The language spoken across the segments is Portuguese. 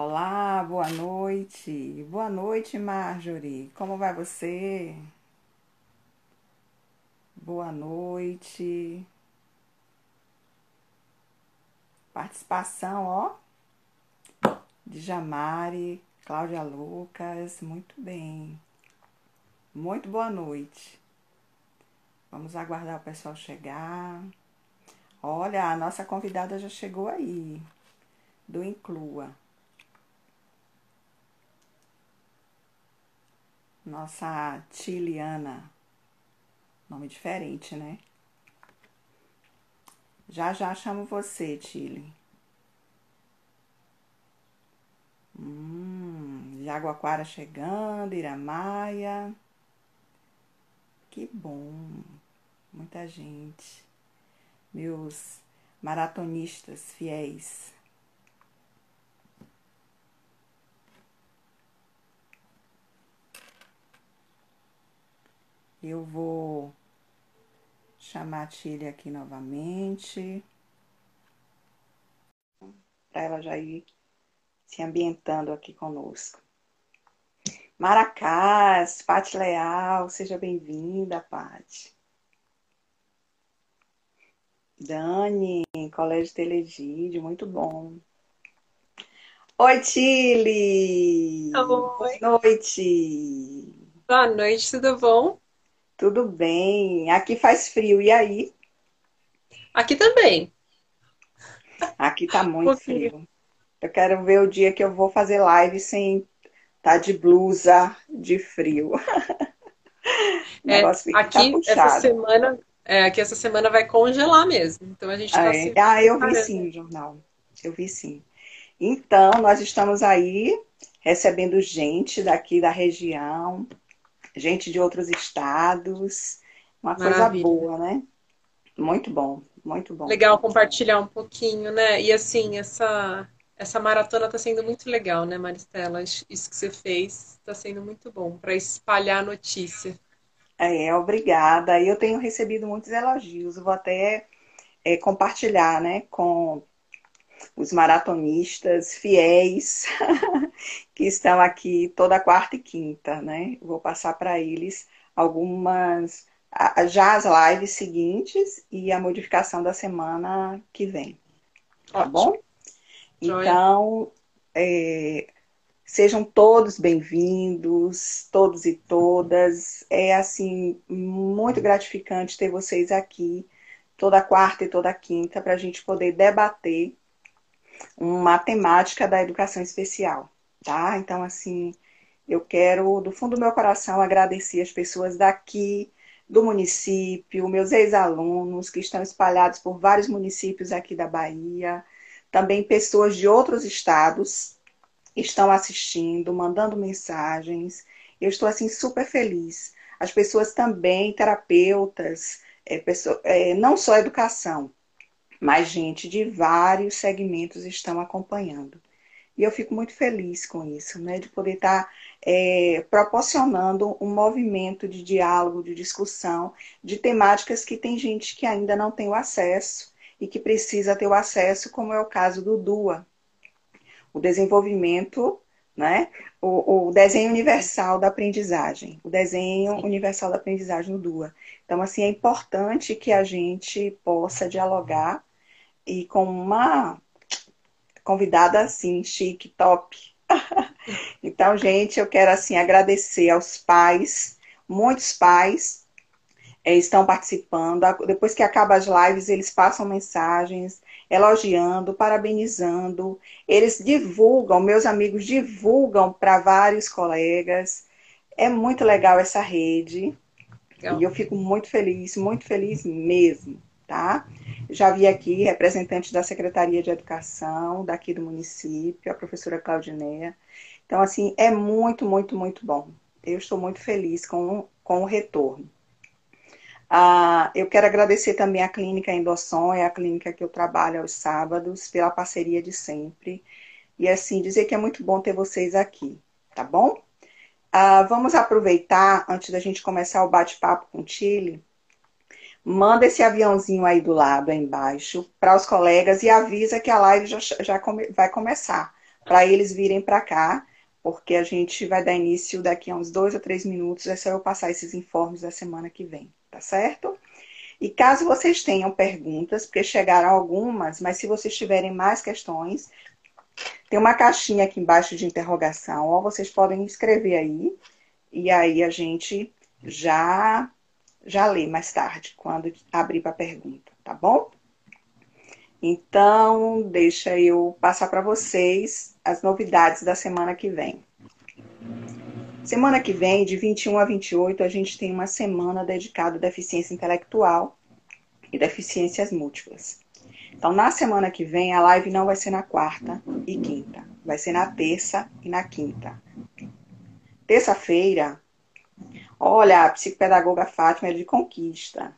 Olá, boa noite. Boa noite, Marjorie. Como vai você? Boa noite. Participação, ó, de Jamari, Cláudia Lucas. Muito bem. Muito boa noite. Vamos aguardar o pessoal chegar. Olha, a nossa convidada já chegou aí, do Inclua. Nossa Tiliana. Nome diferente, né? Já já chamo você, Tili. Hum, Jaguaquara chegando, Iramaia. Que bom. Muita gente. Meus maratonistas fiéis. Eu vou chamar a Tilha aqui novamente. Para ela já ir se ambientando aqui conosco. Maracás, Pati Leal, seja bem-vinda, Pati. Dani, Colégio Telegídio, muito bom. Oi, Tile! Oi. Boa noite! Boa noite, tudo bom? Tudo bem? Aqui faz frio, e aí? Aqui também. Aqui tá Um muito pouquinho. frio. Eu quero ver o dia que eu vou fazer live sem estar de blusa de frio. O É, negócio fica tá aqui essa puxado. semana, é, aqui essa semana vai congelar mesmo. Então a gente está É. se Ah, eu vi sim no jornal. Eu vi sim. Então, nós estamos aí recebendo gente daqui da região, gente de outros estados. Uma coisa Maravilha. boa, né? Muito bom, muito bom. Legal compartilhar um pouquinho, né? E assim, essa essa maratona está sendo muito legal, né, Maristela? Isso que você fez está sendo muito bom para espalhar a notícia. É, obrigada. Eu tenho recebido muitos elogios. Eu vou até é, compartilhar, né, com os maratonistas fiéis que estão aqui toda quarta e quinta, né? Vou passar para eles algumas, já as lives seguintes e a modificação da semana que vem, tá Ótimo. bom? Então, é, sejam todos bem-vindos, todos e todas. É assim muito gratificante ter vocês aqui toda quarta e toda quinta para a gente poder debater uma temática da educação especial, tá? Então, assim, eu quero, do fundo do meu coração, agradecer as pessoas daqui do município, meus ex-alunos que estão espalhados por vários municípios aqui da Bahia, também pessoas de outros estados estão assistindo, mandando mensagens. Eu estou assim super feliz. As pessoas também, terapeutas, é, pessoa- é, não só educação, mas gente de vários segmentos estão acompanhando. E eu fico muito feliz com isso, né? De poder estar é, proporcionando um movimento de diálogo, de discussão, de temáticas que tem gente que ainda não tem o acesso e que precisa ter o acesso, como é o caso do DUA, o desenvolvimento, né? O, o desenho universal da aprendizagem, o desenho Sim. universal da aprendizagem no DUA. Então, assim, é importante que a gente possa dialogar e com uma convidada assim, chique, top. Então, gente, eu quero assim agradecer aos pais, muitos pais eh, estão participando. Depois que acaba as lives, eles passam mensagens elogiando, parabenizando. Eles divulgam, meus amigos divulgam para vários colegas. É muito legal essa rede. E Legal. eu fico muito feliz, muito feliz mesmo, tá? Já vi aqui representante da Secretaria de Educação daqui do município, a professora Claudineia. Então, assim, é muito, muito, muito bom. Eu estou muito feliz com, com o retorno. Ah, eu quero agradecer também à Clínica Endosson, é a clínica que eu trabalho aos sábados, pela parceria de sempre. E, assim, dizer que é muito bom ter vocês aqui, tá bom? Ah, vamos aproveitar, antes da gente começar o bate-papo com o Chile, manda esse aviãozinho aí do lado, aí embaixo, para os colegas e avisa que a live já, já come- vai começar. para eles virem para cá, porque a gente vai dar início daqui a uns dois ou três minutos, é só eu passar esses informes da semana que vem, tá certo? E caso vocês tenham perguntas, porque chegaram algumas, mas se vocês tiverem mais questões, tem uma caixinha aqui embaixo de interrogação, ó, vocês podem escrever aí, e aí a gente já já lê mais tarde, quando abrir para pergunta, tá bom? Então, deixa eu passar para vocês as novidades da semana que vem. Semana que vem, de 21 a 28, a gente tem uma semana dedicada à deficiência intelectual e deficiências múltiplas. Então, na semana que vem, a live não vai ser na quarta e quinta, vai ser na terça e na quinta. Terça-feira, olha, a psicopedagoga Fátima é de Conquista.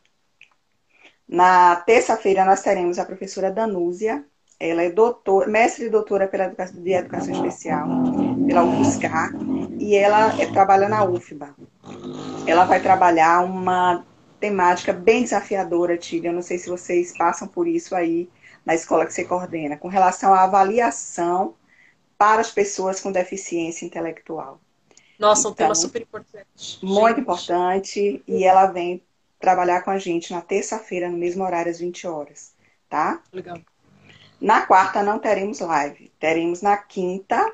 Na terça-feira, nós teremos a professora Danúzia. Ela é doutor, mestre e doutora pela educação, de Educação Especial, pela UFSCar, e ela é, trabalha na UFBA. Ela vai trabalhar uma temática bem desafiadora, Tília. Eu não sei se vocês passam por isso aí na escola que você coordena, com relação à avaliação para as pessoas com deficiência intelectual. Nossa, um tema então, super importante. Muito gente. importante. E ela vem trabalhar com a gente na terça-feira, no mesmo horário, às 20 horas. Tá? Legal. Na quarta não teremos live. Teremos na quinta,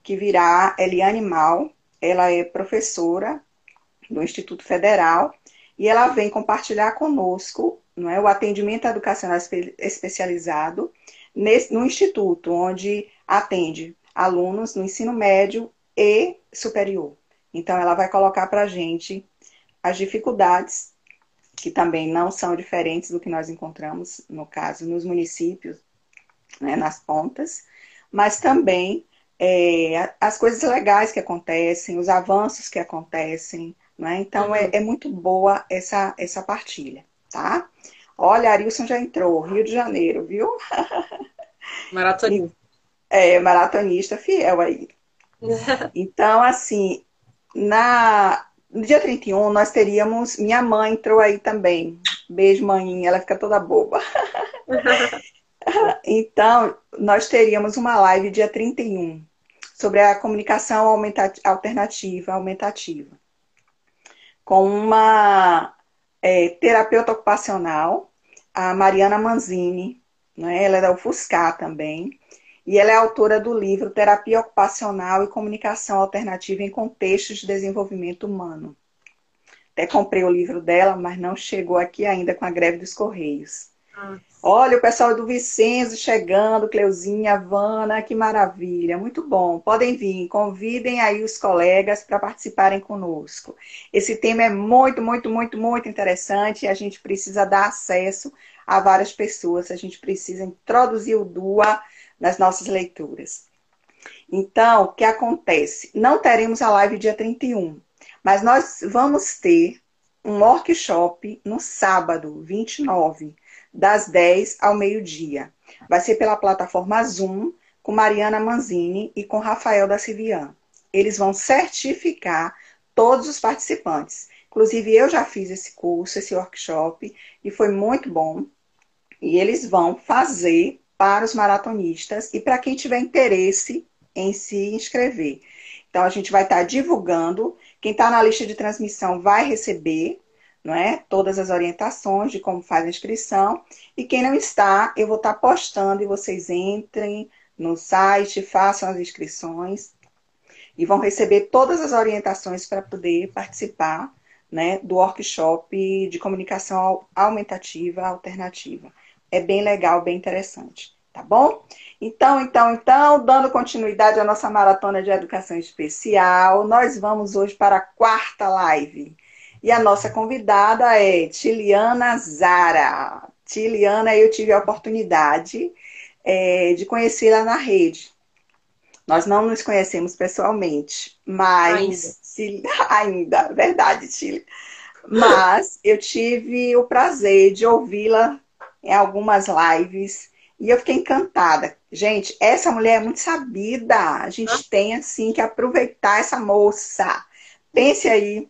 que virá Eliane Mal. Ela é professora do Instituto Federal e ela vem compartilhar conosco não é, o atendimento educacional especializado nesse, no Instituto, onde atende alunos no ensino médio e superior. Então, ela vai colocar para a gente as dificuldades, que também não são diferentes do que nós encontramos, no caso, nos municípios, né, nas pontas, mas também é, as coisas legais que acontecem, os avanços que acontecem, né? Então, é, uhum. é, é, muito boa essa, essa partilha, tá? Olha, Arilson já entrou, Rio de Janeiro, viu? Maratonista. É, maratonista fiel aí. então, assim, na, no dia 31 nós teríamos. Minha mãe entrou aí também. Beijo, mãe, ela fica toda boba. então, nós teríamos uma live dia 31 sobre a comunicação alternativa, aumentativa com uma é, terapeuta ocupacional, a Mariana Manzini, né? ela é da UFSCar também, e ela é autora do livro Terapia Ocupacional e Comunicação Alternativa em Contextos de Desenvolvimento Humano. Até comprei o livro dela, mas não chegou aqui ainda com a greve dos Correios. Olha o pessoal do Vicenzo chegando, Cleuzinha, Vana, que maravilha, muito bom. Podem vir, convidem aí os colegas para participarem conosco. Esse tema é muito, muito, muito, muito interessante e a gente precisa dar acesso a várias pessoas, a gente precisa introduzir o DUA nas nossas leituras. Então, o que acontece? Não teremos a live dia 31, mas nós vamos ter um workshop no sábado, 29 das 10 ao meio-dia. Vai ser pela plataforma Zoom, com Mariana Manzini e com Rafael da Civian. Eles vão certificar todos os participantes. Inclusive, eu já fiz esse curso, esse workshop, e foi muito bom. E eles vão fazer para os maratonistas e para quem tiver interesse em se inscrever. Então, a gente vai estar divulgando. Quem está na lista de transmissão vai receber não é? Todas as orientações de como faz a inscrição. E quem não está, eu vou estar postando e vocês entrem no site, façam as inscrições e vão receber todas as orientações para poder participar né, do workshop de comunicação aumentativa alternativa. É bem legal, bem interessante, tá bom? Então, então, então, dando continuidade à nossa maratona de educação especial, nós vamos hoje para a quarta live e a nossa convidada é Tiliana Zara. Tiliana, eu tive a oportunidade é, de conhecê-la na rede. Nós não nos conhecemos pessoalmente, mas ainda, ainda verdade, Tili. Mas eu tive o prazer de ouvi-la em algumas lives e eu fiquei encantada. Gente, essa mulher é muito sabida. A gente ah. tem assim que aproveitar essa moça. Pense aí,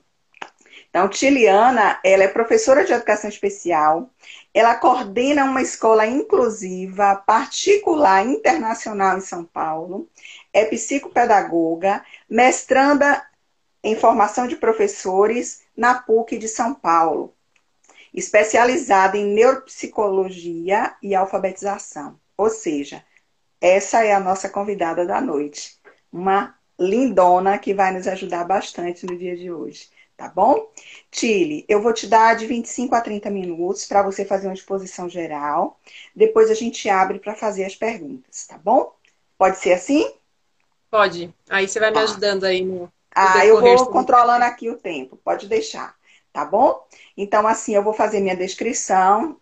então, Tiliana, ela é professora de educação especial, Ela coordena uma escola inclusiva, particular, internacional em São Paulo. É psicopedagoga, mestranda em formação de professores na PUC de São Paulo, especializada em neuropsicologia e alfabetização. Ou seja, essa é a nossa convidada da noite. Uma lindona que vai nos ajudar bastante no dia de hoje, tá bom? Tile, eu vou te dar de 25 a 30 minutos para você fazer uma exposição geral. Depois a gente abre para fazer as perguntas, tá bom? Pode ser assim? Pode. Aí você vai tá. me ajudando aí no. Ah, eu vou controlando aqui o tempo, pode deixar, tá bom? Então, assim, eu vou fazer minha descrição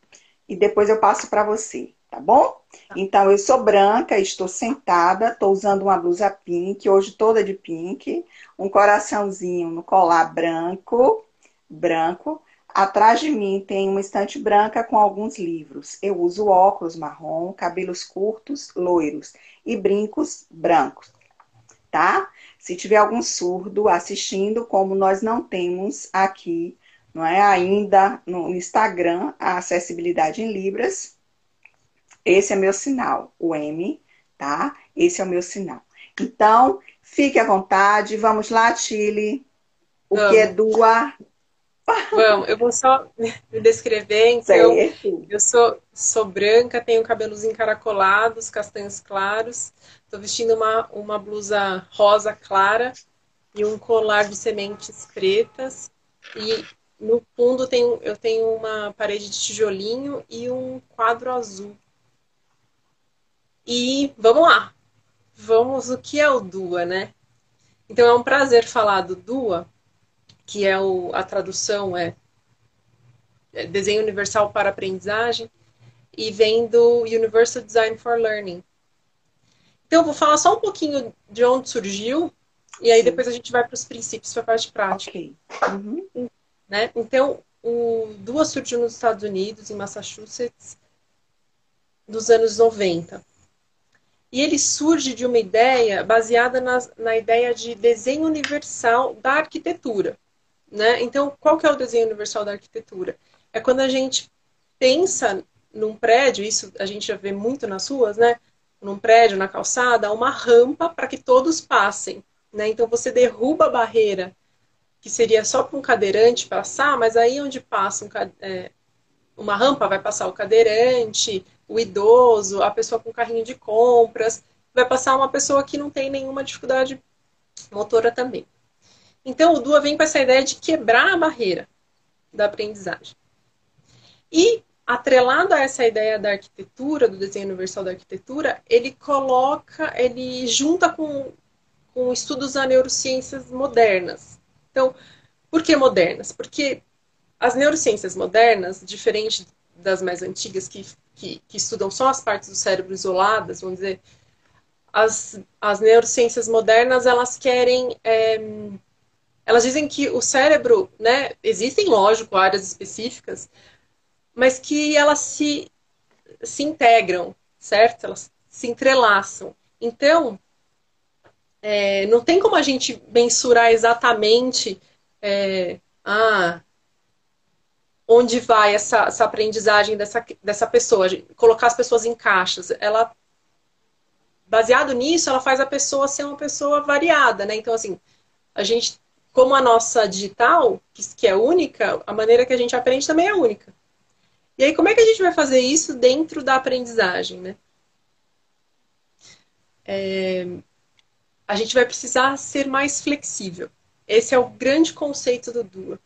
e depois eu passo para você tá bom? Então, eu sou branca, estou sentada, estou usando uma blusa pink, hoje toda de pink, um coraçãozinho no colar branco, branco. Atrás de mim tem uma estante branca com alguns livros. Eu uso óculos marrom, cabelos curtos, loiros e brincos brancos, tá? Se tiver algum surdo assistindo, como nós não temos aqui, não é ainda no Instagram a acessibilidade em libras, esse é meu sinal, o M, tá? Esse é o meu sinal. Então, fique à vontade. Vamos lá, Chile. O Vamos. que é Dua? Vamos, eu vou só me descrever. Então, eu sou, sou branca, tenho cabelos encaracolados, castanhos claros. Estou vestindo uma, uma blusa rosa clara e um colar de sementes pretas. E no fundo tenho, eu tenho uma parede de tijolinho e um quadro azul e vamos lá. Vamos, o que é o DUA, né? Então é um prazer falar do DUA, que é o, a tradução é, é Desenho Universal para Aprendizagem, e vem do Universal Design for Learning. Então eu vou falar só um pouquinho de onde surgiu, e aí Sim. depois a gente vai para os princípios para a parte prática. Okay. Uhum. Né? Então, o DUA surgiu nos Estados Unidos, em Massachusetts, dos anos 90. E ele surge de uma ideia baseada na, na ideia de desenho universal da arquitetura. Né? Então, qual que é o desenho universal da arquitetura? É quando a gente pensa num prédio, isso a gente já vê muito nas ruas, né? Num prédio, na calçada, uma rampa para que todos passem. Né? Então, você derruba a barreira, que seria só para um cadeirante passar, mas aí onde passa um, é, uma rampa vai passar o cadeirante, o idoso, a pessoa com carrinho de compras, vai passar uma pessoa que não tem nenhuma dificuldade motora também. Então, o DUA vem com essa ideia de quebrar a barreira da aprendizagem. E, atrelado a essa ideia da arquitetura, do desenho universal da arquitetura, ele coloca, ele junta com, com estudos da neurociências modernas. Então, por que modernas? Porque as neurociências modernas, diferente das mais antigas, que que, que estudam só as partes do cérebro isoladas, vamos dizer, as, as neurociências modernas, elas querem... É, elas dizem que o cérebro, né, existem, lógico, áreas específicas, mas que elas se, se integram, certo? Elas se entrelaçam. Então, é, não tem como a gente mensurar exatamente é, ah, onde vai essa, essa aprendizagem dessa, dessa pessoa, colocar as pessoas em caixas. Ela, baseado nisso, ela faz a pessoa ser uma pessoa variada, né? Então, assim, a gente, como a nossa digital, que, é única, a maneira que a gente aprende também é única. E aí, como é que a gente vai fazer isso dentro da aprendizagem, né? É, a gente vai precisar ser mais flexível. Esse é o grande conceito do Dua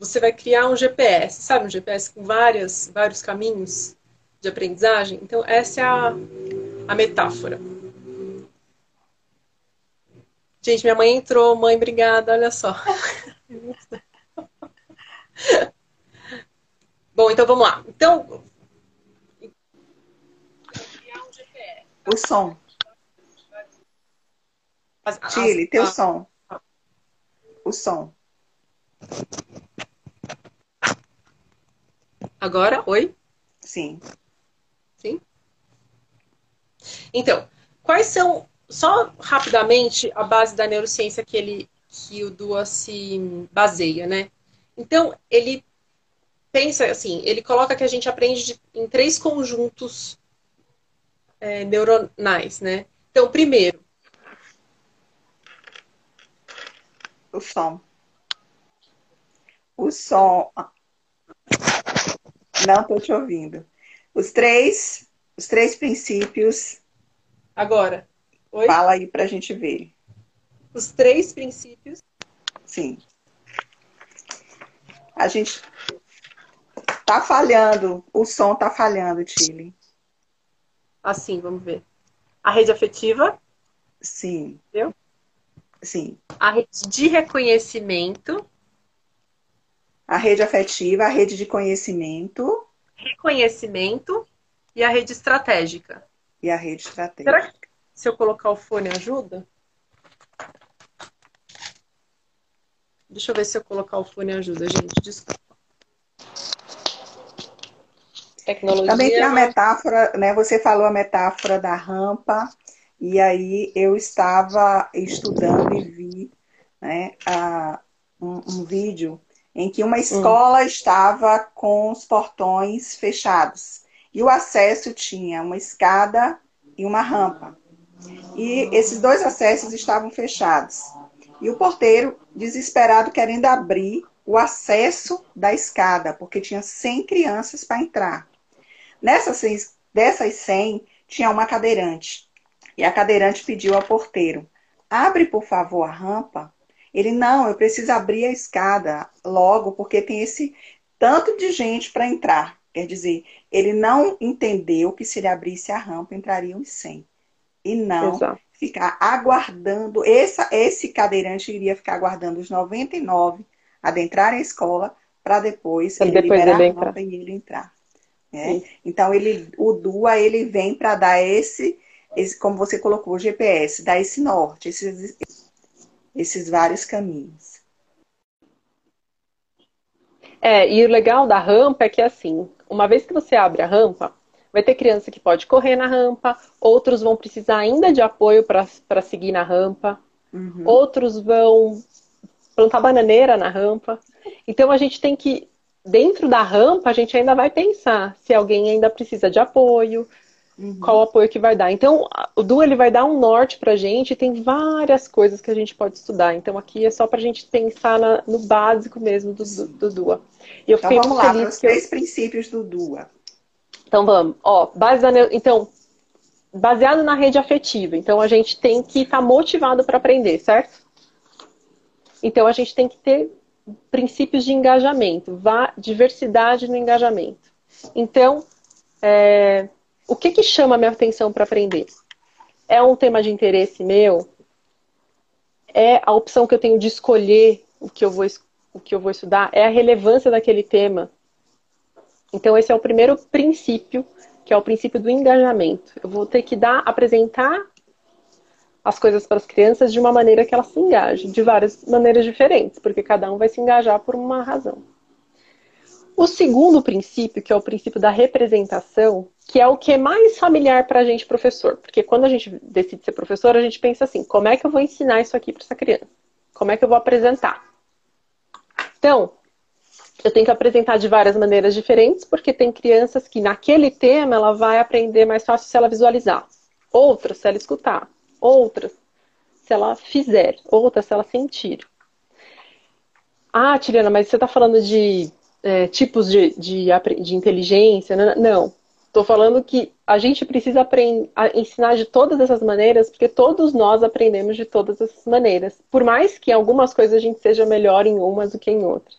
você vai criar um GPS, sabe? Um GPS com várias, vários caminhos de aprendizagem. Então, essa é a, a metáfora. Gente, minha mãe entrou. Mãe, obrigada. Olha só. Bom, então vamos lá. Então. O som. Chile, teu som. O som. Agora, oi? Sim. Sim? Então, quais são, só rapidamente, a base da neurociência que ele que o Dua se baseia, né? Então, ele pensa assim, ele coloca que a gente aprende de, em três conjuntos é, neuronais, né? Então, primeiro. O som. O som. Não estou te ouvindo. Os três, os três princípios. Agora. Oi? Fala aí para a gente ver. Os três princípios. Sim. A gente tá falhando. O som tá falhando, Chile. Assim, vamos ver. A rede afetiva. Sim. Entendeu? Sim. A rede de reconhecimento. A rede afetiva, a rede de conhecimento. Reconhecimento e a rede estratégica. E a rede estratégica. Será que se eu colocar o fone ajuda? Deixa eu ver se eu colocar o fone ajuda, gente. Desculpa. Tecnologia. Também tem a metáfora, né? Você falou a metáfora da rampa, e aí eu estava estudando e vi né, a, um, um vídeo em que uma hum. escola hum. estava com os portões fechados. E o acesso tinha uma escada e uma rampa. E esses dois acessos estavam fechados. E o porteiro, desesperado, querendo abrir o acesso da escada, porque tinha 100 crianças para entrar. Nessas dessas 100, tinha uma cadeirante. E a cadeirante pediu ao porteiro: abre, por favor, a rampa. Ele, não, eu preciso abrir a escada logo, porque tem esse tanto de gente para entrar. Quer dizer, ele não entendeu que se ele abrisse a rampa, entrariam os 100. E não Exato. ficar aguardando. Essa, esse cadeirante iria ficar aguardando os 99 adentrar a escola para depois ele depois liberar ele a rampa e ele entrar. Né? Então, ele, o DUA ele vem para dar esse, esse, como você colocou, o GPS, dar esse norte, esses, esses vários caminhos. É, e o legal da rampa é que, assim, uma vez que você abre a rampa, vai ter criança que pode correr na rampa, outros vão precisar ainda de apoio para seguir na rampa, uhum. outros vão plantar bananeira na rampa. Então a gente tem que dentro da rampa, a gente ainda vai pensar se alguém ainda precisa de apoio, uhum. qual o apoio que vai dar. Então, o Du ele vai dar um norte pra gente e tem várias coisas que a gente pode estudar. Então, aqui é só pra gente pensar na, no básico mesmo do, do, do DUA. E eu então, vamos lá, para os três eu... princípios do DUA. Então, vamos. Ó, base da... Então, baseado na rede afetiva. Então, a gente tem que estar tá motivado para aprender, certo? Então, a gente tem que ter princípios de engajamento, diversidade no engajamento. Então, é, o que, que chama a minha atenção para aprender? É um tema de interesse meu? É a opção que eu tenho de escolher o que eu vou, o que eu vou estudar? É a relevância daquele tema? Então, esse é o primeiro princípio, que é o princípio do engajamento. Eu vou ter que dar, apresentar as coisas para as crianças de uma maneira que elas se engajem, de várias maneiras diferentes, porque cada um vai se engajar por uma razão. O segundo princípio, que é o princípio da representação, que é o que é mais familiar para a gente, professor, porque quando a gente decide ser professor, a gente pensa assim: como é que eu vou ensinar isso aqui para essa criança? Como é que eu vou apresentar? Então, eu tenho que apresentar de várias maneiras diferentes, porque tem crianças que naquele tema ela vai aprender mais fácil se ela visualizar, outras se ela escutar, outras se ela fizer, outras se ela sentir. Ah, Tiliana, mas você está falando de é, tipos de, de, de inteligência? Não. Estou falando que a gente precisa aprender, ensinar de todas essas maneiras, porque todos nós aprendemos de todas essas maneiras. Por mais que em algumas coisas a gente seja melhor em umas do que em outras.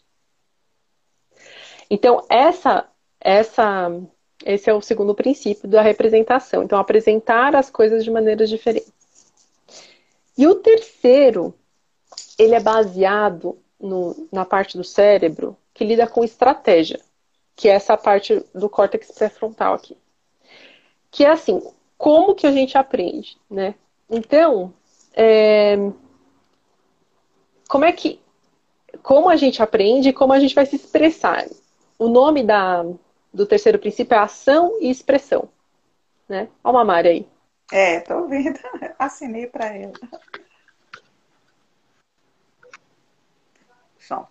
Então, essa, essa, esse é o segundo princípio da representação. Então, apresentar as coisas de maneiras diferentes. E o terceiro, ele é baseado no, na parte do cérebro que lida com estratégia, que é essa parte do córtex pré-frontal aqui. Que é assim, como que a gente aprende, né? Então, é, como é que, como a gente aprende e como a gente vai se expressar. O nome da, do terceiro princípio é ação e expressão, né? Olha uma Mari aí. É, tô vendo. Assinei para ela. Som.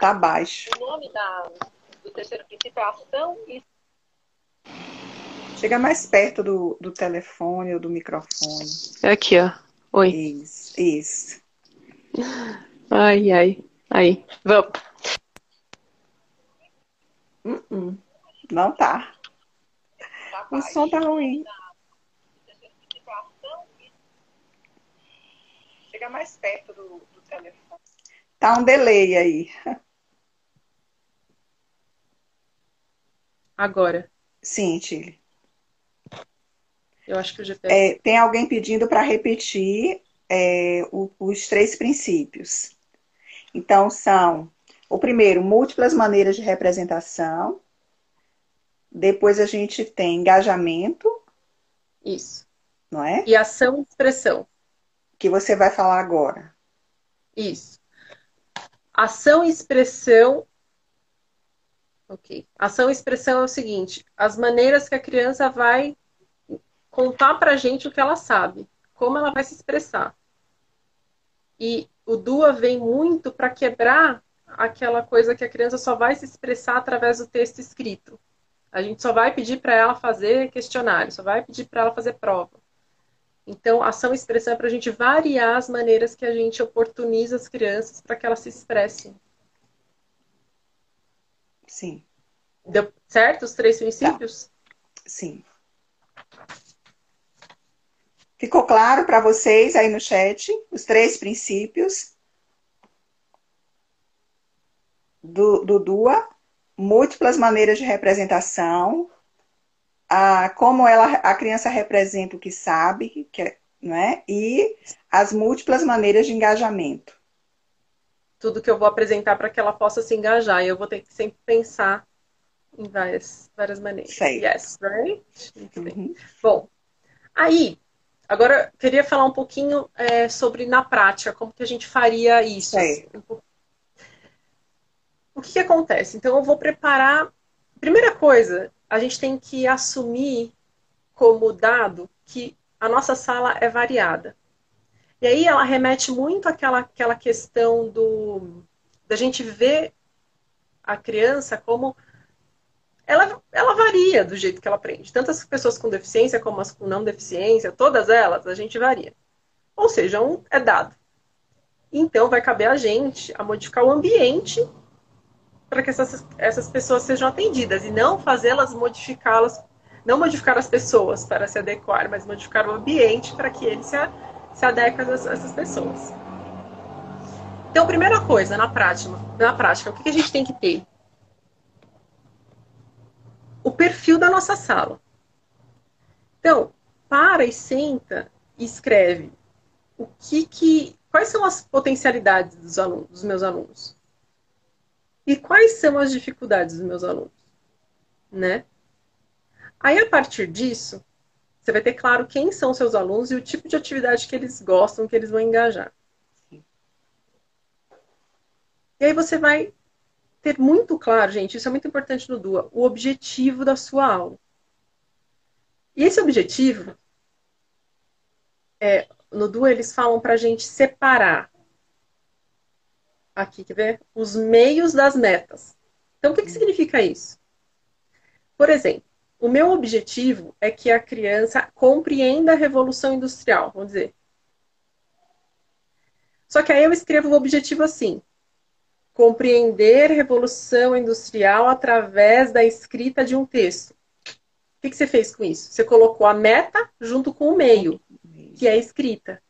Tá baixo. O nome da, do terceiro princípio é ação e. Chega mais perto do, do telefone ou do microfone. É aqui, ó. Oi. Isso, isso. Ai, ai. Aí, vamos. Uh -uh. Não tá. O som tá ruim. Chega mais perto do, do telefone. Tá um delay aí. Agora. Sim, Chile. Eu acho que o GPS. É, tem alguém pedindo para repetir é, o, os três princípios. Então, são o primeiro, múltiplas maneiras de representação. Depois a gente tem engajamento. Isso. Não é? E ação e expressão. Que você vai falar agora. Isso. Ação e expressão. Ok. Ação e expressão é o seguinte: as maneiras que a criança vai contar pra gente o que ela sabe, como ela vai se expressar. E o DUA vem muito para quebrar aquela coisa que a criança só vai se expressar através do texto escrito. A gente só vai pedir para ela fazer questionário, só vai pedir para ela fazer prova. Então, ação e expressão é para a gente variar as maneiras que a gente oportuniza as crianças para que elas se expressem. Sim. Deu certo os três princípios? Tá. Sim. Ficou claro para vocês aí no chat os três princípios do, do DUA? Múltiplas maneiras de representação, a, como ela, a criança representa o que sabe, que é, não é? e as múltiplas maneiras de engajamento. Tudo que eu vou apresentar para que ela possa se engajar. E eu vou ter que sempre pensar em várias, várias maneiras. Certo. Yes, right? Uhum. Bom, aí, Agora, queria falar um pouquinho é, sobre na prática, como que a gente faria isso. Assim, o que, que acontece? Então, eu vou preparar. Primeira coisa, a gente tem que assumir como dado que a nossa sala é variada. E aí ela remete muito àquela, àquela questão do da gente ver a criança como ela, ela varia do jeito que ela aprende. Tanto as pessoas com deficiência como as com não deficiência, todas elas, a gente varia. Ou seja, um é dado. Então, vai caber a gente a modificar o ambiente para que essas, essas pessoas sejam atendidas e não fazê-las modificá-las, não modificar as pessoas para se adequar, mas modificar o ambiente para que ele se, se adeque a essas pessoas. Então, primeira coisa, na prática, na prática, o que a gente tem que ter? o perfil da nossa sala. Então, para e senta e escreve o que que quais são as potencialidades dos alunos, dos meus alunos? E quais são as dificuldades dos meus alunos, né? Aí a partir disso, você vai ter claro quem são seus alunos e o tipo de atividade que eles gostam, que eles vão engajar. E aí você vai ter muito claro, gente, isso é muito importante no DUA, o objetivo da sua aula. E esse objetivo, é, no DUA eles falam para a gente separar, aqui, quer ver? Os meios das metas. Então, o que, que significa isso? Por exemplo, o meu objetivo é que a criança compreenda a revolução industrial, vamos dizer. Só que aí eu escrevo o objetivo assim: compreender a revolução industrial através da escrita de um texto. O que, que você fez com isso? Você colocou a meta junto com o meio, que é a escrita.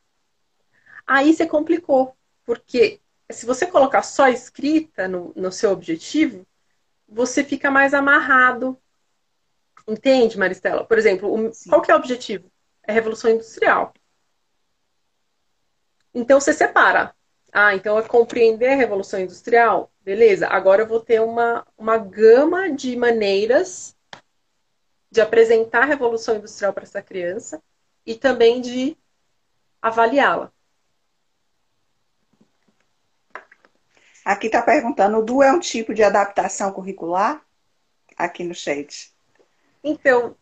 Aí você complicou, porque se você colocar só escrita no, no seu objetivo, você fica mais amarrado. Entende, Maristela? Por exemplo, o, qual que é o objetivo? É a revolução industrial. Então você separa ah, então é compreender a Revolução Industrial? Beleza, agora eu vou ter uma, uma gama de maneiras de apresentar a Revolução Industrial para essa criança e também de avaliá-la. Aqui está perguntando, o DU é um tipo de adaptação curricular? Aqui no chat. Então,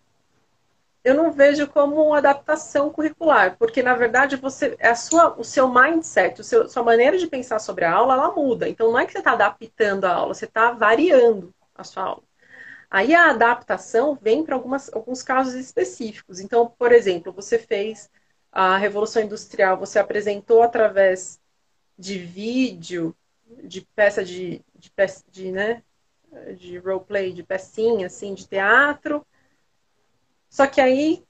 eu não vejo como uma adaptação curricular, porque na verdade você a sua, o seu mindset, o seu, sua maneira de pensar sobre a aula, ela muda. Então não é que você está adaptando a aula, você está variando a sua aula. Aí a adaptação vem para alguns casos específicos. Então, por exemplo, você fez a Revolução Industrial, você apresentou através de vídeo, de peça de, de, de, né, de roleplay, de pecinha, assim, de teatro, só que aí.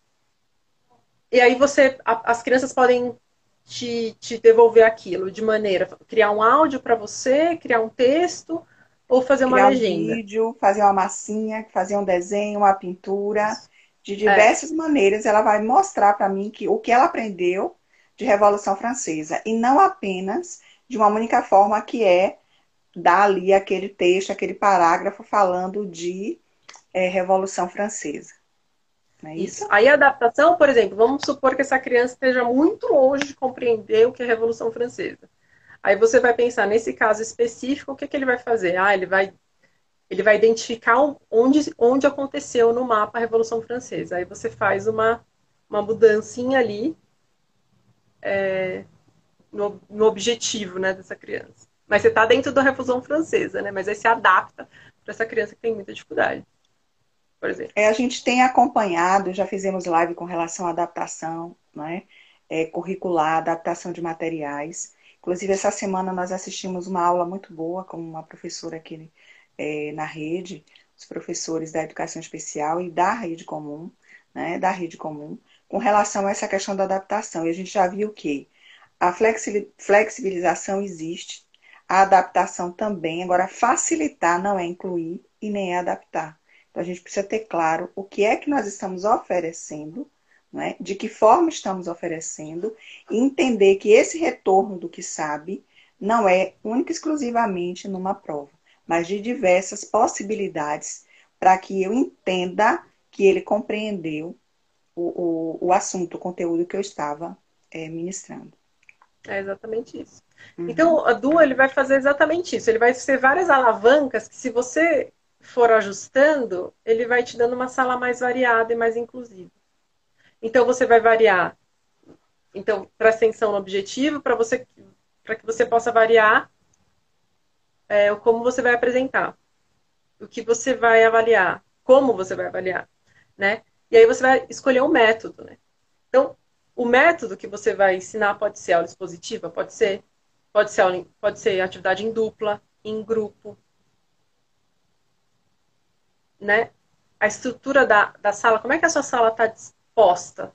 E aí você. A, as crianças podem te, te devolver aquilo de maneira. Criar um áudio para você, criar um texto ou fazer uma criar legenda. Um vídeo, fazer uma massinha, fazer um desenho, uma pintura. De é. diversas é. maneiras, ela vai mostrar para mim que o que ela aprendeu de Revolução Francesa. E não apenas de uma única forma que é dar ali aquele texto, aquele parágrafo falando de é, Revolução Francesa. É isso. Aí a adaptação, por exemplo, vamos supor que essa criança esteja muito longe de compreender o que é a Revolução Francesa. Aí você vai pensar, nesse caso específico, o que, que ele vai fazer? Ah, ele vai, ele vai identificar onde, onde aconteceu no mapa a Revolução Francesa. Aí você faz uma, uma mudancinha ali é, no, no objetivo né, dessa criança. Mas você está dentro da Revolução Francesa, né? Mas aí se adapta para essa criança que tem muita dificuldade por exemplo? É, a gente tem acompanhado, já fizemos live com relação à adaptação né, é, curricular, adaptação de materiais. Inclusive, essa semana nós assistimos uma aula muito boa com uma professora aqui é, na rede, os professores da educação especial e da rede comum, né, da rede comum, com relação a essa questão da adaptação. E a gente já viu que a flexibilização existe, a adaptação também. Agora, facilitar não é incluir e nem é adaptar. Então, a gente precisa ter claro o que é que nós estamos oferecendo, né? de que forma estamos oferecendo, e entender que esse retorno do que sabe não é única e exclusivamente numa prova, mas de diversas possibilidades para que eu entenda que ele compreendeu o, o, o assunto, o conteúdo que eu estava é, ministrando. É exatamente isso. Uhum. Então, a Du ele vai fazer exatamente isso. Ele vai ser várias alavancas que, se você for ajustando, ele vai te dando uma sala mais variada e mais inclusiva. Então você vai variar. Então, presta atenção no objetivo para você para que você possa variar é, como você vai apresentar, o que você vai avaliar, como você vai avaliar, né? E aí você vai escolher um método, né? Então, o método que você vai ensinar pode ser aula expositiva, pode ser, pode ser, aula, pode ser atividade em dupla, em grupo, né? A estrutura da, da sala, como é que a sua sala está disposta?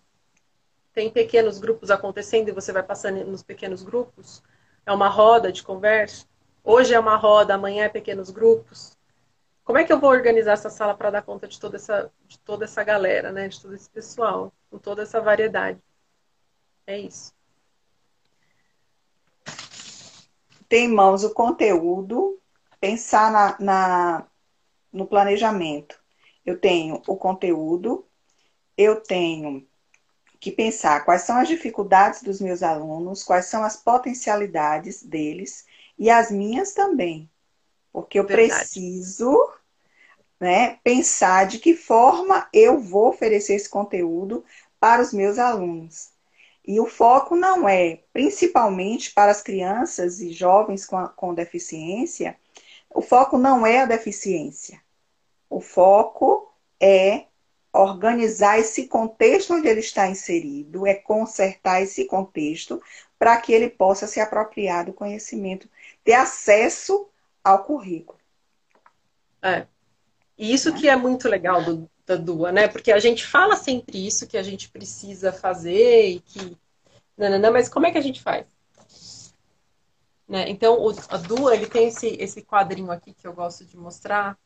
Tem pequenos grupos acontecendo e você vai passando nos pequenos grupos? É uma roda de conversa? Hoje é uma roda, amanhã é pequenos grupos. Como é que eu vou organizar essa sala para dar conta de toda essa, de toda essa galera, né? De todo esse pessoal, com toda essa variedade? É isso. Tem em mãos o conteúdo, pensar na, na no planejamento. Eu tenho o conteúdo, eu tenho que pensar quais são as dificuldades dos meus alunos, quais são as potencialidades deles e as minhas também. Porque eu Verdade. preciso né, pensar de que forma eu vou oferecer esse conteúdo para os meus alunos. E o foco não é, principalmente para as crianças e jovens com, a, com deficiência, o foco não é a deficiência. O foco é organizar esse contexto onde ele está inserido, é consertar esse contexto para que ele possa se apropriar do conhecimento, ter acesso ao currículo. É. E isso que é muito legal do, da DUA, né? Porque a gente fala sempre isso que a gente precisa fazer e que. Não, não, não, mas como é que a gente faz? Né? Então, o, a Dua, ele tem esse, esse quadrinho aqui que eu gosto de mostrar,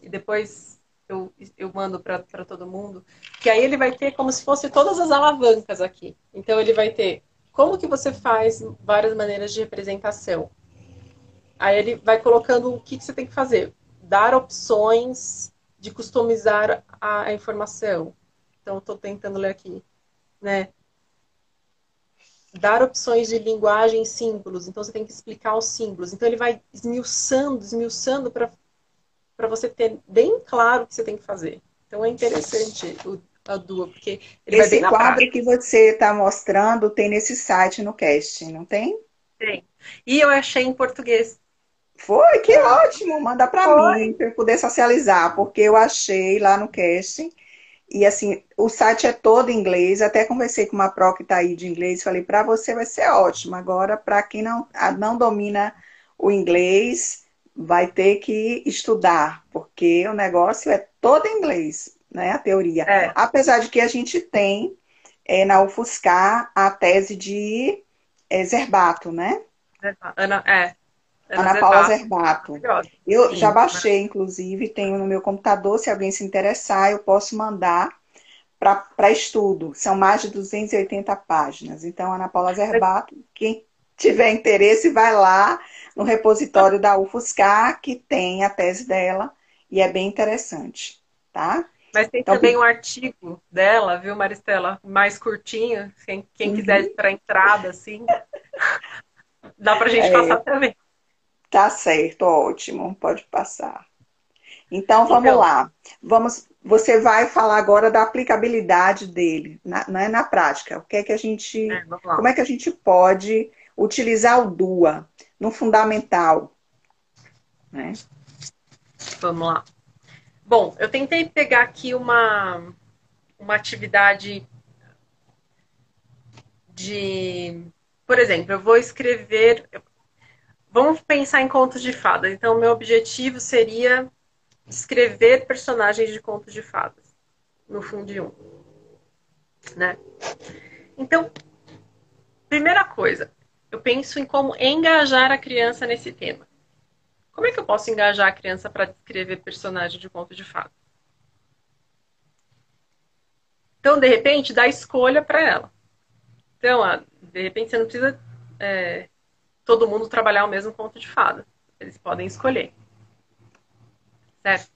e depois eu, eu mando para todo mundo, que aí ele vai ter como se fosse todas as alavancas aqui. Então, ele vai ter como que você faz várias maneiras de representação. Aí ele vai colocando o que, que você tem que fazer. Dar opções de customizar a, a informação. Então, estou tentando ler aqui. Né? Dar opções de linguagem e símbolos. Então, você tem que explicar os símbolos. Então, ele vai esmiuçando, esmiuçando para você ter bem claro o que você tem que fazer. Então, é interessante. O, a Dua, porque ele Esse quadro que você está mostrando tem nesse site no cast, não tem? Tem. E eu achei em português. Foi, que ótimo. Manda para mim para eu poder socializar, porque eu achei lá no cast. E assim, o site é todo em inglês. Até conversei com uma pro que está aí de inglês. Falei, para você vai ser ótimo. Agora, para quem não, não domina o inglês, vai ter que estudar, porque o negócio é todo em inglês, né? A teoria. É. Apesar de que a gente tem é, na UFSCar a tese de é, Zerbato, né? Ana, é. Ana, Ana Paula Zerbato. Eu Sim, já baixei, inclusive, tenho no meu computador. Se alguém se interessar, eu posso mandar para estudo. São mais de 280 páginas. Então, Ana Paula Zerbato, quem tiver interesse, vai lá no repositório da UFSCar, que tem a tese dela, e é bem interessante, tá? Mas tem então, também um artigo dela, viu, Maristela? Mais curtinho, quem, quem uhum. quiser para entrada, assim. Dá para a gente é, passar também. Tá certo, ótimo, pode passar. Então vamos então, lá. Vamos, você vai falar agora da aplicabilidade dele, na, não é na prática. O que é que a gente, é, como é que a gente pode utilizar o DUA no fundamental, né? Vamos lá. Bom, eu tentei pegar aqui uma uma atividade de, por exemplo, eu vou escrever Vamos pensar em contos de fadas. Então, meu objetivo seria escrever personagens de contos de fadas no fundo de um, né? Então, primeira coisa, eu penso em como engajar a criança nesse tema. Como é que eu posso engajar a criança para descrever personagem de conto de fadas? Então, de repente, dá escolha para ela. Então, de repente, você não precisa é, todo mundo trabalhar o mesmo conto de fada. Eles podem escolher. Certo?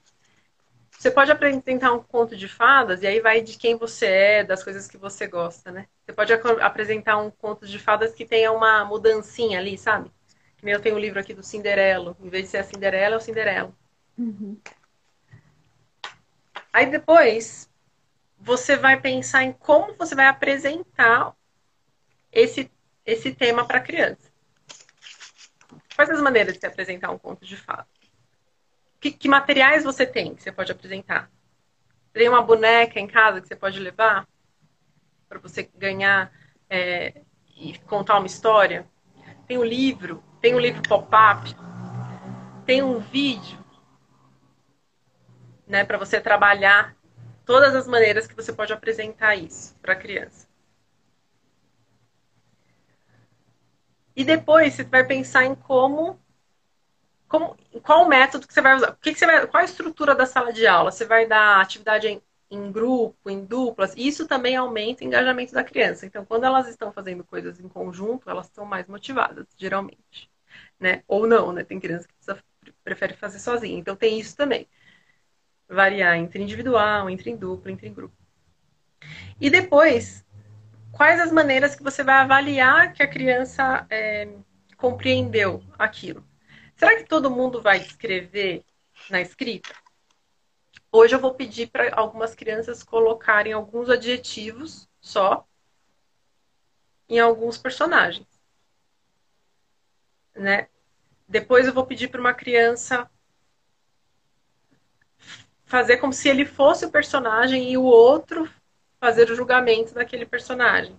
Você pode apresentar um conto de fadas e aí vai de quem você é, das coisas que você gosta, né? Você pode apresentar um conto de fadas que tenha uma mudancinha ali, sabe? Que nem eu tenho um livro aqui do Cinderelo. Em vez de ser a Cinderela, é o Cinderelo. Uhum. Aí depois você vai pensar em como você vai apresentar esse, esse tema para a criança. Quais as maneiras de se apresentar um conto de fadas? Que, que, materiais você tem que você pode apresentar? Tem uma boneca em casa que você pode levar para você ganhar é, e contar uma história? Tem um livro, tem um livro pop-up, tem um vídeo, né, para você trabalhar todas as maneiras que você pode apresentar isso para a criança. E depois você vai pensar em como, como qual método que você vai usar. O que, que você vai, qual a estrutura da sala de aula? Você vai dar atividade em, em grupo, em duplas. Isso também aumenta o engajamento da criança. Então, quando elas estão fazendo coisas em conjunto, elas estão mais motivadas, geralmente. Né? Ou não, né? Tem criança que precisa, prefere fazer sozinha. Então, tem isso também. Variar entre individual, entre em dupla, entre em grupo. E depois, quais as maneiras que você vai avaliar que a criança é, compreendeu aquilo. Será que todo mundo vai escrever na escrita? Hoje eu vou pedir para algumas crianças colocarem alguns adjetivos só em alguns personagens. Né? Depois eu vou pedir para uma criança fazer como se ele fosse o personagem e o outro fazer o julgamento daquele personagem.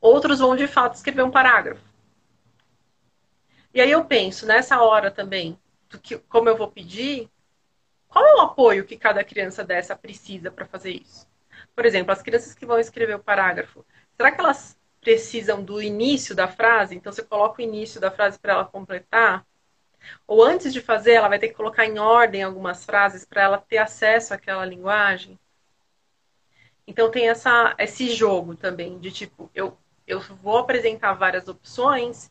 Outros vão de fato escrever um parágrafo. E aí eu penso nessa hora também, do que, como eu vou pedir, qual é o apoio que cada criança dessa precisa para fazer isso? Por exemplo, as crianças que vão escrever o parágrafo, será que elas precisam do início da frase? Então você coloca o início da frase para ela completar? Ou antes de fazer, ela vai ter que colocar em ordem algumas frases para ela ter acesso àquela linguagem. Então tem essa, esse jogo também de tipo, eu, eu vou apresentar várias opções.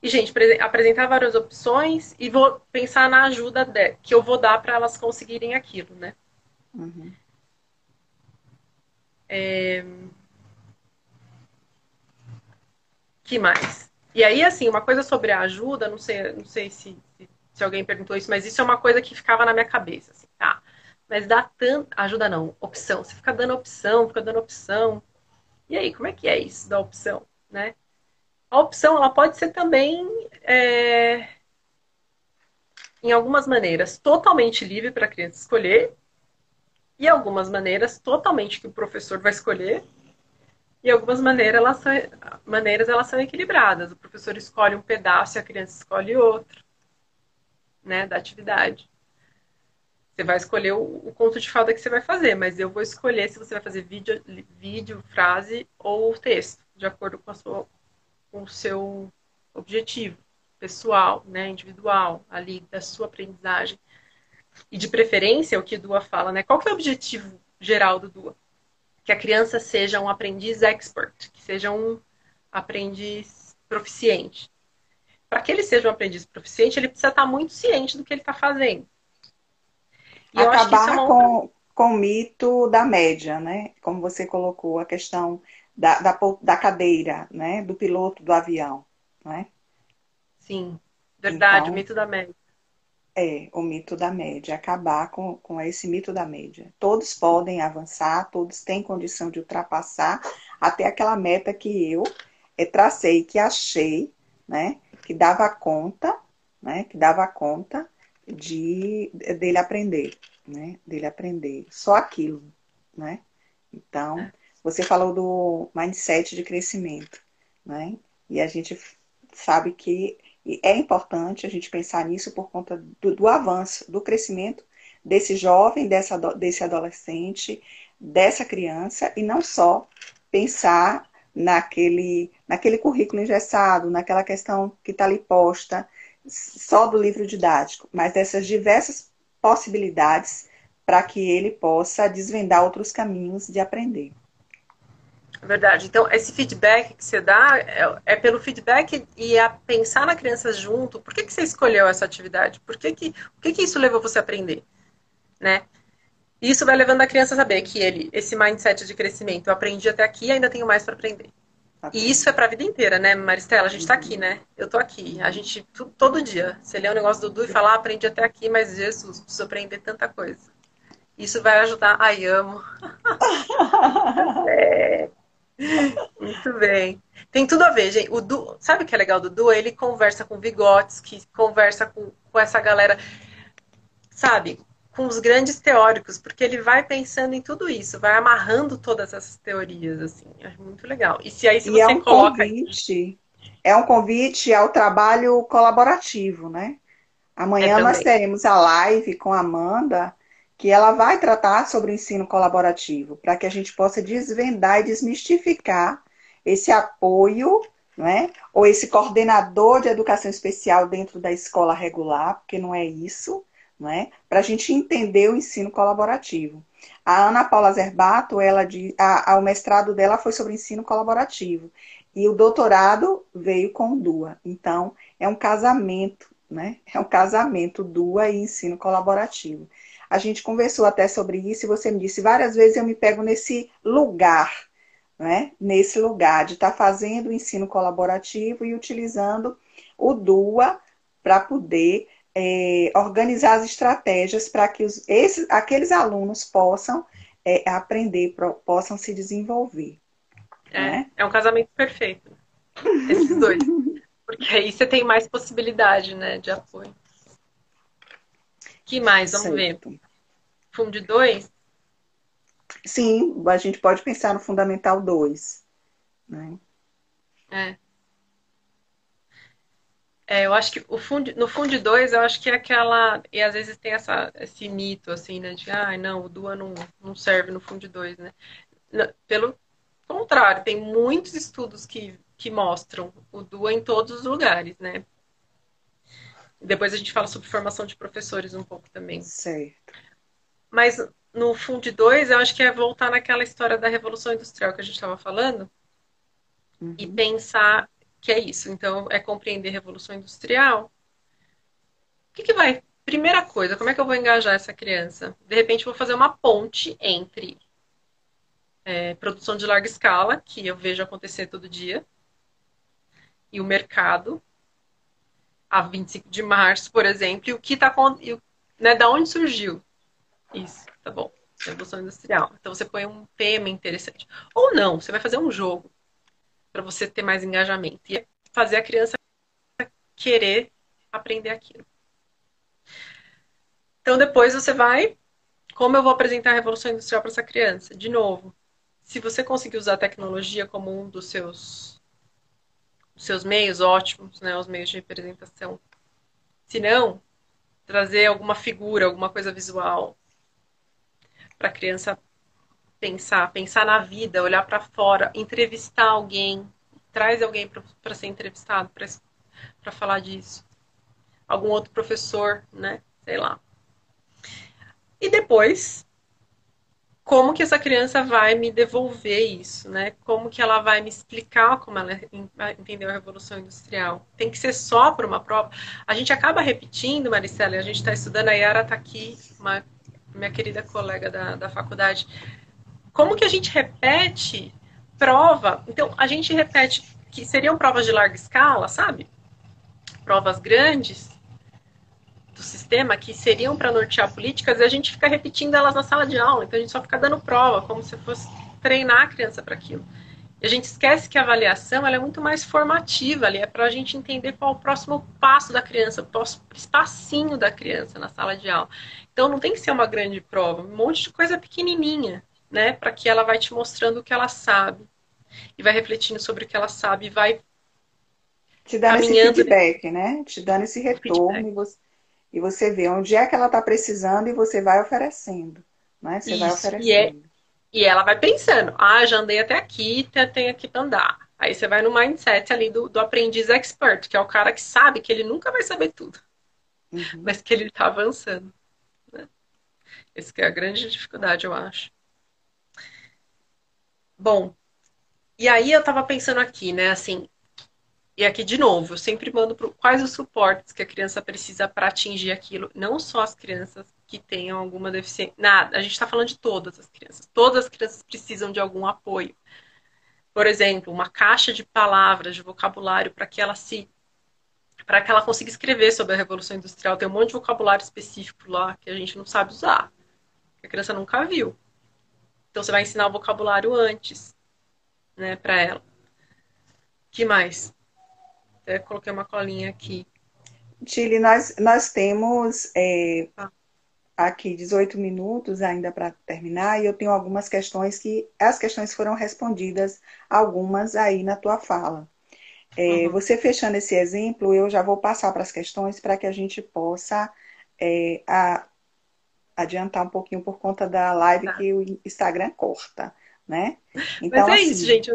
E, gente, apresentar várias opções e vou pensar na ajuda de, que eu vou dar para elas conseguirem aquilo, né? Uhum. É... que mais? E aí, assim, uma coisa sobre a ajuda, não sei, não sei se, se, alguém perguntou isso, mas isso é uma coisa que ficava na minha cabeça, assim, tá? mas dá tanto. Ajuda não, opção. Você fica dando opção, fica dando opção. E aí, como é que é isso da opção, né? A opção, ela pode ser também, é... em algumas maneiras, totalmente livre para a criança escolher, e algumas maneiras totalmente que o professor vai escolher, e algumas maneiras elas, são, maneiras elas são equilibradas. O professor escolhe um pedaço e a criança escolhe outro, né, da atividade. Você vai escolher o, o conto de fada que você vai fazer, mas eu vou escolher se você vai fazer vídeo, vídeo frase ou texto, de acordo com, sua, com o seu objetivo pessoal, né, individual, ali da sua aprendizagem. E de preferência, o que Dua fala, né? Qual que é o objetivo geral do Dua? Que a criança seja um aprendiz expert, que seja um aprendiz proficiente. Para que ele seja um aprendiz proficiente, ele precisa estar muito ciente do que ele está fazendo. E Acabar é com, com o mito da média, né? Como você colocou, a questão da, da, da cadeira, né? Do piloto do avião, né? Sim, verdade, então, o mito da média. É, o mito da média, acabar com, com esse mito da média. Todos podem avançar, todos têm condição de ultrapassar até aquela meta que eu é, tracei, que achei, né, que dava conta, né, que dava conta de dele aprender, né, dele aprender só aquilo, né? Então, é. você falou do mindset de crescimento, né? E a gente sabe que e é importante a gente pensar nisso por conta do, do avanço, do crescimento desse jovem, dessa, desse adolescente, dessa criança, e não só pensar naquele, naquele currículo engessado, naquela questão que está ali posta, só do livro didático, mas dessas diversas possibilidades para que ele possa desvendar outros caminhos de aprender. Verdade. Então, esse feedback que você dá é, é, pelo feedback e a pensar na criança junto. Por que, que você escolheu essa atividade? Por que, que, o que, que isso levou você a aprender? Né? E isso vai levando a criança a saber que ele, esse mindset de crescimento, eu aprendi até aqui e ainda tenho mais para aprender. E isso é para a vida inteira, né, Maristela? A gente está aqui, né? Eu tô aqui. A gente, todo dia. Você lê um negócio do Dudu e fala, ah, aprendi até aqui, mas Jesus, preciso aprender tanta coisa. Isso vai ajudar. Ai, amo. é, muito bem. Tem tudo a ver, gente. O du... Sabe o que é legal do Du? Ele conversa com Vygotsky, conversa com, com essa galera, sabe? Com os grandes teóricos, porque ele vai pensando em tudo isso, vai amarrando todas essas teorias, assim. É muito legal. E se aí se e você é um coloca. Convite, é um convite ao trabalho colaborativo, né? Amanhã é nós teremos a live com a Amanda que ela vai tratar sobre o ensino colaborativo, para que a gente possa desvendar e desmistificar esse apoio, né? ou esse coordenador de educação especial dentro da escola regular, porque não é isso, né? para a gente entender o ensino colaborativo. A Ana Paula Zerbato, ela de, a, a, o mestrado dela foi sobre ensino colaborativo e o doutorado veio com DUA. Então, é um casamento, né? É um casamento DUA e ensino colaborativo. A gente conversou até sobre isso e você me disse várias vezes eu me pego nesse lugar, né? Nesse lugar de estar tá fazendo o ensino colaborativo e utilizando o DUA para poder é, organizar as estratégias para que os, esses, aqueles alunos possam é, aprender, possam se desenvolver. É, né? é um casamento perfeito. Esses dois. Porque aí você tem mais possibilidade né, de apoio que mais? Vamos certo. ver. Fundo 2? Sim, a gente pode pensar no Fundamental 2. Né? É. É, eu acho que o fundo, no Fundo 2, eu acho que é aquela. E às vezes tem essa, esse mito, assim, né? De, ah, não, o DUA não, não serve no Fundo 2, né? Pelo contrário, tem muitos estudos que, que mostram o DUA em todos os lugares, né? Depois a gente fala sobre formação de professores um pouco também. Certo. Mas no Fundo 2, eu acho que é voltar naquela história da Revolução Industrial que a gente estava falando uhum. e pensar que é isso. Então, é compreender a Revolução Industrial. O que, que vai? Primeira coisa, como é que eu vou engajar essa criança? De repente, vou fazer uma ponte entre é, produção de larga escala, que eu vejo acontecer todo dia, e o mercado, a 25 de março, por exemplo, e o que está né, da onde surgiu isso. tá bom. Revolução Industrial. Então você põe um tema interessante. Ou não, você vai fazer um jogo para você ter mais engajamento. E fazer a criança querer aprender aquilo. Então depois você vai. Como eu vou apresentar a Revolução Industrial para essa criança? De novo, se você conseguir usar a tecnologia como um dos seus, seus meios ótimos, né, os meios de representação. Se não, trazer alguma figura, alguma coisa visual, para a criança pensar, pensar na vida, olhar para fora, entrevistar alguém, traz alguém para ser entrevistado, para falar disso. Algum outro professor, né? Sei lá. E depois, como que essa criança vai me devolver isso, né? Como que ela vai me explicar como ela entendeu a Revolução Industrial? Tem que ser só por uma prova. A gente acaba repetindo, Maricela, a gente está estudando, a Yara está aqui, uma minha querida colega da, da faculdade, como que a gente repete prova? Então, a gente repete que seriam provas de larga escala, sabe? Provas grandes do sistema que seriam para nortear políticas e a gente fica repetindo elas na sala de aula. Então, a gente só fica dando prova, como se fosse treinar a criança para aquilo. E a gente esquece que a avaliação é muito mais formativa ali, é para a gente entender qual é o próximo passo da criança, o próximo espacinho da criança na sala de aula. Então não tem que ser uma grande prova, um monte de coisa pequenininha, né? Para que ela vai te mostrando o que ela sabe e vai refletindo sobre o que ela sabe e vai te dando esse feedback, né? Te dando esse retorno e você, e você vê onde é que ela está precisando e você vai oferecendo, né? Você Isso, vai oferecendo. E, é, e ela vai pensando, ah, já andei até aqui, tem aqui para andar. Aí você vai no mindset ali do, do aprendiz expert, que é o cara que sabe que ele nunca vai saber tudo, uhum. mas que ele está avançando. Essa é a grande dificuldade, eu acho. Bom, e aí eu tava pensando aqui, né, assim, e aqui de novo, eu sempre mando pro, quais os suportes que a criança precisa para atingir aquilo, não só as crianças que tenham alguma deficiência, nada, a gente está falando de todas as crianças. Todas as crianças precisam de algum apoio. Por exemplo, uma caixa de palavras, de vocabulário para que ela se para que ela consiga escrever sobre a revolução industrial, tem um monte de vocabulário específico lá que a gente não sabe usar que a criança nunca viu. Então você vai ensinar o vocabulário antes, né, para ela. Que mais? Até coloquei uma colinha aqui. Chile, nós, nós temos é, ah. aqui 18 minutos ainda para terminar e eu tenho algumas questões que as questões foram respondidas, algumas aí na tua fala. É, uhum. Você fechando esse exemplo, eu já vou passar para as questões para que a gente possa é, a, adiantar um pouquinho por conta da live tá. que o Instagram corta, né? Então, mas é assim, isso, gente.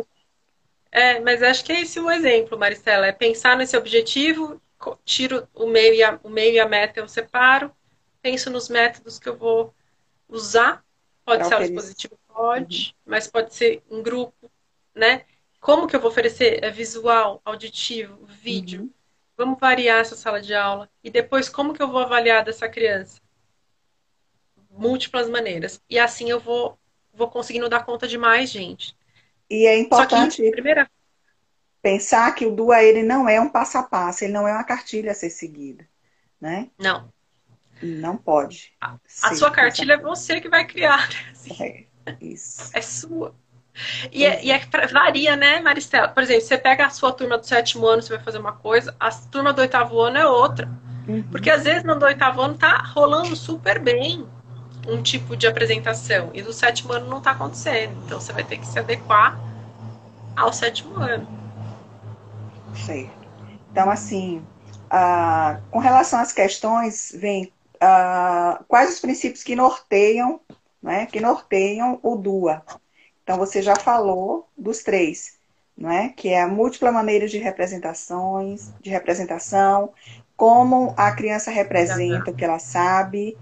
É, mas acho que é esse o exemplo, Maricela. É pensar nesse objetivo, tiro o meio e a, o meio e a meta eu separo, penso nos métodos que eu vou usar. Pode ser aula dispositivo, pode, uhum. mas pode ser em grupo, né? Como que eu vou oferecer? É visual, auditivo, vídeo. Uhum. Vamos variar essa sala de aula. E depois, como que eu vou avaliar dessa criança? múltiplas maneiras. E assim eu vou, vou conseguindo dar conta de mais gente. E é importante que, primeira... pensar que o DUA ele não é um passo a passo, ele não é uma cartilha a ser seguida. Né? Não. Não pode. A, a sua cartilha é você que vai criar. Assim. É, isso. É sua. E é, e é, varia, né, Maristela? Por exemplo, você pega a sua turma do sétimo ano, você vai fazer uma coisa, a turma do oitavo ano é outra. Uhum. Porque às vezes no do oitavo ano tá rolando super bem um tipo de apresentação. E no sétimo ano não está acontecendo. Então você vai ter que se adequar ao sétimo ano. Certo. Então, assim, uh, com relação às questões, vem uh, quais os princípios que norteiam, né, que norteiam o DUA. Então, você já falou dos três, não é? que é a múltipla maneira de representações, de representação, como a criança representa o que ela sabe,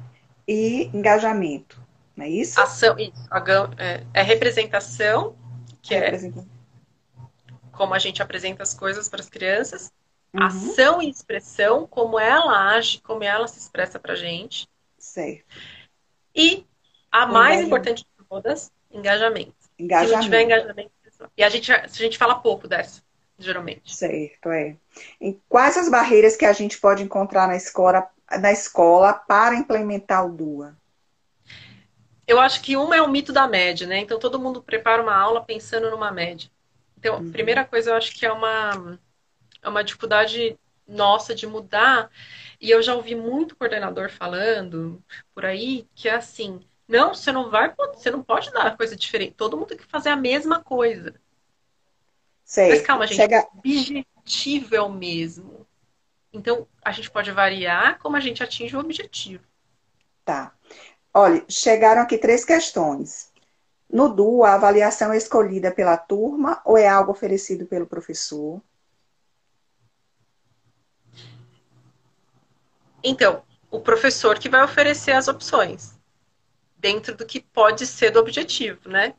e engajamento, não é isso? Ação. É, é representação, que é como a gente apresenta as coisas para as crianças. Uhum. Ação e expressão, como ela age, como ela se expressa para a gente. Certo. E a mais importante de todas, engajamento. Engajamento. Se não tiver engajamento, e a gente, a gente fala pouco dessa, geralmente. Certo, é. E quais as barreiras que a gente pode encontrar na escola na escola para implementar o DUA? eu acho que uma é o mito da média, né? Então todo mundo prepara uma aula pensando numa média. Então, uhum. primeira coisa, eu acho que é uma, é uma dificuldade nossa de mudar. E eu já ouvi muito coordenador falando por aí que é assim, não, você não vai, você não pode dar coisa diferente. Todo mundo tem que fazer a mesma coisa. Sei. Mas calma, gente, Chega... o objetivo é o mesmo. Então, a gente pode variar como a gente atinge o objetivo. Tá. Olha, chegaram aqui três questões. No DU, a avaliação é escolhida pela turma ou é algo oferecido pelo professor? Então, o professor que vai oferecer as opções, dentro do que pode ser do objetivo, né?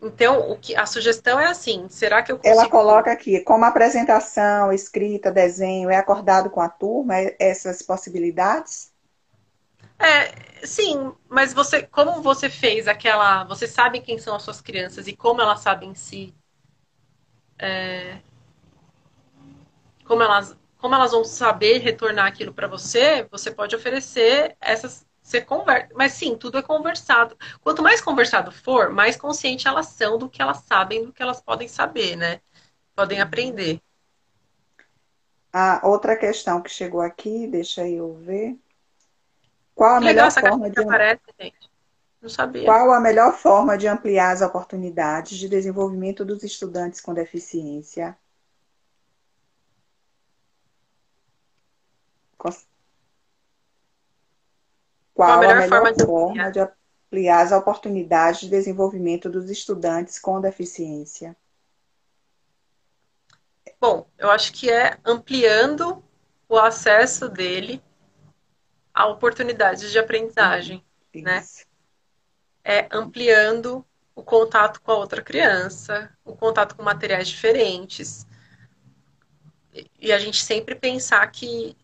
Então, o que, a sugestão é assim: será que eu consigo... Ela coloca aqui, como apresentação, escrita, desenho, é acordado com a turma essas possibilidades? É, sim, mas você, como você fez aquela, você sabe quem são as suas crianças e como elas sabem se, é, como elas, como elas vão saber retornar aquilo para você, você pode oferecer essas, você conversa, mas sim, tudo é conversado. Quanto mais conversado for, mais consciente elas são do que elas sabem, do que elas podem saber, né? Podem aprender. A outra questão que chegou aqui, deixa eu ver. Qual a melhor forma de aparece, gente. Não sabia. Qual a melhor forma de ampliar as oportunidades de desenvolvimento dos estudantes com deficiência? Qual, a melhor, a melhor forma, de, forma de ampliar as oportunidades de desenvolvimento dos estudantes com deficiência? Bom, eu acho que é ampliando o acesso dele a oportunidades de aprendizagem, Isso. né? É ampliando o contato com a outra criança, o contato com materiais diferentes. E a gente sempre pensar que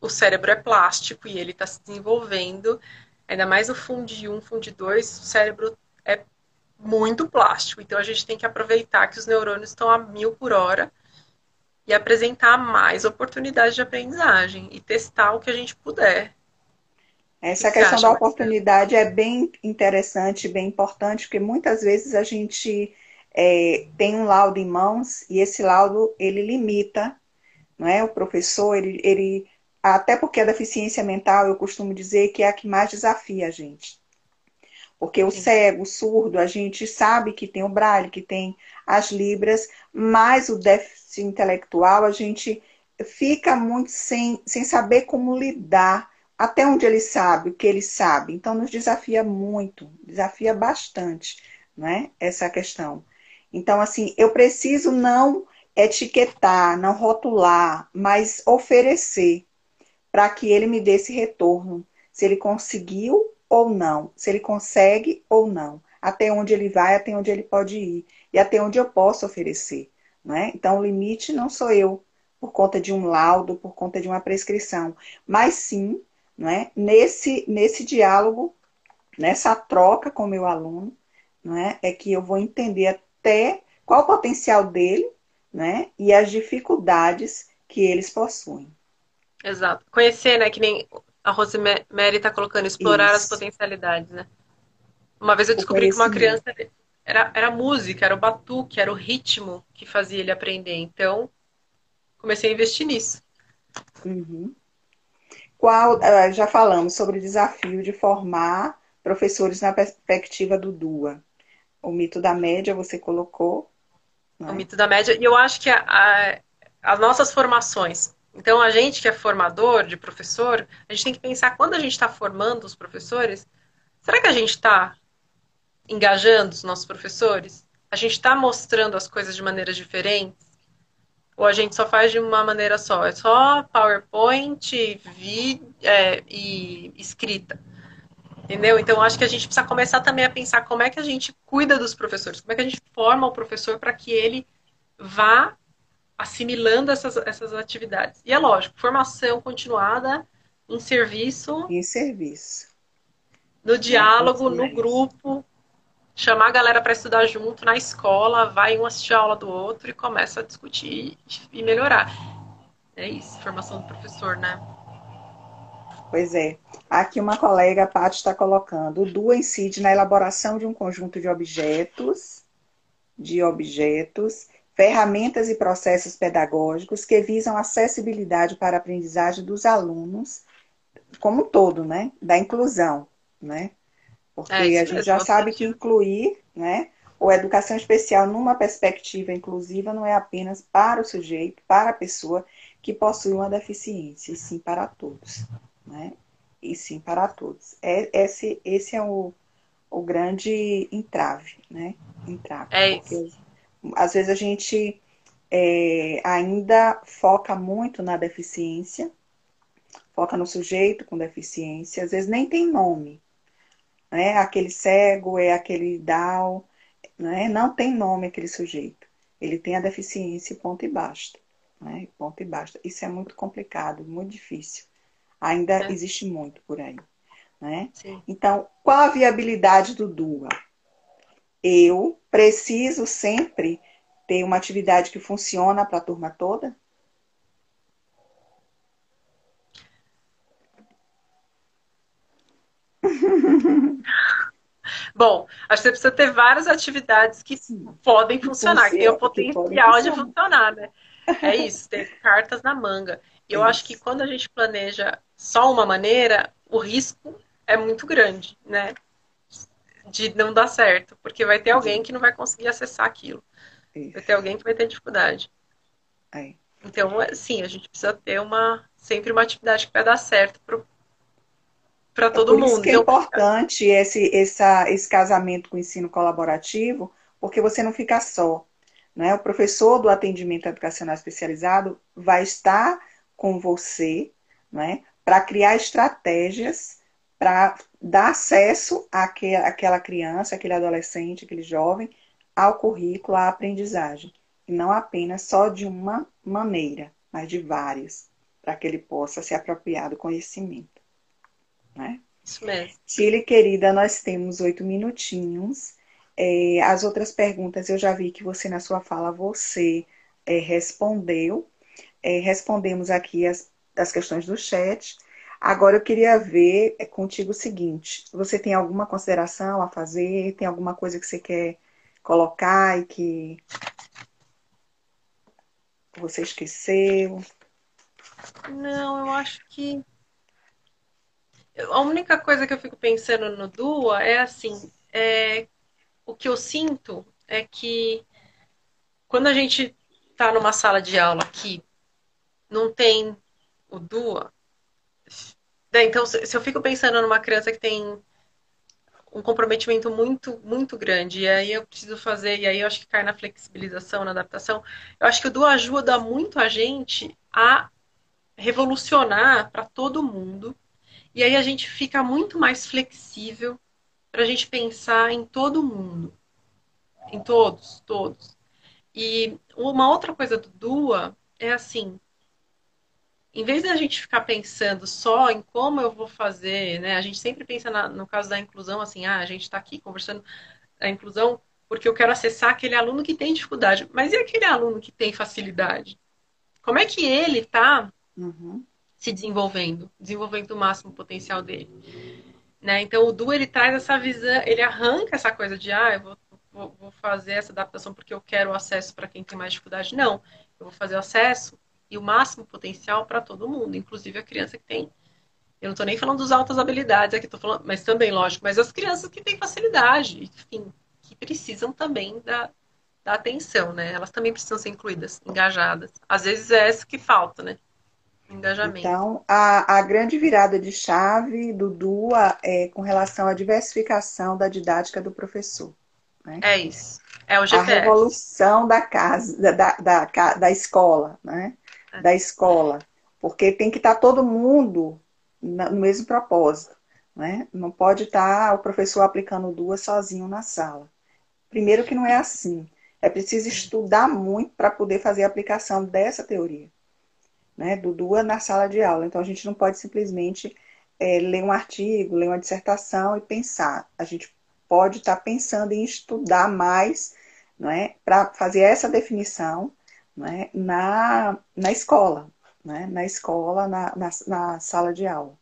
o cérebro é plástico e ele está se desenvolvendo. Ainda mais o Fundi 1, Fundi 2, o cérebro é muito plástico. Então a gente tem que aproveitar que os neurônios estão a mil por hora e apresentar mais oportunidades de aprendizagem e testar o que a gente puder. Essa questão da oportunidade é bem interessante, bem importante, porque muitas vezes a gente é, tem um laudo em mãos e esse laudo ele limita, não é? O professor, ele, ele até porque a deficiência mental, eu costumo dizer que é a que mais desafia a gente. Porque o cego, o surdo, a gente sabe que tem o braille, que tem as libras, mas o déficit intelectual, a gente fica muito sem, sem saber como lidar até onde ele sabe o que ele sabe. Então, nos desafia muito, desafia bastante, né? Essa questão. Então, assim, eu preciso não etiquetar, não rotular, mas oferecer para que ele me dê esse retorno. Se ele conseguiu ou não, se ele consegue ou não, até onde ele vai, até onde ele pode ir e até onde eu posso oferecer. Né? Então, o limite não sou eu, por conta de um laudo, por conta de uma prescrição, mas sim é? nesse, nesse diálogo, nessa troca com o meu aluno, é? é que eu vou entender até qual o potencial dele né? e as dificuldades que eles possuem. Exato. Conhecer, né? Que nem a Rosemary está colocando, explorar Isso. as potencialidades, né? Uma vez eu descobri que uma criança era, era música, era o batuque, era o ritmo que fazia ele aprender. Então, comecei a investir nisso. Uhum. Qual, eh, já falamos sobre o desafio de formar professores na perspectiva do DUA. O mito da média você colocou. Né? O mito da média. E eu acho que a, a, as nossas formações. Então, a gente que é formador de professor, a gente tem que pensar quando a gente está formando os professores, será que a gente está engajando os nossos professores? A gente está mostrando as coisas de maneiras diferentes? ou a gente só faz de uma maneira só? É só PowerPoint, vídeo é, e escrita. Entendeu? Então, acho que a gente precisa começar também a pensar como é que a gente cuida dos professores, como é que a gente forma o professor para que ele vá assimilando essas, essas atividades. E é lógico, formação continuada em serviço. Em serviço. No diálogo, no grupo, chamar a galera para estudar junto na escola, vai um assistir a aula do outro e começa a discutir e melhorar. É isso, formação do professor, né? Pois é. Aqui uma colega, a Paty, está colocando, o DUA incide na elaboração de um conjunto de objetos, de objetos, ferramentas e processos pedagógicos que visam acessibilidade para a aprendizagem dos alunos, como um todo, né? Da inclusão, né? Porque é, a gente já sabe que incluir, né? Ou educação especial numa perspectiva inclusiva não é apenas para o sujeito, para a pessoa que possui uma deficiência, e sim para todos, né? E sim para todos. É, esse, esse é o, o grande entrave, né? Entrave. É isso. Às vezes a gente é, ainda foca muito na deficiência, foca no sujeito com deficiência, às vezes nem tem nome, né? Aquele cego é aquele Down, né? Não tem nome aquele sujeito. Ele tem a deficiência, ponto e basta. Né? Ponto e basta. Isso é muito complicado, muito difícil. Ainda é. existe muito por aí. Né? Então, qual a viabilidade do DUA? Eu preciso sempre ter uma atividade que funciona para a turma toda? Bom, acho que você precisa ter várias atividades que Sim. podem funcionar, que, tem o potencial de funcionar, né? É isso, ter cartas na manga. E eu acho que quando a gente planeja só uma maneira, o risco é muito grande, né? De não dar certo, porque vai ter alguém que não vai conseguir acessar aquilo. Isso. Vai ter alguém que vai ter dificuldade. É. Então, sim, a gente precisa ter uma sempre uma atividade que vai dar certo para é todo é por mundo. Isso que é importante esse, essa, esse casamento com o ensino colaborativo, porque você não fica só. Né? O professor do atendimento educacional especializado vai estar com você né, para criar estratégias para dar acesso àquela, àquela criança, aquele adolescente, aquele jovem ao currículo, à aprendizagem. E não apenas só de uma maneira, mas de várias, para que ele possa se apropriar do conhecimento. Né? Isso mesmo. Chile, querida, nós temos oito minutinhos. É, as outras perguntas eu já vi que você, na sua fala, você é, respondeu. É, respondemos aqui as, as questões do chat. Agora eu queria ver é, contigo o seguinte: você tem alguma consideração a fazer? Tem alguma coisa que você quer colocar e que você esqueceu? Não, eu acho que a única coisa que eu fico pensando no Dua é assim, é, o que eu sinto é que quando a gente está numa sala de aula que não tem o Dua, né, então se eu fico pensando numa criança que tem um comprometimento muito, muito grande. E aí eu preciso fazer, e aí eu acho que cai na flexibilização, na adaptação. Eu acho que o Dua ajuda muito a gente a revolucionar para todo mundo e aí a gente fica muito mais flexível para a gente pensar em todo mundo. Em todos, todos. E uma outra coisa do Dua é assim, em vez da gente ficar pensando só em como eu vou fazer, né? A gente sempre pensa na, no caso da inclusão, assim, ah, a gente está aqui conversando a inclusão porque eu quero acessar aquele aluno que tem dificuldade. Mas e aquele aluno que tem facilidade? Como é que ele está uhum se desenvolvendo, desenvolvendo o máximo potencial dele. Né? Então o Du ele traz essa visão, ele arranca essa coisa de ah, eu vou, vou, vou fazer essa adaptação porque eu quero acesso para quem tem mais dificuldade. Não, eu vou fazer o acesso e o máximo potencial para todo mundo, inclusive a criança que tem. Eu não estou nem falando dos altas habilidades aqui, estou falando, mas também, lógico, mas as crianças que têm facilidade, enfim, que precisam também da, da atenção, né? Elas também precisam ser incluídas, engajadas. Às vezes é isso que falta, né? Engajamento. Então, a, a grande virada de chave do DUA é com relação à diversificação da didática do professor. Né? É isso. É o GPS. A revolução da casa, da, da, da, da escola, né? É. Da escola. Porque tem que estar todo mundo no mesmo propósito. Né? Não pode estar o professor aplicando o DUA sozinho na sala. Primeiro que não é assim. É preciso estudar muito para poder fazer a aplicação dessa teoria né, do DUA na sala de aula. Então, a gente não pode simplesmente é, ler um artigo, ler uma dissertação e pensar. A gente pode estar tá pensando em estudar mais é, para fazer essa definição é, na, na escola, né, na escola, na, na, na sala de aula.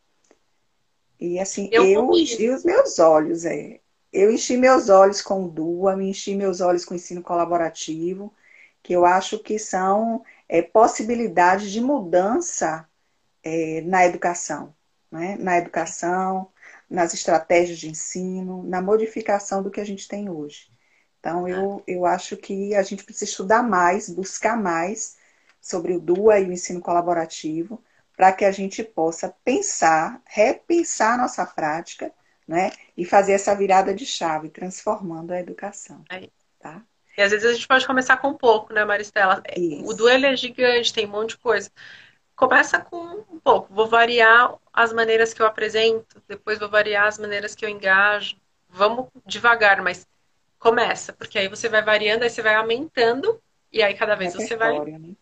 E assim, eu, eu enchi os meus olhos, é. Eu enchi meus olhos com o DUA, me enchi meus olhos com o ensino colaborativo, que eu acho que são é, possibilidades de mudança é, na educação, né? na educação, nas estratégias de ensino, na modificação do que a gente tem hoje. Então, eu, eu acho que a gente precisa estudar mais, buscar mais sobre o DUA e o ensino colaborativo, para que a gente possa pensar, repensar a nossa prática, né? E fazer essa virada de chave, transformando a educação. Tá? E às vezes a gente pode começar com pouco, né, Maristela? Isso. O duelo é gigante, tem um monte de coisa. Começa com um pouco. Vou variar as maneiras que eu apresento, depois vou variar as maneiras que eu engajo. Vamos devagar, mas começa, porque aí você vai variando, aí você vai aumentando, e aí cada vez você vai. Né?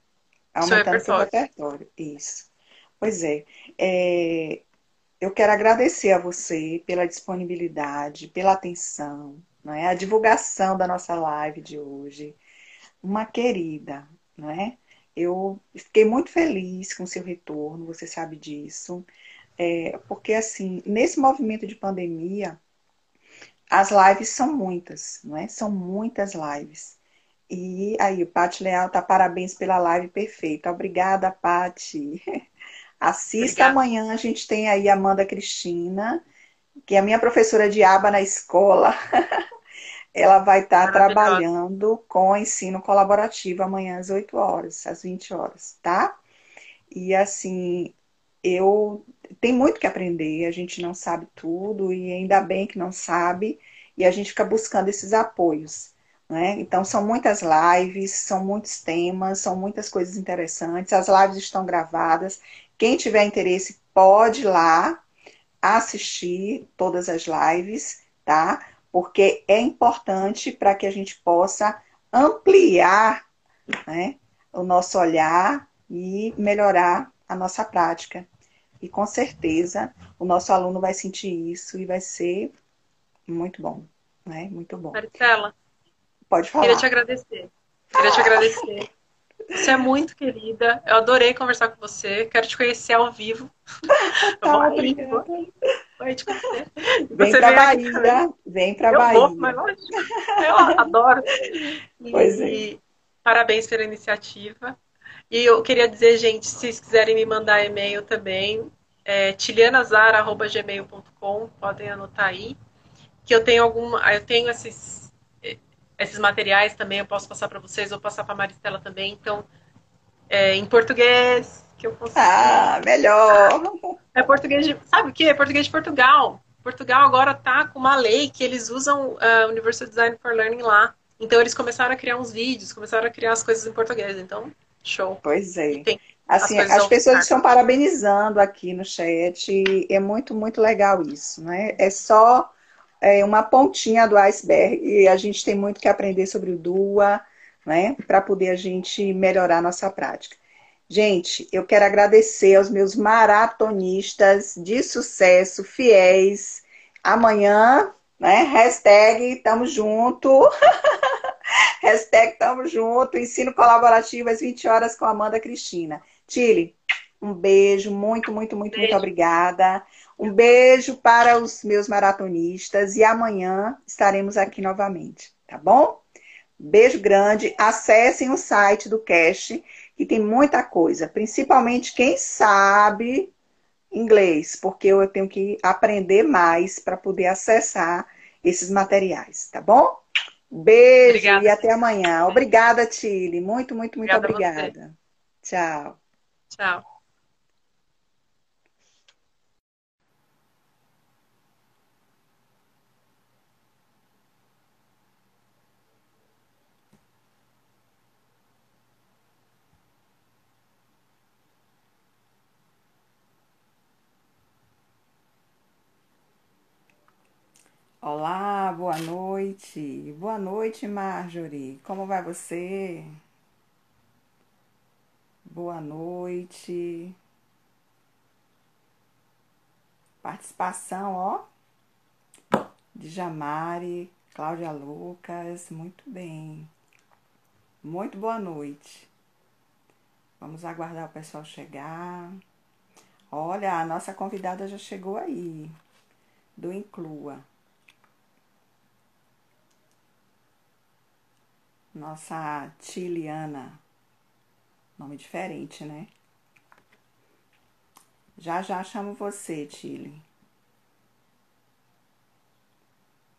Aumentando seu repertório. Isso. Pois é. é. Eu quero agradecer a você pela disponibilidade, pela atenção, não é? a divulgação da nossa live de hoje. Uma querida, não é? Eu fiquei muito feliz com o seu retorno, você sabe disso. É, porque, assim, nesse movimento de pandemia, as lives são muitas, não é? São muitas lives. E aí, o Pati Leal tá parabéns pela live perfeita. Obrigada, Pati. Assista Obrigada. amanhã, a gente tem aí a Amanda Cristina, que é a minha professora de aba na escola. Ela vai estar tá trabalhando com ensino colaborativo amanhã às 8 horas, às 20 horas, tá? E assim, eu tem muito que aprender, a gente não sabe tudo e ainda bem que não sabe, e a gente fica buscando esses apoios. Né? Então, são muitas lives, são muitos temas, são muitas coisas interessantes. As lives estão gravadas. Quem tiver interesse pode ir lá assistir todas as lives, tá? Porque é importante para que a gente possa ampliar né, o nosso olhar e melhorar a nossa prática. E com certeza o nosso aluno vai sentir isso e vai ser muito bom, né? Muito bom. Marcela, pode falar. Queria te agradecer. Queria te agradecer. Você é muito querida. Eu adorei conversar com você. Quero te conhecer ao vivo. Tá, obrigada. Vem você pra Bahia. Vem pra eu Bahia. Vou, mas eu adoro. Pois e, é. Parabéns pela iniciativa. E eu queria dizer, gente, se vocês quiserem me mandar e-mail também, é tilianazara.gmail.com, podem anotar aí. Que eu tenho alguma. Eu tenho esses, esses materiais também, eu posso passar para vocês, ou passar para a Maristela também. Então, é, em português, que eu consigo. Ah, melhor! É português de. Sabe o que? É português de Portugal. Portugal agora tá com uma lei que eles usam uh, Universal Design for Learning lá. Então eles começaram a criar uns vídeos, começaram a criar as coisas em português. Então, Show. Pois é. Assim, as, as pessoas estão parabenizando aqui no chat. E é muito, muito legal isso, né? É só é, uma pontinha do iceberg. E a gente tem muito que aprender sobre o DUA, né? Para poder a gente melhorar a nossa prática. Gente, eu quero agradecer aos meus maratonistas de sucesso, fiéis. Amanhã, né? Hashtag tamo junto. Hashtag tamo junto, ensino colaborativo às 20 horas com Amanda Cristina. Tile, um beijo, muito, muito, muito, beijo. muito obrigada. Um beijo para os meus maratonistas e amanhã estaremos aqui novamente, tá bom? Beijo grande. Acessem o site do Cash, que tem muita coisa, principalmente quem sabe inglês, porque eu tenho que aprender mais para poder acessar esses materiais, tá bom? Beijo obrigada. e até amanhã. Obrigada, Tile. Muito, muito, muito obrigada. obrigada. Tchau. Tchau. Olá, boa noite. Boa noite, Marjorie. Como vai você? Boa noite. Participação, ó. De Jamari, Cláudia Lucas. Muito bem. Muito boa noite. Vamos aguardar o pessoal chegar. Olha, a nossa convidada já chegou aí. do Inclua. Nossa Tiliana. Nome diferente, né? Já já chamo você, Tili.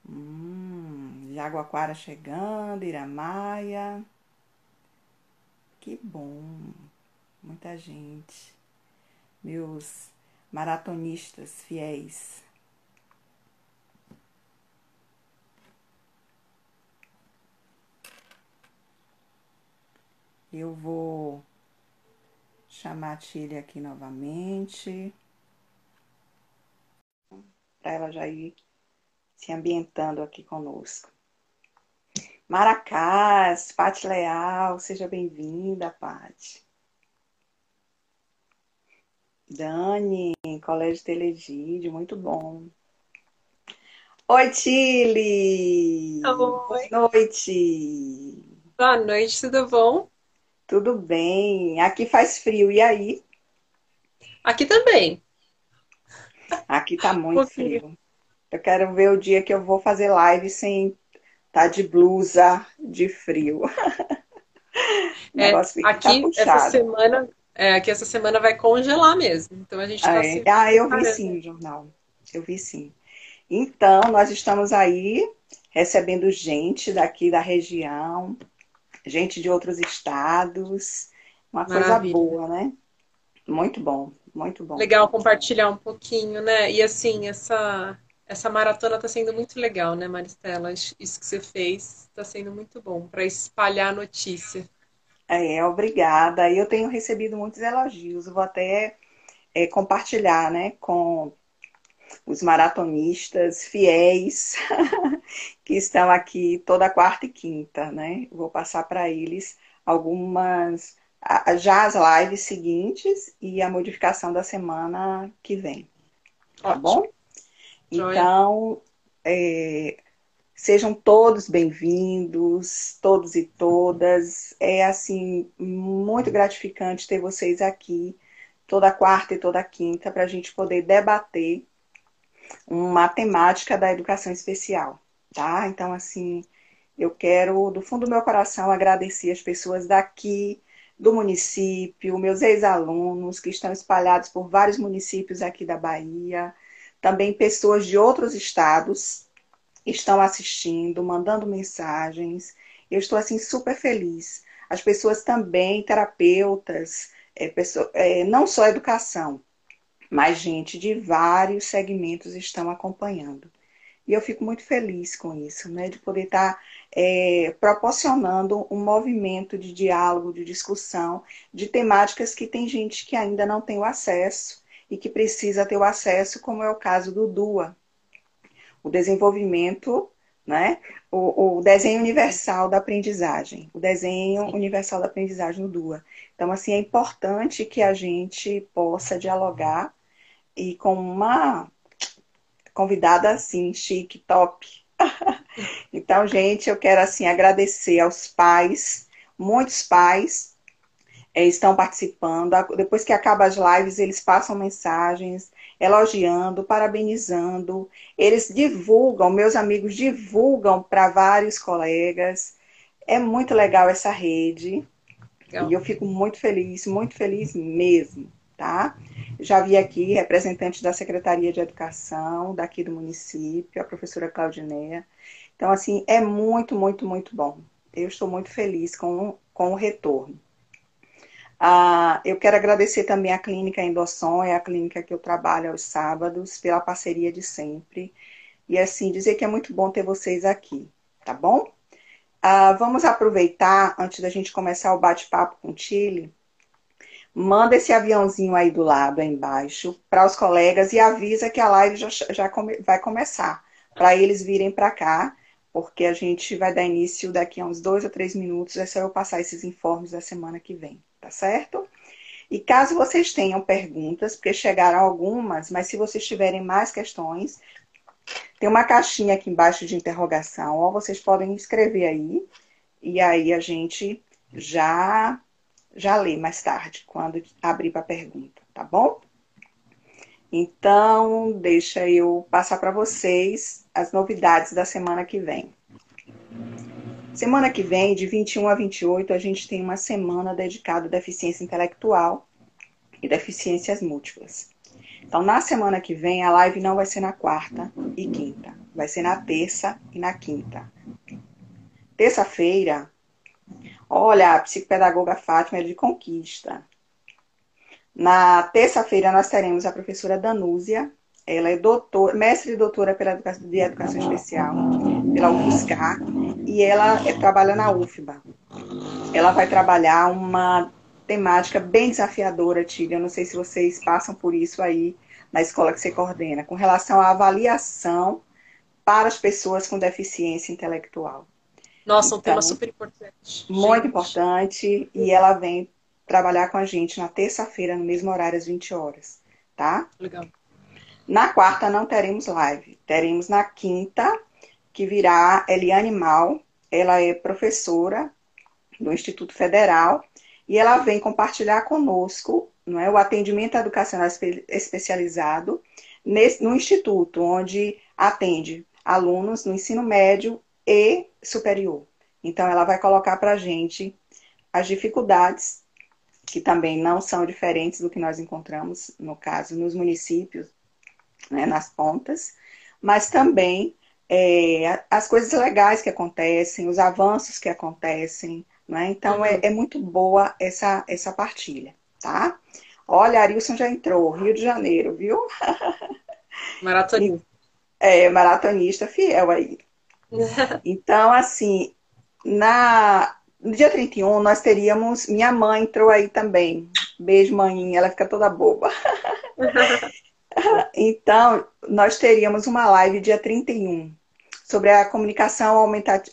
Hum, Jaguaquara chegando, Iramaia. Que bom. Muita gente. Meus maratonistas fiéis. Eu vou chamar a Tilha aqui novamente. Para ela já ir se ambientando aqui conosco. Maracás, Pati Leal, seja bem-vinda, Pati. Dani, Colégio Telegídio, muito bom. Oi, Tile! Oi. Boa noite! Boa noite, tudo bom? Tudo bem. Aqui faz frio, e aí? Aqui também. Aqui tá muito frio. Eu quero ver o dia que eu vou fazer live sem estar tá de blusa de frio. É, aqui tá essa semana, é, aqui essa semana vai congelar mesmo. Então a gente tá é. Ah, eu vi sim, jornal. Eu vi sim. Então, nós estamos aí recebendo gente daqui da região, gente de outros estados. Uma Maravilha. coisa boa, né? Muito bom, muito bom. Legal compartilhar um pouquinho, né? E assim, essa essa maratona está sendo muito legal, né, Maristela? Isso que você fez está sendo muito bom para espalhar a notícia. É, obrigada. Eu tenho recebido muitos elogios. vou até é, compartilhar, né, com os maratonistas fiéis que estão aqui toda quarta e quinta, né? Vou passar para eles algumas já as lives seguintes e a modificação da semana que vem. Tá Ótimo. bom? Então, é, sejam todos bem-vindos, todos e todas. É assim muito gratificante ter vocês aqui toda quarta e toda quinta para a gente poder debater uma temática da educação especial, tá? Então, assim, eu quero do fundo do meu coração agradecer as pessoas daqui do município, meus ex-alunos que estão espalhados por vários municípios aqui da Bahia também pessoas de outros estados estão assistindo, mandando mensagens. Eu estou assim super feliz. As pessoas também, terapeutas, é, pessoa, é, não só educação, mas gente de vários segmentos estão acompanhando. E eu fico muito feliz com isso, né? De poder estar é, proporcionando um movimento de diálogo, de discussão, de temáticas que tem gente que ainda não tem o acesso e que precisa ter o acesso, como é o caso do DUA, o desenvolvimento, né? O, o desenho universal da aprendizagem, o desenho Sim. universal da aprendizagem no DUA. Então, assim, é importante que a gente possa dialogar e com uma convidada assim, chique, top. então, gente, eu quero assim agradecer aos pais, muitos pais é, estão participando. Depois que acaba as lives, eles passam mensagens elogiando, parabenizando. Eles divulgam, meus amigos divulgam para vários colegas. É muito legal essa rede. Legal. E eu fico muito feliz, muito feliz mesmo, tá? Já vi aqui representantes da Secretaria de Educação daqui do município, a professora Claudineia. Então, assim, é muito, muito, muito bom. Eu estou muito feliz com, com o retorno. Ah, eu quero agradecer também à Clínica Endosson, é a clínica que eu trabalho aos sábados, pela parceria de sempre. E assim, dizer que é muito bom ter vocês aqui, tá bom? Ah, vamos aproveitar, antes da gente começar o bate-papo com o Chile, manda esse aviãozinho aí do lado, aí embaixo, para os colegas e avisa que a live já, já come, vai começar, para eles virem para cá, porque a gente vai dar início daqui a uns dois ou três minutos, é só eu passar esses informes da semana que vem tá certo? E caso vocês tenham perguntas, porque chegaram algumas, mas se vocês tiverem mais questões, tem uma caixinha aqui embaixo de interrogação, ó, vocês podem escrever aí, e aí a gente já já lê mais tarde, quando abrir para pergunta, tá bom? Então, deixa eu passar para vocês as novidades da semana que vem. Semana que vem, de 21 a 28, a gente tem uma semana dedicada à deficiência intelectual e deficiências múltiplas. Então, na semana que vem, a live não vai ser na quarta e quinta, vai ser na terça e na quinta. Terça-feira, olha, a psicopedagoga Fátima é de Conquista. Na terça-feira, nós teremos a professora Danúzia. Ela é doutor, mestre e doutora pela educação, de Educação Especial, pela UFSCar, e ela é, trabalha na UFBA. Ela vai trabalhar uma temática bem desafiadora, Tília. Eu não sei se vocês passam por isso aí na escola que você coordena, com relação à avaliação para as pessoas com deficiência intelectual. Nossa, um tema então, super importante. Muito gente. importante. E ela vem trabalhar com a gente na terça-feira, no mesmo horário, às 20 horas. Tá? Legal. Na quarta não teremos live. Teremos na quinta, que virá Eliane Mal. Ela é professora do Instituto Federal e ela vem compartilhar conosco não é, o atendimento educacional especializado nesse, no Instituto, onde atende alunos no ensino médio e superior. Então, ela vai colocar para a gente as dificuldades, que também não são diferentes do que nós encontramos, no caso, nos municípios, né, nas pontas, mas também é, as coisas legais que acontecem, os avanços que acontecem, né? Então, é, uhum. é, é, muito boa essa, essa partilha, tá? Olha, Arilson já entrou, Rio de Janeiro, viu? Maratonista. É, maratonista fiel aí. Então, assim, na, no dia 31 nós teríamos. Minha mãe entrou aí também. Beijo, mãe, ela fica toda boba. então, nós teríamos uma live dia 31 sobre a comunicação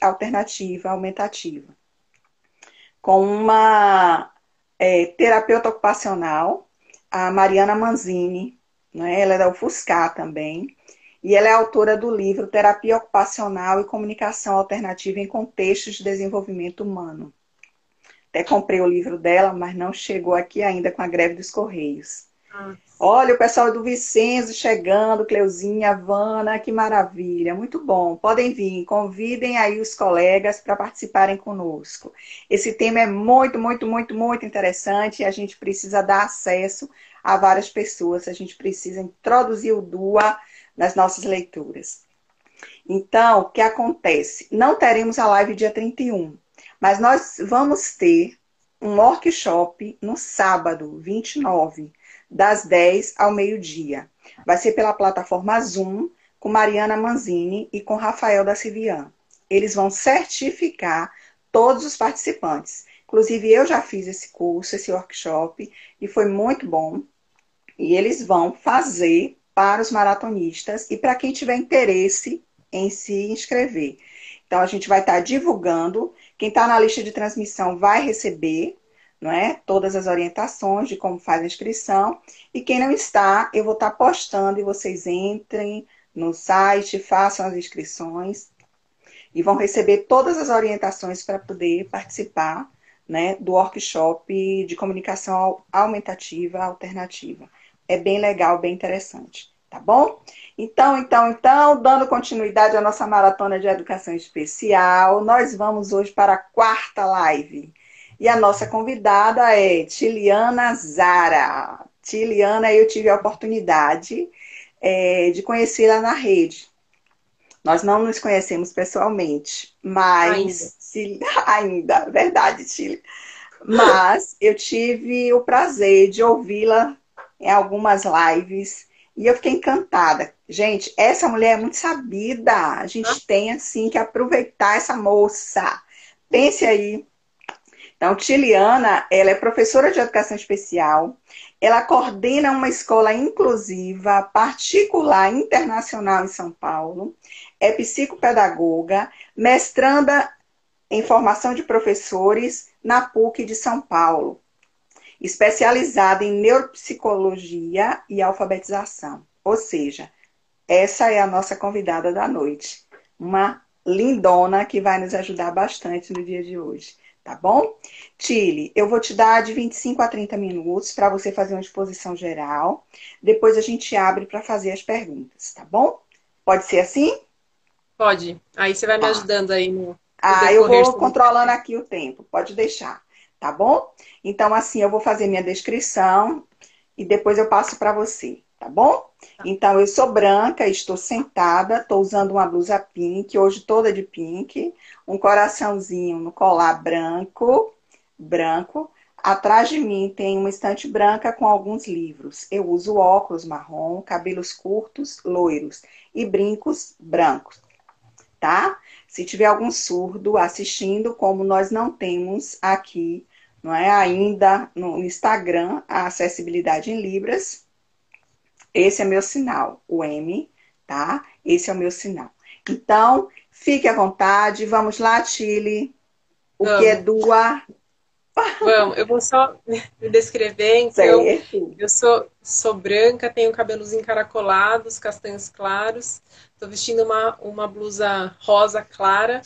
alternativa, aumentativa com uma é, terapeuta ocupacional, a Mariana Manzini, né? ela é da UFSCar também, e ela é autora do livro Terapia Ocupacional e Comunicação Alternativa em Contextos de Desenvolvimento Humano. Até comprei o livro dela, mas não chegou aqui ainda com a greve dos Correios. Olha o pessoal do Vicenzo chegando, Cleuzinha, Vana, que maravilha, muito bom. Podem vir, convidem aí os colegas para participarem conosco. Esse tema é muito, muito, muito, muito interessante e a gente precisa dar acesso a várias pessoas, a gente precisa introduzir o DUA nas nossas leituras. Então, o que acontece? Não teremos a live dia 31, mas nós vamos ter um workshop no sábado, 29 das 10 ao meio-dia. Vai ser pela plataforma Zoom, com Mariana Manzini e com Rafael da Civian. Eles vão certificar todos os participantes. Inclusive, eu já fiz esse curso, esse workshop, e foi muito bom. E eles vão fazer para os maratonistas e para quem tiver interesse em se inscrever. Então, a gente vai estar divulgando. Quem está na lista de transmissão vai receber não é? Todas as orientações de como faz a inscrição. E quem não está, eu vou estar postando e vocês entrem no site, façam as inscrições e vão receber todas as orientações para poder participar né, do workshop de comunicação aumentativa alternativa. É bem legal, bem interessante, tá bom? Então, então, então, dando continuidade à nossa maratona de educação especial, nós vamos hoje para a quarta live e a nossa convidada é Tiliana Zara. Tiliana, eu tive a oportunidade é, de conhecê-la na rede. Nós não nos conhecemos pessoalmente, mas. Ainda, ainda verdade, Tili. Mas eu tive o prazer de ouvi-la em algumas lives e eu fiquei encantada. Gente, essa mulher é muito sabida. A gente tem, assim, que aproveitar essa moça. Pense aí, então, Tiliana, ela é professora de educação especial, ela coordena uma escola inclusiva particular internacional em São Paulo, é psicopedagoga, mestranda em formação de professores na PUC de São Paulo, especializada em neuropsicologia e alfabetização. Ou seja, essa é a nossa convidada da noite, uma lindona que vai nos ajudar bastante no dia de hoje. tá bom? Chile, eu vou te dar de 25 a 30 minutos para você fazer uma exposição geral. Depois a gente abre para fazer as perguntas, tá bom? Pode ser assim? Pode. Aí você vai me tá. ajudando aí no. Ah, eu vou controlando aqui o tempo. Pode deixar, tá bom? Então, assim, eu vou fazer minha descrição e depois eu passo para você, tá bom? Tá. Então, eu sou branca, estou sentada, estou usando uma blusa pink, hoje toda de pink, um coraçãozinho no colar branco, branco. Atrás de mim tem uma estante branca com alguns livros. Eu uso óculos marrom, cabelos curtos, loiros e brincos brancos, tá? Se tiver algum surdo assistindo, como nós não temos aqui, não é ainda no Instagram a acessibilidade em libras, esse é meu sinal, o M, tá? Esse é o meu sinal. Então, fique à vontade. Vamos lá, Chile. O Vamos. que é Dua? Vamos, eu vou só me descrever. Então, eu sou, sou branca, tenho cabelos encaracolados, castanhos claros. Estou vestindo uma, uma blusa rosa clara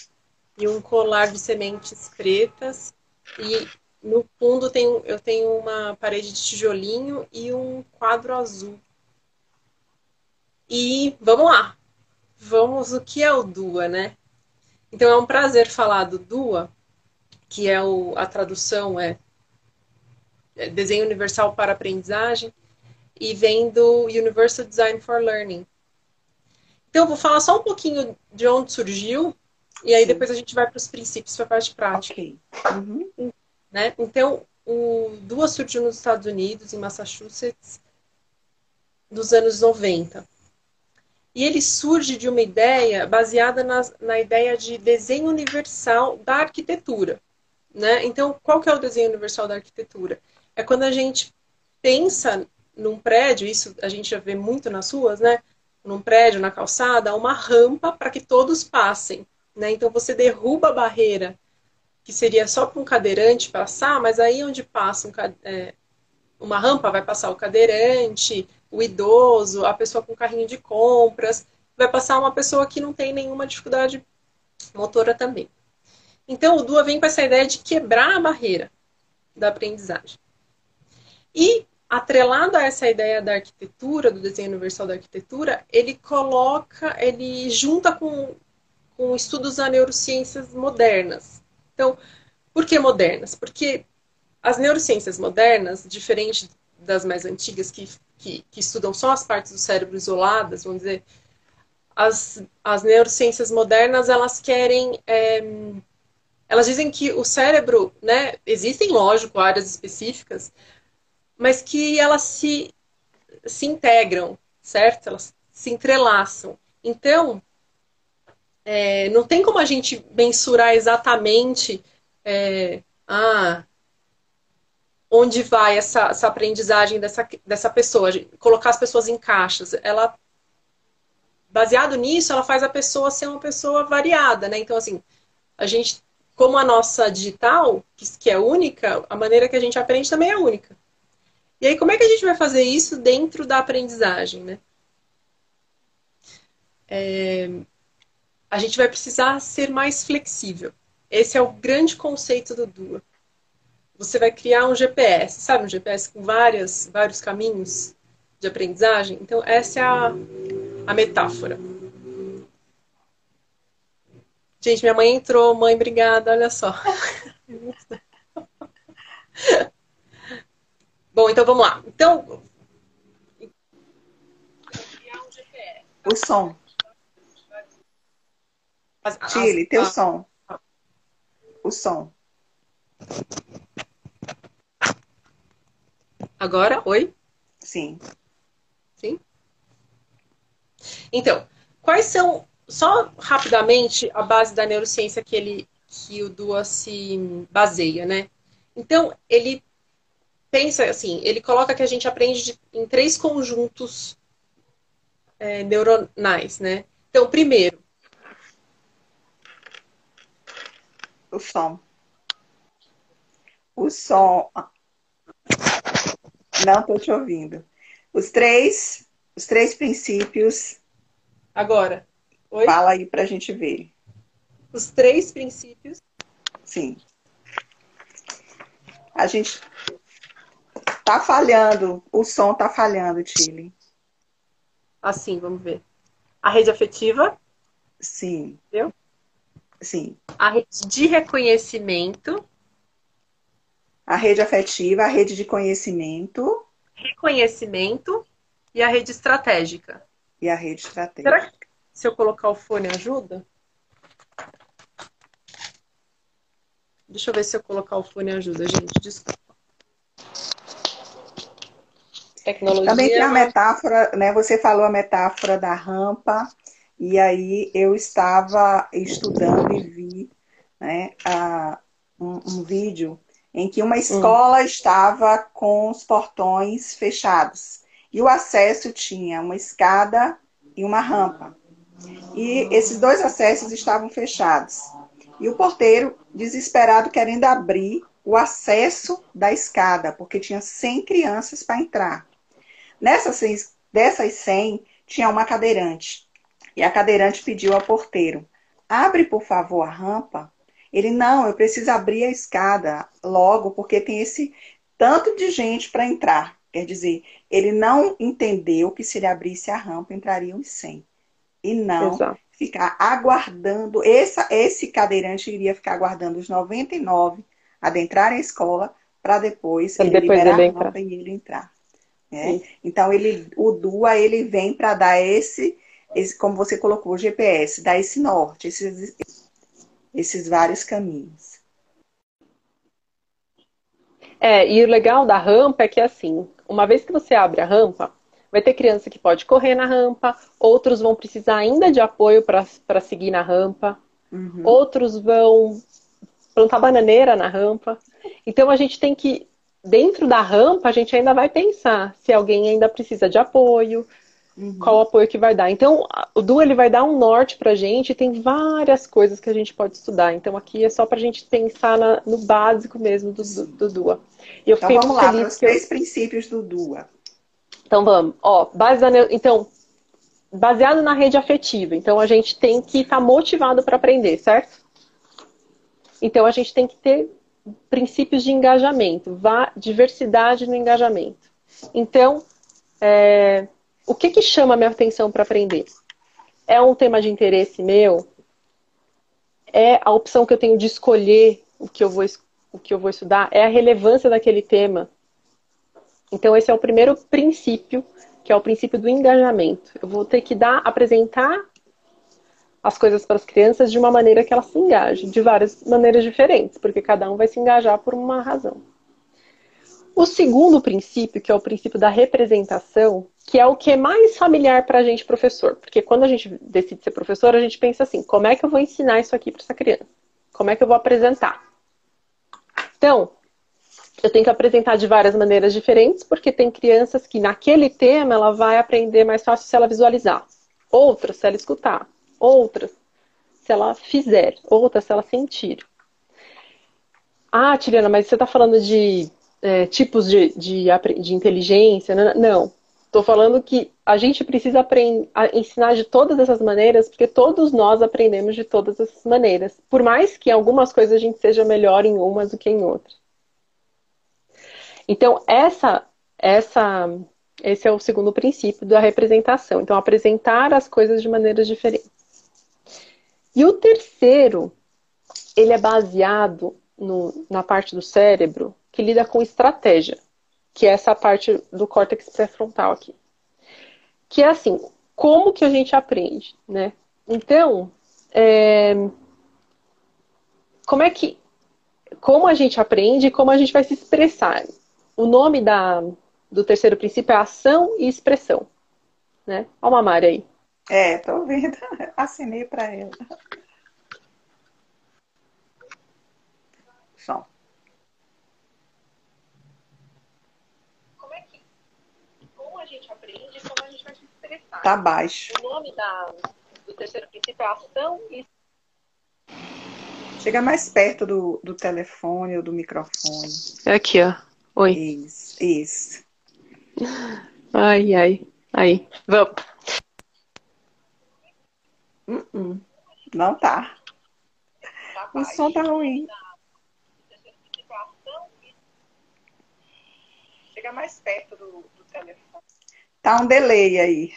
e um colar de sementes pretas. E no fundo tenho, eu tenho uma parede de tijolinho e um quadro azul. E vamos lá. Vamos, o que é o DUA, né? Então é um prazer falar do DUA, que é o, a tradução é, é Desenho Universal para Aprendizagem, e vem do Universal Design for Learning. Então, eu vou falar só um pouquinho de onde surgiu, e aí Sim. depois a gente vai para os princípios para a parte prática. Okay. Uhum. Né? Então, o DUA surgiu nos Estados Unidos, em Massachusetts, dos anos 90. E ele surge de uma ideia baseada na, na ideia de desenho universal da arquitetura. Né? Então, qual que é o desenho universal da arquitetura? É quando a gente pensa num prédio, isso a gente já vê muito nas ruas, né? Num prédio, na calçada, uma rampa para que todos passem. Né? Então, você derruba a barreira, que seria só para um cadeirante passar, mas aí onde passa um, é, uma rampa, vai passar o cadeirante, o idoso, a pessoa com carrinho de compras, vai passar uma pessoa que não tem nenhuma dificuldade motora também. Então, o DUA vem com essa ideia de quebrar a barreira da aprendizagem. E, atrelado a essa ideia da arquitetura, do desenho universal da arquitetura, ele coloca, ele junta com, com estudos da neurociências modernas. Então, por que modernas? Porque as neurociências modernas, diferente das mais antigas, que, que, que estudam só as partes do cérebro isoladas, vamos dizer, as, as neurociências modernas, elas querem é, elas dizem que o cérebro, né, existem, lógico, áreas específicas, mas que elas se, se integram, certo? Elas se entrelaçam. Então, é, não tem como a gente mensurar exatamente é, ah, onde vai essa, essa aprendizagem dessa, dessa pessoa, colocar as pessoas em caixas. Ela, baseado nisso, ela faz a pessoa ser uma pessoa variada, né? Então, assim, a gente como a nossa digital, que é única, a maneira que a gente aprende também é única. E aí, como é que a gente vai fazer isso dentro da aprendizagem, né? É, a gente vai precisar ser mais flexível. Esse é o grande conceito do Dua. Você vai criar um GPS, sabe? Um GPS com várias, vários caminhos de aprendizagem. Então, essa é a, a metáfora. Gente, minha mãe entrou, mãe, obrigada, olha só. Bom, então vamos lá. Então. O som. Chile, teu som. O som. Agora, oi? Sim. Sim? Então, quais são só rapidamente a base da neurociência que ele que o Dua se baseia, né? Então, ele pensa assim, ele coloca que a gente aprende de, em três conjuntos é, neuronais, né? Então, primeiro, o som. O som. Não estou te ouvindo. Os três, os três princípios. Agora. Oi? Fala aí para a gente ver. Os três princípios. Sim. A gente tá falhando, o som tá falhando, Chile. Assim, vamos ver. A rede afetiva? Sim. Entendeu? Sim. A rede de reconhecimento. A rede afetiva, a rede de conhecimento. Reconhecimento e a rede estratégica. E a rede estratégica. Será que se eu colocar o fone ajuda? Deixa eu ver se eu colocar o fone ajuda, gente. Desculpa. Tecnologia. Também tem a metáfora, né? Você falou a metáfora da rampa, e aí eu estava estudando e vi né, a, um, um vídeo em que uma hum. escola hum. estava com os portões fechados. E o acesso tinha uma escada e uma rampa. E esses dois acessos estavam fechados. E o porteiro, desesperado, querendo abrir o acesso da escada, porque tinha 100 crianças para entrar. Nessas, dessas 100, tinha uma cadeirante. E a cadeirante pediu ao porteiro: abre, por favor, a rampa. Ele, não, eu preciso abrir a escada logo, porque tem esse tanto de gente para entrar. Quer dizer, ele não entendeu que se ele abrisse a rampa, entrariam os 100. E não Exato. ficar aguardando. Essa, esse cadeirante iria ficar aguardando os 99 adentrarem a escola para depois ele depois liberar ele a rampa e ele entrar. Né? Então, ele, o DUA ele vem para dar esse, esse, como você colocou, o GPS, dar esse norte, esses, esses vários caminhos. É, e o legal da rampa é que, assim, uma vez que você abre a rampa, vai ter criança que pode correr na rampa, outros vão precisar ainda de apoio para seguir na rampa, uhum. outros vão plantar bananeira na rampa. Então a gente tem que dentro da rampa, a gente ainda vai pensar se alguém ainda precisa de apoio, uhum. qual o apoio que vai dar. Então, o DUA ele vai dar um norte pra gente e tem várias coisas que a gente pode estudar. Então, aqui é só pra gente pensar na, no básico mesmo do, do, do DUA. E eu então, vamos lá, para os três eu... princípios do DUA. Então, vamos. Ó, base da... Então, baseado na rede afetiva. Então, a gente tem que estar tá motivado para aprender, certo? Então, a gente tem que ter princípios de engajamento, diversidade no engajamento. Então, é, o que, que chama a minha atenção para aprender? É um tema de interesse meu? É a opção que eu tenho de escolher o que eu vou, o que eu vou estudar? É a relevância daquele tema? Então, esse é o primeiro princípio, que é o princípio do engajamento. Eu vou ter que dar, apresentar as coisas para as crianças de uma maneira que elas se engajem, de várias maneiras diferentes, porque cada um vai se engajar por uma razão. O segundo princípio, que é o princípio da representação, que é o que é mais familiar para a gente, professor. Porque quando a gente decide ser professor, a gente pensa assim: como é que eu vou ensinar isso aqui para essa criança? Como é que eu vou apresentar? Então, eu tenho que apresentar de várias maneiras diferentes, porque tem crianças que naquele tema ela vai aprender mais fácil se ela visualizar, outras se ela escutar, outras se ela fizer, outras se ela sentir. Ah, Tiliana, mas você está falando de é, tipos de, de, de inteligência? Não. Estou falando que a gente precisa aprender, ensinar de todas essas maneiras, porque todos nós aprendemos de todas essas maneiras. Por mais que em algumas coisas a gente seja melhor em umas do que em outras. Então, essa, essa, esse é o segundo princípio da representação. Então, apresentar as coisas de maneiras diferentes. E o terceiro, ele é baseado no, na parte do cérebro que lida com estratégia, que é essa parte do córtex pré-frontal aqui. Que é assim, como que a gente aprende, né? Então, é, como é que, como a gente aprende e como a gente vai se expressar. O nome da, do terceiro princípio é ação e expressão, né? Olha uma Mari aí. É, tô vendo. Assinei para ela. Som. Como é que. Como a gente aprende, como a gente Tá baixo. O nome da, do terceiro princípio é ação e. Chega mais perto do, do telefone ou do microfone. É aqui, ó. Oi. Isso, isso. Ai, ai. Aí. Vamos. Uh -uh. Não tá. O som tá ruim. Chega mais perto do, do telefone. Tá um delay aí.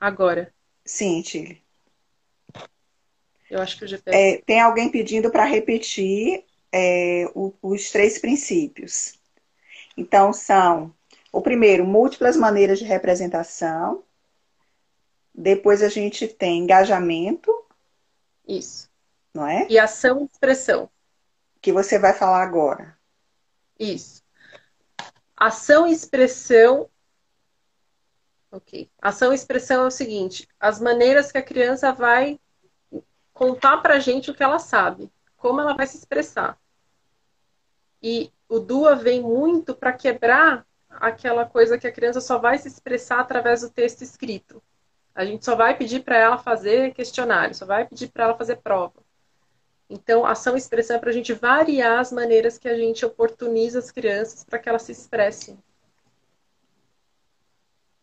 Agora. Sim, Chile. Eu acho que o GPS. É, tem alguém pedindo para repetir é, o, os três princípios. Então, são o primeiro, múltiplas maneiras de representação. Depois a gente tem engajamento. Isso. Não é? E ação e expressão. Que você vai falar agora. Isso. Ação e expressão. Ok. Ação e expressão é o seguinte: as maneiras que a criança vai contar pra gente o que ela sabe, como ela vai se expressar. E o DUA vem muito para quebrar aquela coisa que a criança só vai se expressar através do texto escrito. A gente só vai pedir para ela fazer questionário, só vai pedir para ela fazer prova. Então, ação e expressão é para a gente variar as maneiras que a gente oportuniza as crianças para que elas se expressem.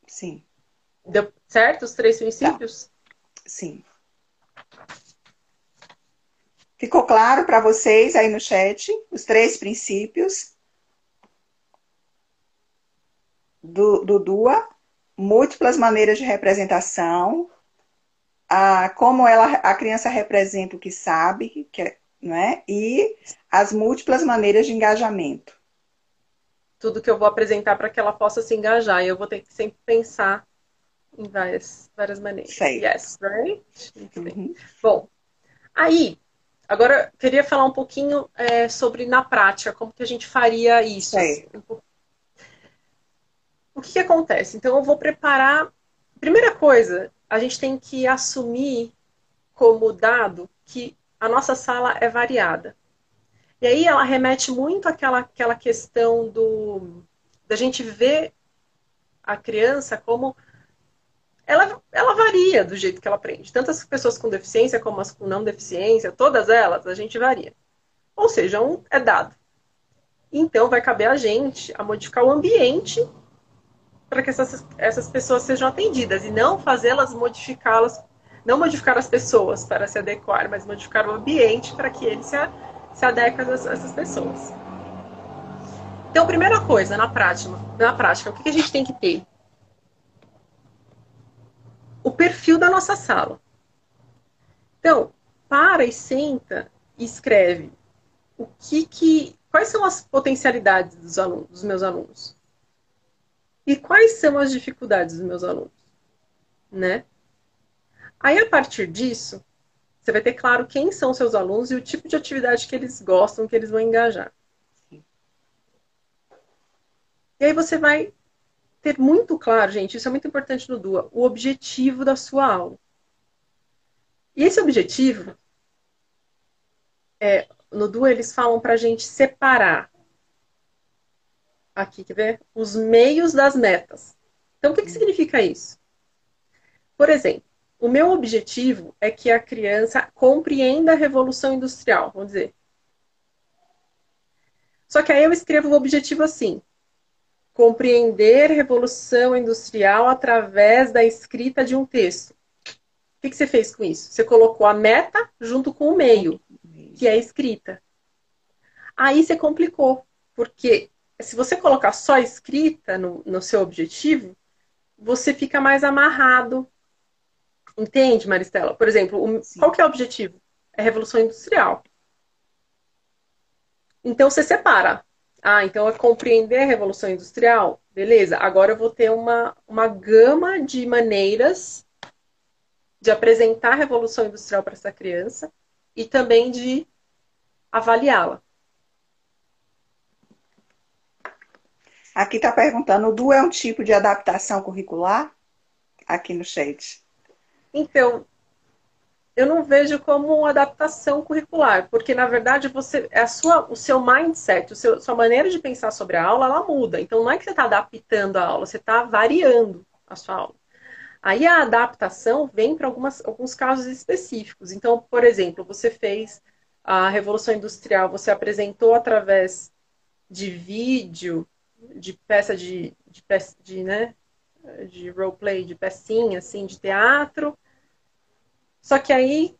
Sim. Deu certo os três princípios? Tá. Sim. Ficou claro para vocês aí no chat os três princípios do, do DUA, múltiplas maneiras de representação, a, como ela, a criança representa o que sabe, que é, não é? e as múltiplas maneiras de engajamento. Tudo que eu vou apresentar para que ela possa se engajar, e eu vou ter que sempre pensar em várias, várias maneiras. Certo. Yes, right? Uhum. Bom, aí Agora, queria falar um pouquinho é, sobre na prática, como que a gente faria isso. Assim, o que, que acontece? Então, eu vou preparar. Primeira coisa, a gente tem que assumir como dado que a nossa sala é variada. E aí ela remete muito àquela, àquela questão do da gente ver a criança como ela, ela varia do jeito que ela aprende. Tanto as pessoas com deficiência como as com não deficiência, todas elas, a gente varia. Ou seja, um é dado. Então, vai caber a gente a modificar o ambiente para que essas, essas pessoas sejam atendidas e não fazê-las modificá-las, não modificar as pessoas para se adequar, mas modificar o ambiente para que ele se, se adeque a essas pessoas. Então, primeira coisa, na prática, na prática, o que a gente tem que ter? o perfil da nossa sala. Então, para e senta e escreve o que que quais são as potencialidades dos alunos, dos meus alunos? E quais são as dificuldades dos meus alunos, né? Aí a partir disso, você vai ter claro quem são seus alunos e o tipo de atividade que eles gostam, que eles vão engajar. E aí você vai ter muito claro, gente, isso é muito importante no DUA, o objetivo da sua aula. E esse objetivo, é, no DUA eles falam para a gente separar, aqui, quer ver? Os meios das metas. Então, o que, que significa isso? Por exemplo, o meu objetivo é que a criança compreenda a revolução industrial, vamos dizer. Só que aí eu escrevo o objetivo assim: compreender revolução industrial através da escrita de um texto. O que, que, você fez com isso? Você colocou a meta junto com o meio, que é a escrita. Aí você complicou, porque se você colocar só escrita no, no seu objetivo, você fica mais amarrado. Entende, Maristela? Por exemplo, o, qual que é o objetivo? É a revolução industrial. Então você separa ah, então é compreender a Revolução Industrial? Beleza, agora eu vou ter uma, uma gama de maneiras de apresentar a Revolução Industrial para essa criança e também de avaliá-la. Aqui está perguntando, o DU é um tipo de adaptação curricular? Aqui no chat. Então, eu não vejo como adaptação curricular, porque na verdade você é a sua, o seu mindset, o seu, sua maneira de pensar sobre a aula, ela muda. Então não é que você está adaptando a aula, você está variando a sua aula. Aí a adaptação vem para alguns casos específicos. Então, por exemplo, você fez a Revolução Industrial, você apresentou através de vídeo, de peça de, de, de, né, de roleplay, de pecinha, assim, de teatro, só que aí.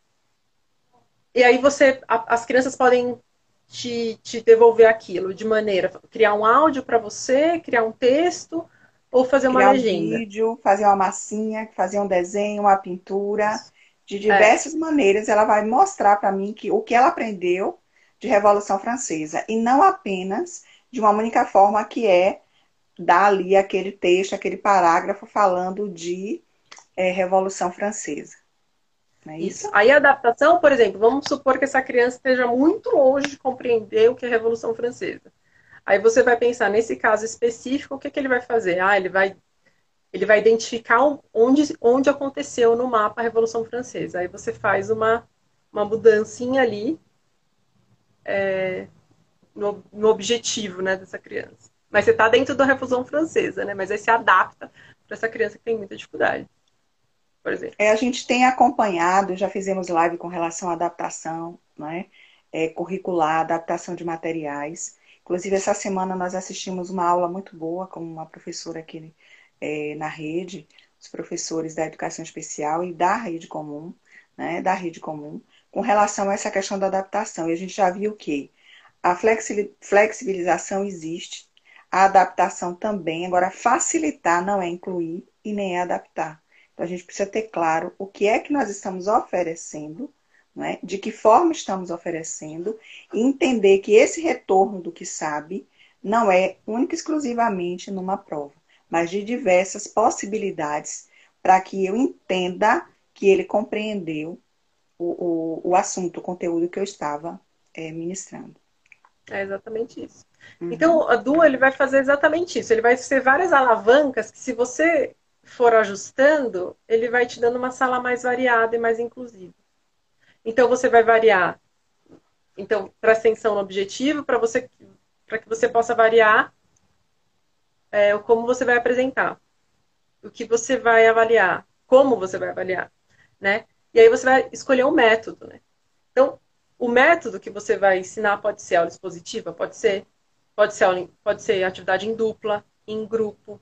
E aí você. A, as crianças podem te, te devolver aquilo de maneira criar um áudio para você, criar um texto ou fazer uma criar legenda? Um vídeo, fazer uma massinha, fazer um desenho, uma pintura. De diversas é. maneiras, ela vai mostrar para mim que o que ela aprendeu de Revolução Francesa e não apenas de uma única forma que é dar ali aquele texto, aquele parágrafo falando de é, Revolução Francesa. É isso? isso? Aí a adaptação, por exemplo, vamos supor que essa criança esteja muito longe de compreender o que é Revolução Francesa. Aí você vai pensar, nesse caso específico, o que, que ele vai fazer? Ah, ele vai, ele vai identificar onde, onde aconteceu no mapa a Revolução Francesa. Aí você faz uma, uma mudancinha ali é, no, no objetivo né, dessa criança. Mas você está dentro da Revolução Francesa, né? Mas aí se adapta para essa criança que tem muita dificuldade por exemplo? É, a gente tem acompanhado, já fizemos live com relação à adaptação né, é, curricular, adaptação de materiais. Inclusive, essa semana nós assistimos uma aula muito boa com uma professora aqui é, na rede, os professores da educação especial e da rede comum, né, da rede comum, com relação a essa questão da adaptação. E a gente já viu que a flexibilização existe, a adaptação também. Agora, facilitar não é incluir e nem é adaptar. Então, a gente precisa ter claro o que é que nós estamos oferecendo, né? de que forma estamos oferecendo, e entender que esse retorno do que sabe não é única e exclusivamente numa prova, mas de diversas possibilidades para que eu entenda que ele compreendeu o, o, o assunto, o conteúdo que eu estava é, ministrando. É exatamente isso. Uhum. Então, a Du ele vai fazer exatamente isso. Ele vai ser várias alavancas que, se você for ajustando, ele vai te dando uma sala mais variada e mais inclusiva. Então você vai variar. Então, presta atenção no objetivo para você para que você possa variar é, como você vai apresentar, o que você vai avaliar, como você vai avaliar, né? E aí você vai escolher um método, né? Então, o método que você vai ensinar pode ser aula expositiva, pode ser, pode ser, aula, pode ser atividade em dupla, em grupo,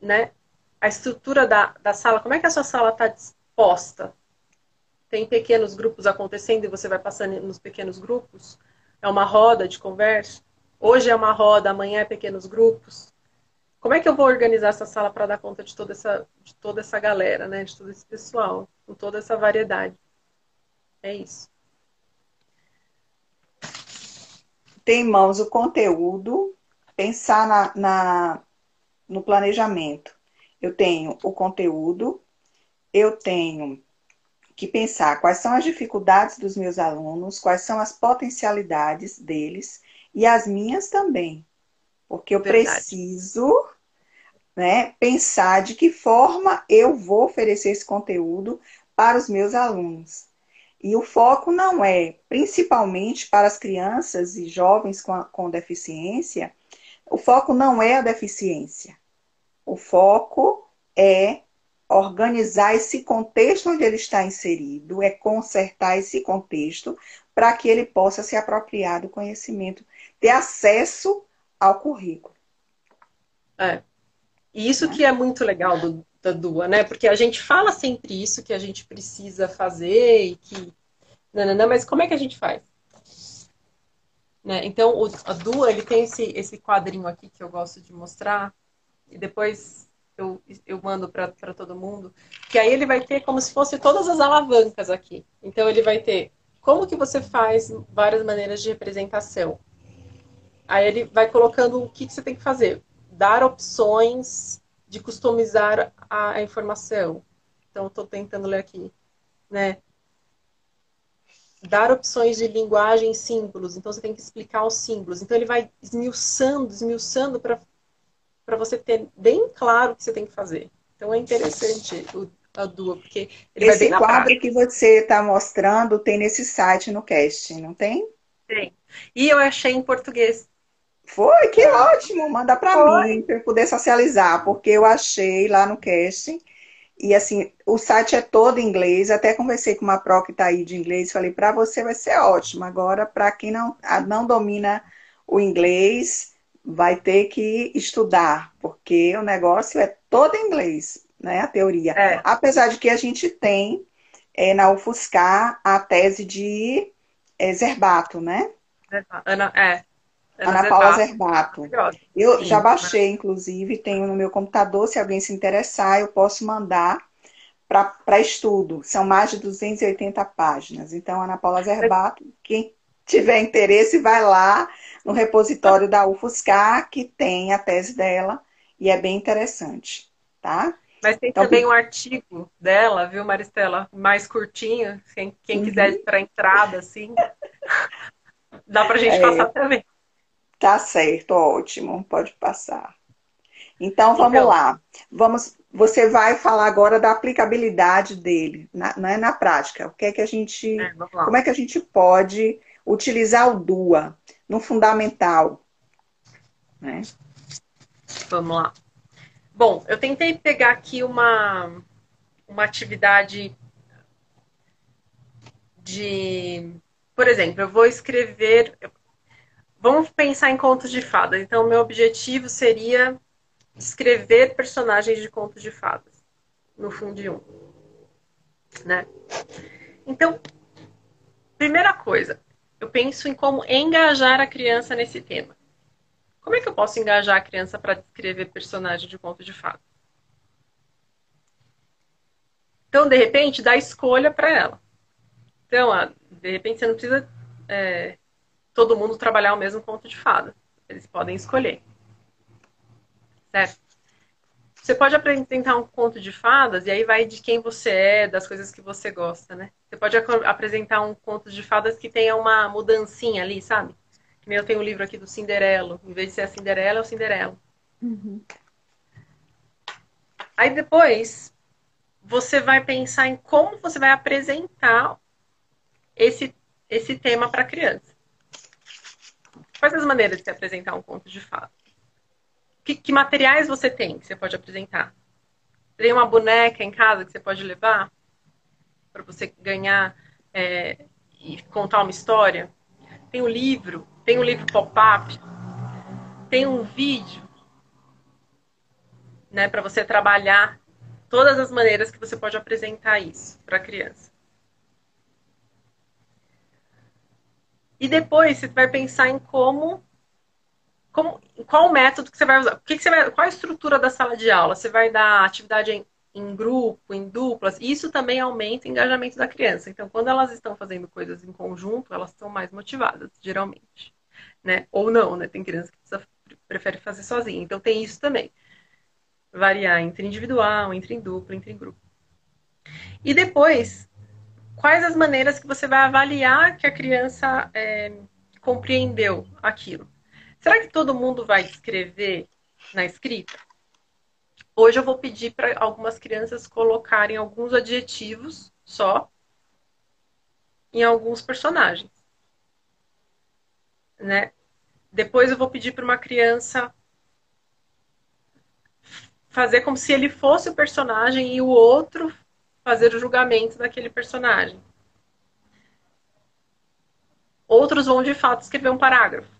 né? A estrutura da, da sala, como é que a sua sala está disposta? Tem pequenos grupos acontecendo e você vai passando nos pequenos grupos? É uma roda de conversa? Hoje é uma roda, amanhã é pequenos grupos. Como é que eu vou organizar essa sala para dar conta de toda essa, de toda essa galera, né? De todo esse pessoal, com toda essa variedade? É isso. Tem em mãos o conteúdo, pensar na, na no planejamento. Eu tenho o conteúdo, eu tenho que pensar quais são as dificuldades dos meus alunos, quais são as potencialidades deles e as minhas também. Porque eu Verdade. preciso né, pensar de que forma eu vou oferecer esse conteúdo para os meus alunos. E o foco não é, principalmente para as crianças e jovens com, com deficiência, o foco não é a deficiência. O foco é organizar esse contexto onde ele está inserido, é consertar esse contexto para que ele possa se apropriar do conhecimento, ter acesso ao currículo. É. E isso que é muito legal do, da DUA, né? Porque a gente fala sempre isso que a gente precisa fazer e que. Não, não, não, mas como é que a gente faz? Né? Então, o, a Dua, ele tem esse, esse quadrinho aqui que eu gosto de mostrar, e depois eu, eu mando para todo mundo, que aí ele vai ter como se fosse todas as alavancas aqui. Então, ele vai ter como que você faz várias maneiras de representação. Aí ele vai colocando o que, que você tem que fazer. Dar opções de customizar a, a informação. Então, estou tentando ler aqui. Né? dar opções de linguagem e símbolos. Então, você tem que explicar os símbolos. Então, ele vai esmiuçando, esmiuçando para você ter bem claro o que você tem que fazer. Então, é interessante o, a Dua, porque ele Esse vai quadro prática. que você está mostrando tem nesse site no casting, não tem? Tem. E eu achei em português. Foi? Que ótimo! Manda para mim, para eu poder socializar, porque eu achei lá no casting e assim, o site é todo em inglês. Até conversei com uma pró que está aí de inglês. Falei, para você vai ser ótimo. Agora, para quem não, não domina o inglês, vai ter que estudar, porque o negócio é todo em inglês, né? A teoria. É. Apesar de que a gente tem é, na UFSCar a tese de é Zerbato, né? Ana, é. Ana, Ana Paula Zerbato. Eu Sim, já baixei, inclusive, tenho no meu computador. Se alguém se interessar, eu posso mandar para estudo. São mais de 280 páginas. Então, Ana Paula Zerbato, quem tiver interesse, vai lá no repositório da UFSCar, que tem a tese dela, e é bem interessante, tá? Mas tem então, também um artigo dela, viu, Maristela? Mais curtinho, quem, quem uhum. quiser para entrada, assim. Dá para a gente é, passar também. Tá certo, ótimo, pode passar. Então vamos então, lá. Vamos, você vai falar agora da aplicabilidade dele, na, não é na prática. O que é que a gente, é, como é que a gente pode utilizar o DUA no fundamental, né? Vamos lá. Bom, eu tentei pegar aqui uma uma atividade de, por exemplo, eu vou escrever, Vamos pensar em contos de fadas. Então, meu objetivo seria escrever personagens de contos de fadas no Fundo 1. Né? Então, primeira coisa, eu penso em como engajar a criança nesse tema. Como é que eu posso engajar a criança para descrever personagem de conto de fadas? Então, de repente, dá escolha para ela. Então, de repente, você não precisa é, todo mundo trabalhar o mesmo conto de fada. Eles podem escolher. Certo? Você pode apresentar um conto de fadas e aí vai de quem você é, das coisas que você gosta, né? Você pode apresentar um conto de fadas que tenha uma mudancinha ali, sabe? Que nem eu tenho um livro aqui do Cinderelo. Em vez de ser a Cinderela, é o Cinderelo. Uhum. Aí depois, você vai pensar em como você vai apresentar esse, esse tema para a criança. Quais as maneiras de se apresentar um conto de fada? Que, que materiais você tem que você pode apresentar? Tem uma boneca em casa que você pode levar para você ganhar é, e contar uma história? Tem um livro, tem um livro pop-up, tem um vídeo, né, para você trabalhar todas as maneiras que você pode apresentar isso para a criança. E depois você vai pensar em como, como qual método que você vai usar. O que, que você vai, qual a estrutura da sala de aula? Você vai dar atividade em, em grupo, em duplas. Isso também aumenta o engajamento da criança. Então, quando elas estão fazendo coisas em conjunto, elas estão mais motivadas, geralmente. Né? Ou não, né? Tem criança que precisa, prefere fazer sozinha. Então, tem isso também. Variar entre individual, entre em dupla, entre em grupo. E depois, quais as maneiras que você vai avaliar que a criança é, compreendeu aquilo? Será que todo mundo vai escrever na escrita? Hoje eu vou pedir para algumas crianças colocarem alguns adjetivos só em alguns personagens. Né? Depois eu vou pedir para uma criança fazer como se ele fosse o personagem e o outro fazer o julgamento daquele personagem. Outros vão de fato escrever um parágrafo.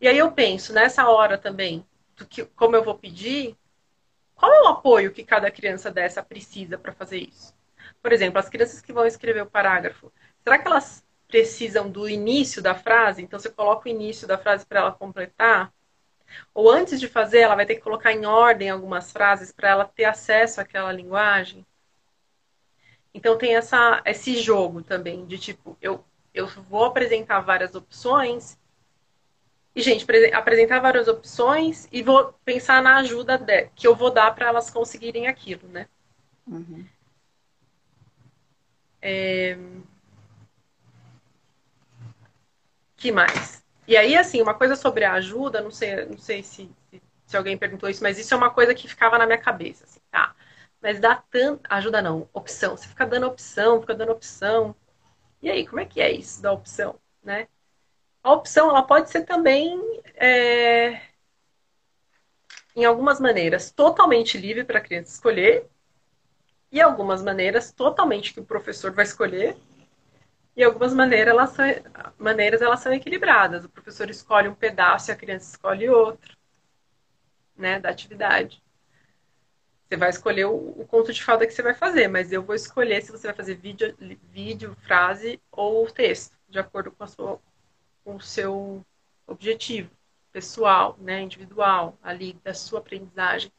E aí eu penso nessa hora também, do que, como eu vou pedir, qual é o apoio que cada criança dessa precisa para fazer isso? Por exemplo, as crianças que vão escrever o parágrafo, será que elas precisam do início da frase? Então você coloca o início da frase para ela completar? Ou antes de fazer, ela vai ter que colocar em ordem algumas frases para ela ter acesso àquela linguagem. Então tem essa, esse jogo também de tipo, eu, eu vou apresentar várias opções. E, gente, apresentar várias opções e vou pensar na ajuda de, que eu vou dar para elas conseguirem aquilo, né? Uhum. É... que mais? E aí, assim, uma coisa sobre a ajuda, não sei, não sei se, se alguém perguntou isso, mas isso é uma coisa que ficava na minha cabeça, assim, tá? Mas dá tanta. Ajuda não, opção. Você fica dando opção, fica dando opção. E aí, como é que é isso da opção, né? A opção, ela pode ser também, é... em algumas maneiras, totalmente livre para a criança escolher, e algumas maneiras totalmente que o professor vai escolher, e algumas maneiras elas, são, maneiras elas são equilibradas. O professor escolhe um pedaço e a criança escolhe outro, né, da atividade. Você vai escolher o, o, conto de fada que você vai fazer, mas eu vou escolher se você vai fazer vídeo, vídeo frase ou texto, de acordo com, sua, com o seu objetivo pessoal, né, individual, ali da sua aprendizagem.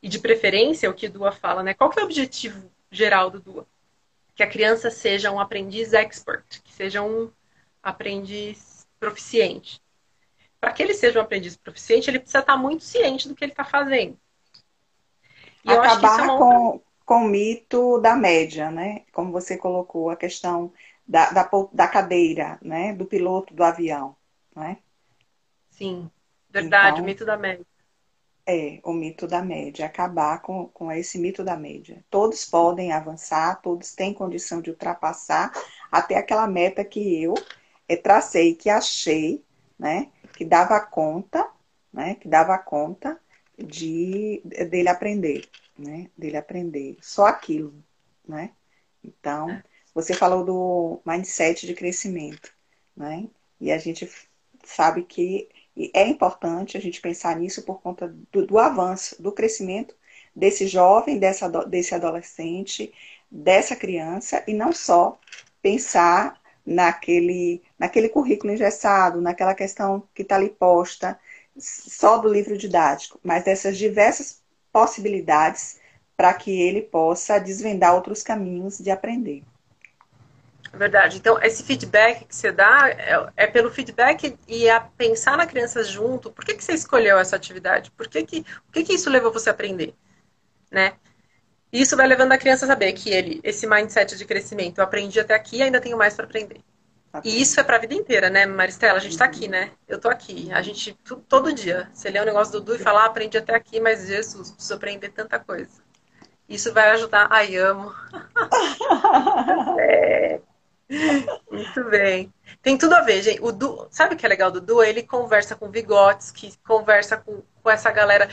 E de preferência, o que Dua fala, né? Qual que é o objetivo geral do Dua? Que a criança seja um aprendiz expert, que seja um aprendiz proficiente. Para que ele seja um aprendiz proficiente, ele precisa estar muito ciente do que ele está fazendo. E Acabar é com, com o mito da média, né? Como você colocou, a questão da, da, da cadeira, né? Do piloto do avião, né? Sim, verdade, então, o mito da média. É, o mito da média, acabar com, com esse mito da média. Todos podem avançar, todos têm condição de ultrapassar até aquela meta que eu é, tracei, que achei, né? Que dava conta, né? Que dava conta de dele aprender, né? Dele aprender só aquilo, né? Então, é. você falou do mindset de crescimento, né? E a gente sabe que é importante a gente pensar nisso por conta do, do avanço, do crescimento desse jovem, dessa, desse adolescente, dessa criança, e não só pensar naquele, naquele currículo engessado, naquela questão que está ali posta, só do livro didático, mas dessas diversas possibilidades para que ele possa desvendar outros caminhos de aprender. Verdade. Então, esse feedback que você dá é, é, pelo feedback e a pensar na criança junto. Por que, que você escolheu essa atividade? Por que, que, o que, que isso levou você a aprender? Né? Isso vai levando a criança a saber que ele, esse mindset de crescimento, eu aprendi até aqui e ainda tenho mais para aprender. E isso é para a vida inteira, né, Maristela? A gente está aqui, né? Eu tô aqui. A gente, todo dia, você lê um negócio do Dudu e fala, ah, aprendi até aqui, mas Jesus, preciso aprender tanta coisa. Isso vai ajudar. Ai, amo. é. Muito bem. Tem tudo a ver, gente. O du... Sabe o que é legal do Du? Ele conversa com que conversa com, com essa galera,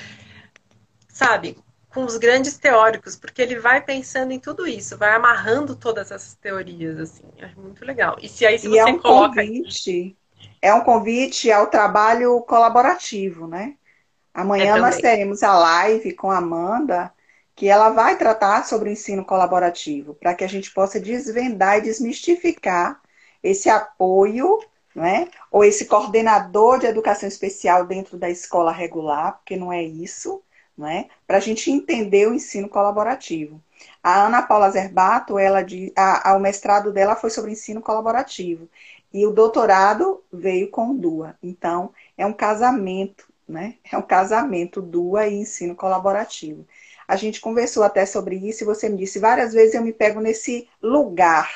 sabe? Com os grandes teóricos, porque ele vai pensando em tudo isso, vai amarrando todas essas teorias, assim. É muito legal. E se aí se e você é um coloca. Convite, é um convite ao trabalho colaborativo, né? Amanhã é nós teremos a live com a Amanda que ela vai tratar sobre o ensino colaborativo, para que a gente possa desvendar e desmistificar esse apoio, né? ou esse coordenador de educação especial dentro da escola regular, porque não é isso, né? para a gente entender o ensino colaborativo. A Ana Paula Zerbato, ela de, a, a, o mestrado dela foi sobre ensino colaborativo e o doutorado veio com DUA. Então, é um casamento, né? É um casamento DUA e ensino colaborativo. A gente conversou até sobre isso e você me disse várias vezes eu me pego nesse lugar,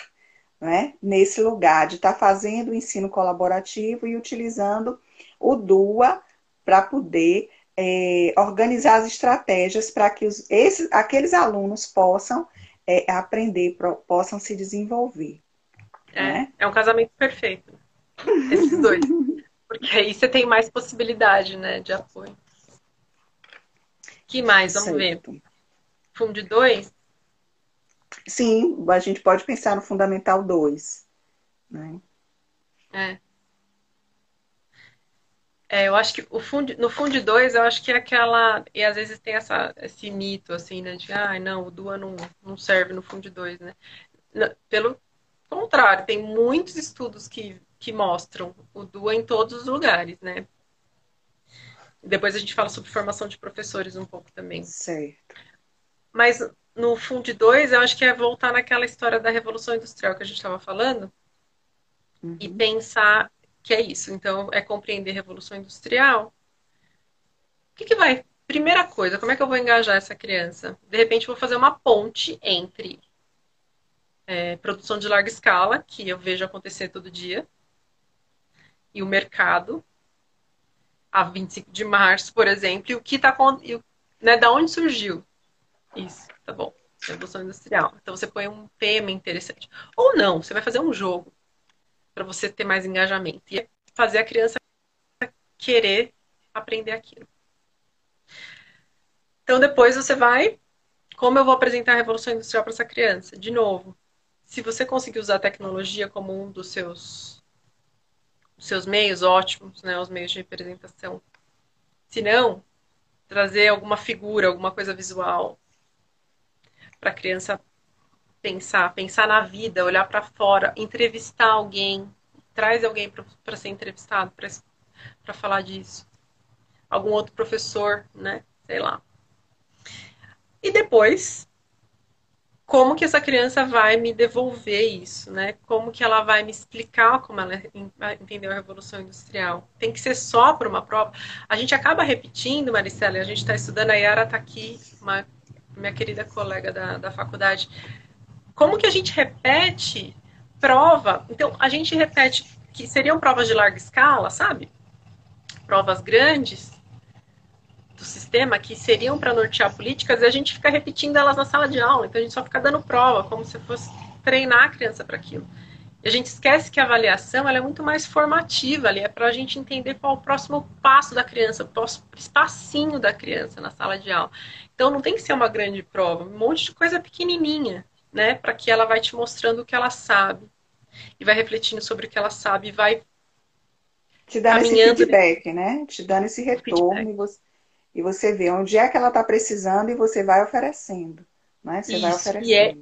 né? Nesse lugar de estar tá fazendo o ensino colaborativo e utilizando o DUA para poder é, organizar as estratégias para que os, esses, aqueles alunos possam é, aprender, possam se desenvolver. É, né? é um casamento perfeito. Esses dois. Porque aí você tem mais possibilidade, né, de apoio que mais? Vamos certo. ver. Fundo 2? Sim, a gente pode pensar no Fundamental 2. Né? É. É, eu acho que o fundo, no Fundo 2, eu acho que é aquela. E às vezes tem essa, esse mito, assim, né? De, ah, não, o DUA não, não serve no Fundo 2, né? Pelo contrário, tem muitos estudos que, que mostram o DUA em todos os lugares, né? Depois a gente fala sobre formação de professores um pouco também. Certo. Mas no Fundo 2, eu acho que é voltar naquela história da Revolução Industrial que a gente estava falando uhum. e pensar que é isso. Então, é compreender a Revolução Industrial. O que, que vai? Primeira coisa, como é que eu vou engajar essa criança? De repente, vou fazer uma ponte entre é, produção de larga escala, que eu vejo acontecer todo dia, e o mercado, a 25 de março, por exemplo, e o que está né, da onde surgiu isso, tá bom. Revolução industrial. Então você põe um tema interessante. Ou não, você vai fazer um jogo para você ter mais engajamento e fazer a criança querer aprender aquilo. Então depois você vai, como eu vou apresentar a revolução industrial para essa criança? De novo, se você conseguir usar a tecnologia como um dos seus seus meios ótimos, né, os meios de representação. Se não, trazer alguma figura, alguma coisa visual para a criança pensar, pensar na vida, olhar para fora, entrevistar alguém, traz alguém para ser entrevistado, para falar disso. Algum outro professor, né? Sei lá. E depois, como que essa criança vai me devolver isso, né? Como que ela vai me explicar como ela entendeu a Revolução Industrial? Tem que ser só por uma prova? A gente acaba repetindo, Maricela, a gente está estudando, a Yara está aqui, uma minha querida colega da, da faculdade. Como que a gente repete prova? Então, a gente repete que seriam provas de larga escala, sabe? Provas grandes, do sistema que seriam para nortear políticas e a gente fica repetindo elas na sala de aula. Então a gente só fica dando prova, como se fosse treinar a criança para aquilo. E a gente esquece que a avaliação ela é muito mais formativa ali, é para a gente entender qual é o próximo passo da criança, o próximo espacinho da criança na sala de aula. Então não tem que ser uma grande prova, um monte de coisa pequenininha, né, para que ela vai te mostrando o que ela sabe e vai refletindo sobre o que ela sabe e vai te dando esse feedback, né? Te dando esse retorno e você e você vê onde é que ela está precisando e você vai oferecendo. Né? Você Isso, vai oferecendo. E, é,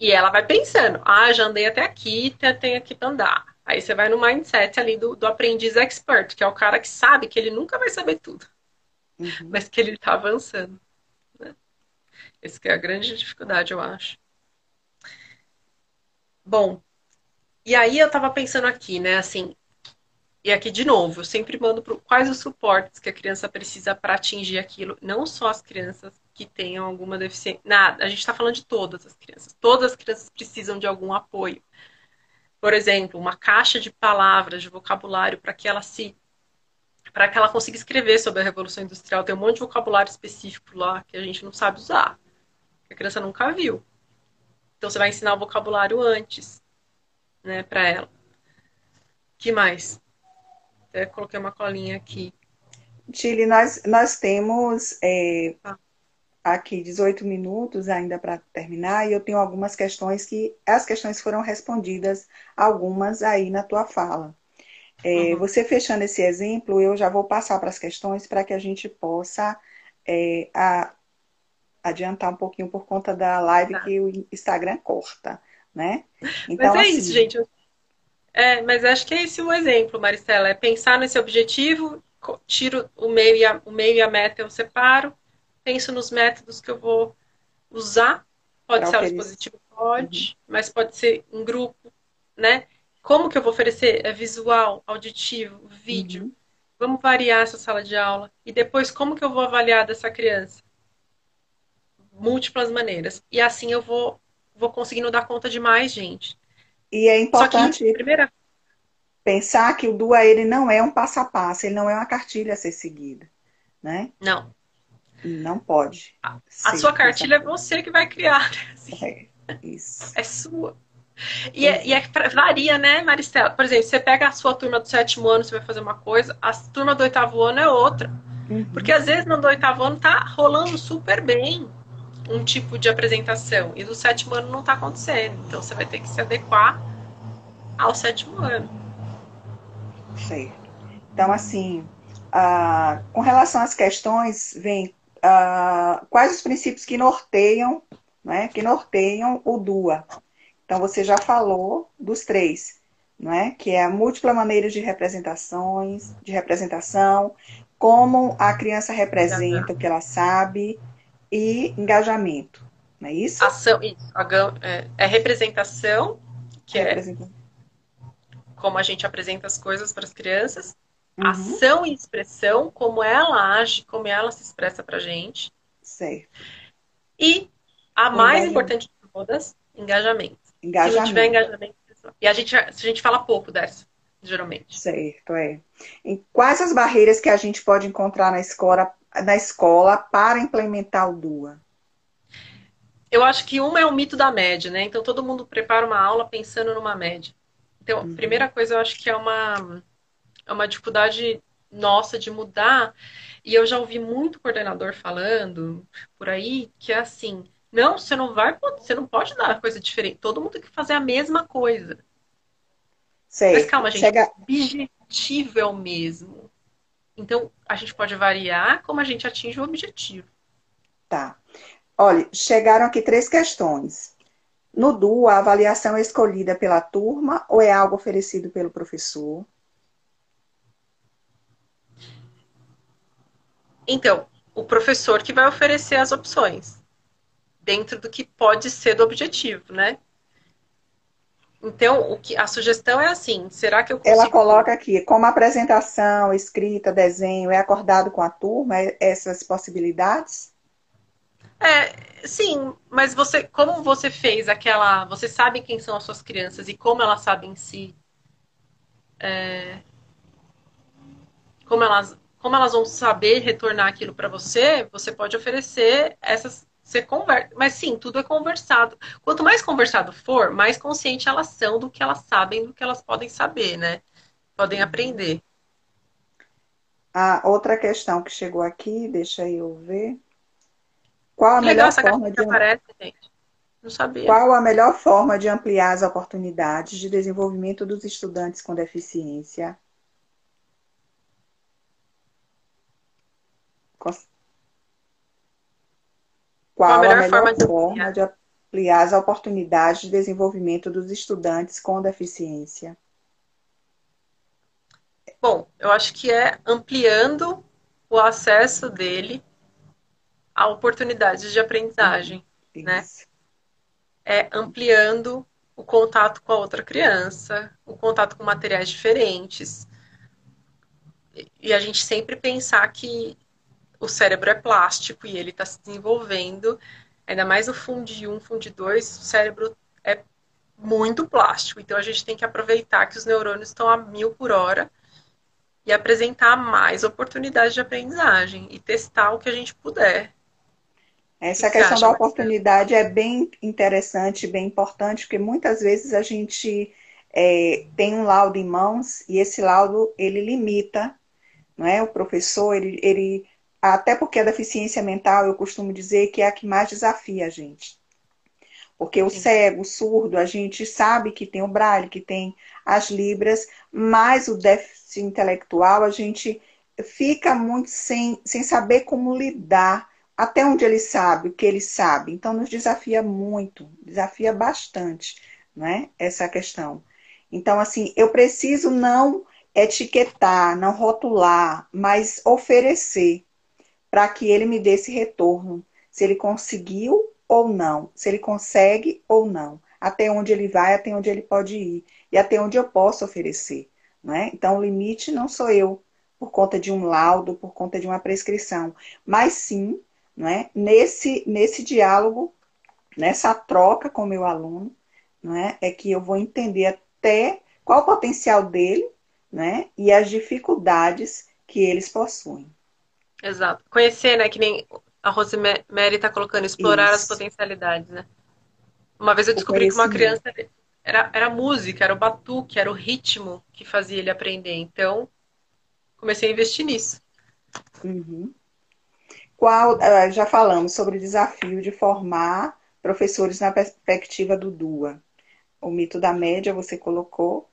e ela vai pensando, ah, já andei até aqui, tenho aqui para andar. Aí você vai no mindset ali do, do aprendiz expert, que é o cara que sabe que ele nunca vai saber tudo, uhum. mas que ele está avançando. Né? Essa é a grande dificuldade, eu acho. Bom, e aí eu estava pensando aqui, né, assim, e aqui, de novo, eu sempre mando pro, quais os suportes que a criança precisa para atingir aquilo. Não só as crianças que tenham alguma deficiência. Nada, a gente está falando de todas as crianças. Todas as crianças precisam de algum apoio. Por exemplo, uma caixa de palavras, de vocabulário, para que ela se. para que ela consiga escrever sobre a Revolução Industrial. Tem um monte de vocabulário específico lá que a gente não sabe usar. Que a criança nunca viu. Então você vai ensinar o vocabulário antes, né, para ela. que mais? Até coloquei uma colinha aqui. Chile, nós, nós temos é, ah. aqui 18 minutos ainda para terminar e eu tenho algumas questões que as questões foram respondidas, algumas aí na tua fala. É, uhum. Você fechando esse exemplo, eu já vou passar para as questões para que a gente possa é, a, adiantar um pouquinho por conta da live tá. que o Instagram corta, né? Então, Mas é assim, isso, gente. É, mas acho que é esse o exemplo, Maricela. É pensar nesse objetivo, tiro o meio e a, o meio e a meta eu separo, penso nos métodos que eu vou usar. Pode ser ser dispositivo, pode, uhum. mas pode ser em grupo, né? Como que eu vou oferecer? É visual, auditivo, vídeo. Uhum. Vamos variar essa sala de aula. E depois, como que eu vou avaliar dessa criança? Múltiplas maneiras. E assim eu vou, vou conseguindo dar conta de mais gente. E é importante que, primeira... pensar que o DUA ele não é um passo a passo, ele não é uma cartilha a ser seguida. Né? Não. Não pode. A, a sua cartilha é você que vai criar. Assim. É, isso. É sua. E é, e é, varia, né, Maristela? Por exemplo, você pega a sua turma do sétimo ano, você vai fazer uma coisa, a turma do oitavo ano é outra. Uhum. Porque às vezes no do oitavo ano tá rolando super bem um tipo de apresentação. E no sétimo ano não está acontecendo. Então você vai ter que se adequar ao sétimo ano. Certo. Então, assim, uh, com relação às questões, vem uh, quais os princípios que norteiam, né, que norteiam o DUA. Então, você já falou dos três, não é? que é a múltipla maneira de representações, de representação, como a criança representa o que ela sabe, e engajamento, não é isso? Ação. É, é representação, que é como a gente apresenta as coisas para as crianças. Uhum. Ação e expressão, como ela age, como ela se expressa para a gente. Certo. E a mais importante de todas, engajamento. Engajamento. Se não tiver engajamento, e a gente, a gente fala pouco dessa, geralmente. Certo, é. E quais as barreiras que a gente pode encontrar na escola na escola para implementar o DUA? Eu acho que uma é o mito da média, né? Então todo mundo prepara uma aula pensando numa média. Então, uhum. primeira coisa, eu acho que é uma, é uma dificuldade nossa de mudar. E eu já ouvi muito coordenador falando por aí que é assim, não, você não vai, você não pode dar coisa diferente. Todo mundo tem que fazer a mesma coisa. Sei. Mas calma, gente. Chega... O objetivo é o mesmo. Então, a gente pode variar como a gente atinge o objetivo. Tá. Olha, chegaram aqui três questões. No DU, a avaliação é escolhida pela turma ou é algo oferecido pelo professor? Então, o professor que vai oferecer as opções, dentro do que pode ser do objetivo, né? Então, o que, a sugestão é assim: será que eu consigo... Ela coloca aqui, como apresentação, escrita, desenho, é acordado com a turma essas possibilidades? É, sim, mas você, como você fez aquela, você sabe quem são as suas crianças e como elas sabem si, é, como elas, como elas vão saber retornar aquilo para você, você pode oferecer essas você conversa. Mas sim, tudo é conversado. Quanto mais conversado for, mais consciente elas são do que elas sabem, do que elas podem saber, né? Podem aprender. A outra questão que chegou aqui, deixa eu ver. Qual a melhor forma de aparece, gente. Não sabia. Qual a melhor forma de ampliar as oportunidades de desenvolvimento dos estudantes com deficiência? Qual a melhor, a melhor forma, de, forma de ampliar as oportunidades de desenvolvimento dos estudantes com deficiência? Bom, eu acho que é ampliando o acesso dele a oportunidades de aprendizagem, Isso. né? É ampliando o contato com a outra criança, o contato com materiais diferentes. E a gente sempre pensar que o cérebro é plástico e ele está se desenvolvendo, ainda mais no Fundi 1, Fundi 2, o cérebro é muito plástico. Então a gente tem que aproveitar que os neurônios estão a mil por hora e apresentar mais oportunidades de aprendizagem e testar o que a gente puder. Essa questão da oportunidade é bem interessante, bem importante, porque muitas vezes a gente é, tem um laudo em mãos e esse laudo ele limita, não é? O professor ele, ele até porque a deficiência mental, eu costumo dizer que é a que mais desafia a gente. Porque o cego, o surdo, a gente sabe que tem o braille, que tem as libras, mas o déficit intelectual, a gente fica muito sem, sem saber como lidar, até onde ele sabe, o que ele sabe. Então, nos desafia muito, desafia bastante, né? Essa questão. Então, assim, eu preciso não etiquetar, não rotular, mas oferecer para que ele me dê esse retorno, se ele conseguiu ou não, se ele consegue ou não, até onde ele vai, até onde ele pode ir e até onde eu posso oferecer. Né? Então, o limite não sou eu, por conta de um laudo, por conta de uma prescrição, mas sim né, nesse, nesse diálogo, nessa troca com o meu aluno, né, é que eu vou entender até qual o potencial dele né, e as dificuldades que eles possuem. Exato. Conhecer, né? Que nem a Rosemary está colocando, explorar Isso. as potencialidades, né? Uma vez eu descobri que uma criança era, era música, era o batuque, era o ritmo que fazia ele aprender. Então, comecei a investir nisso. Uhum. Qual, ah, já falamos sobre o desafio de formar professores na perspectiva do DUA. O mito da média você colocou.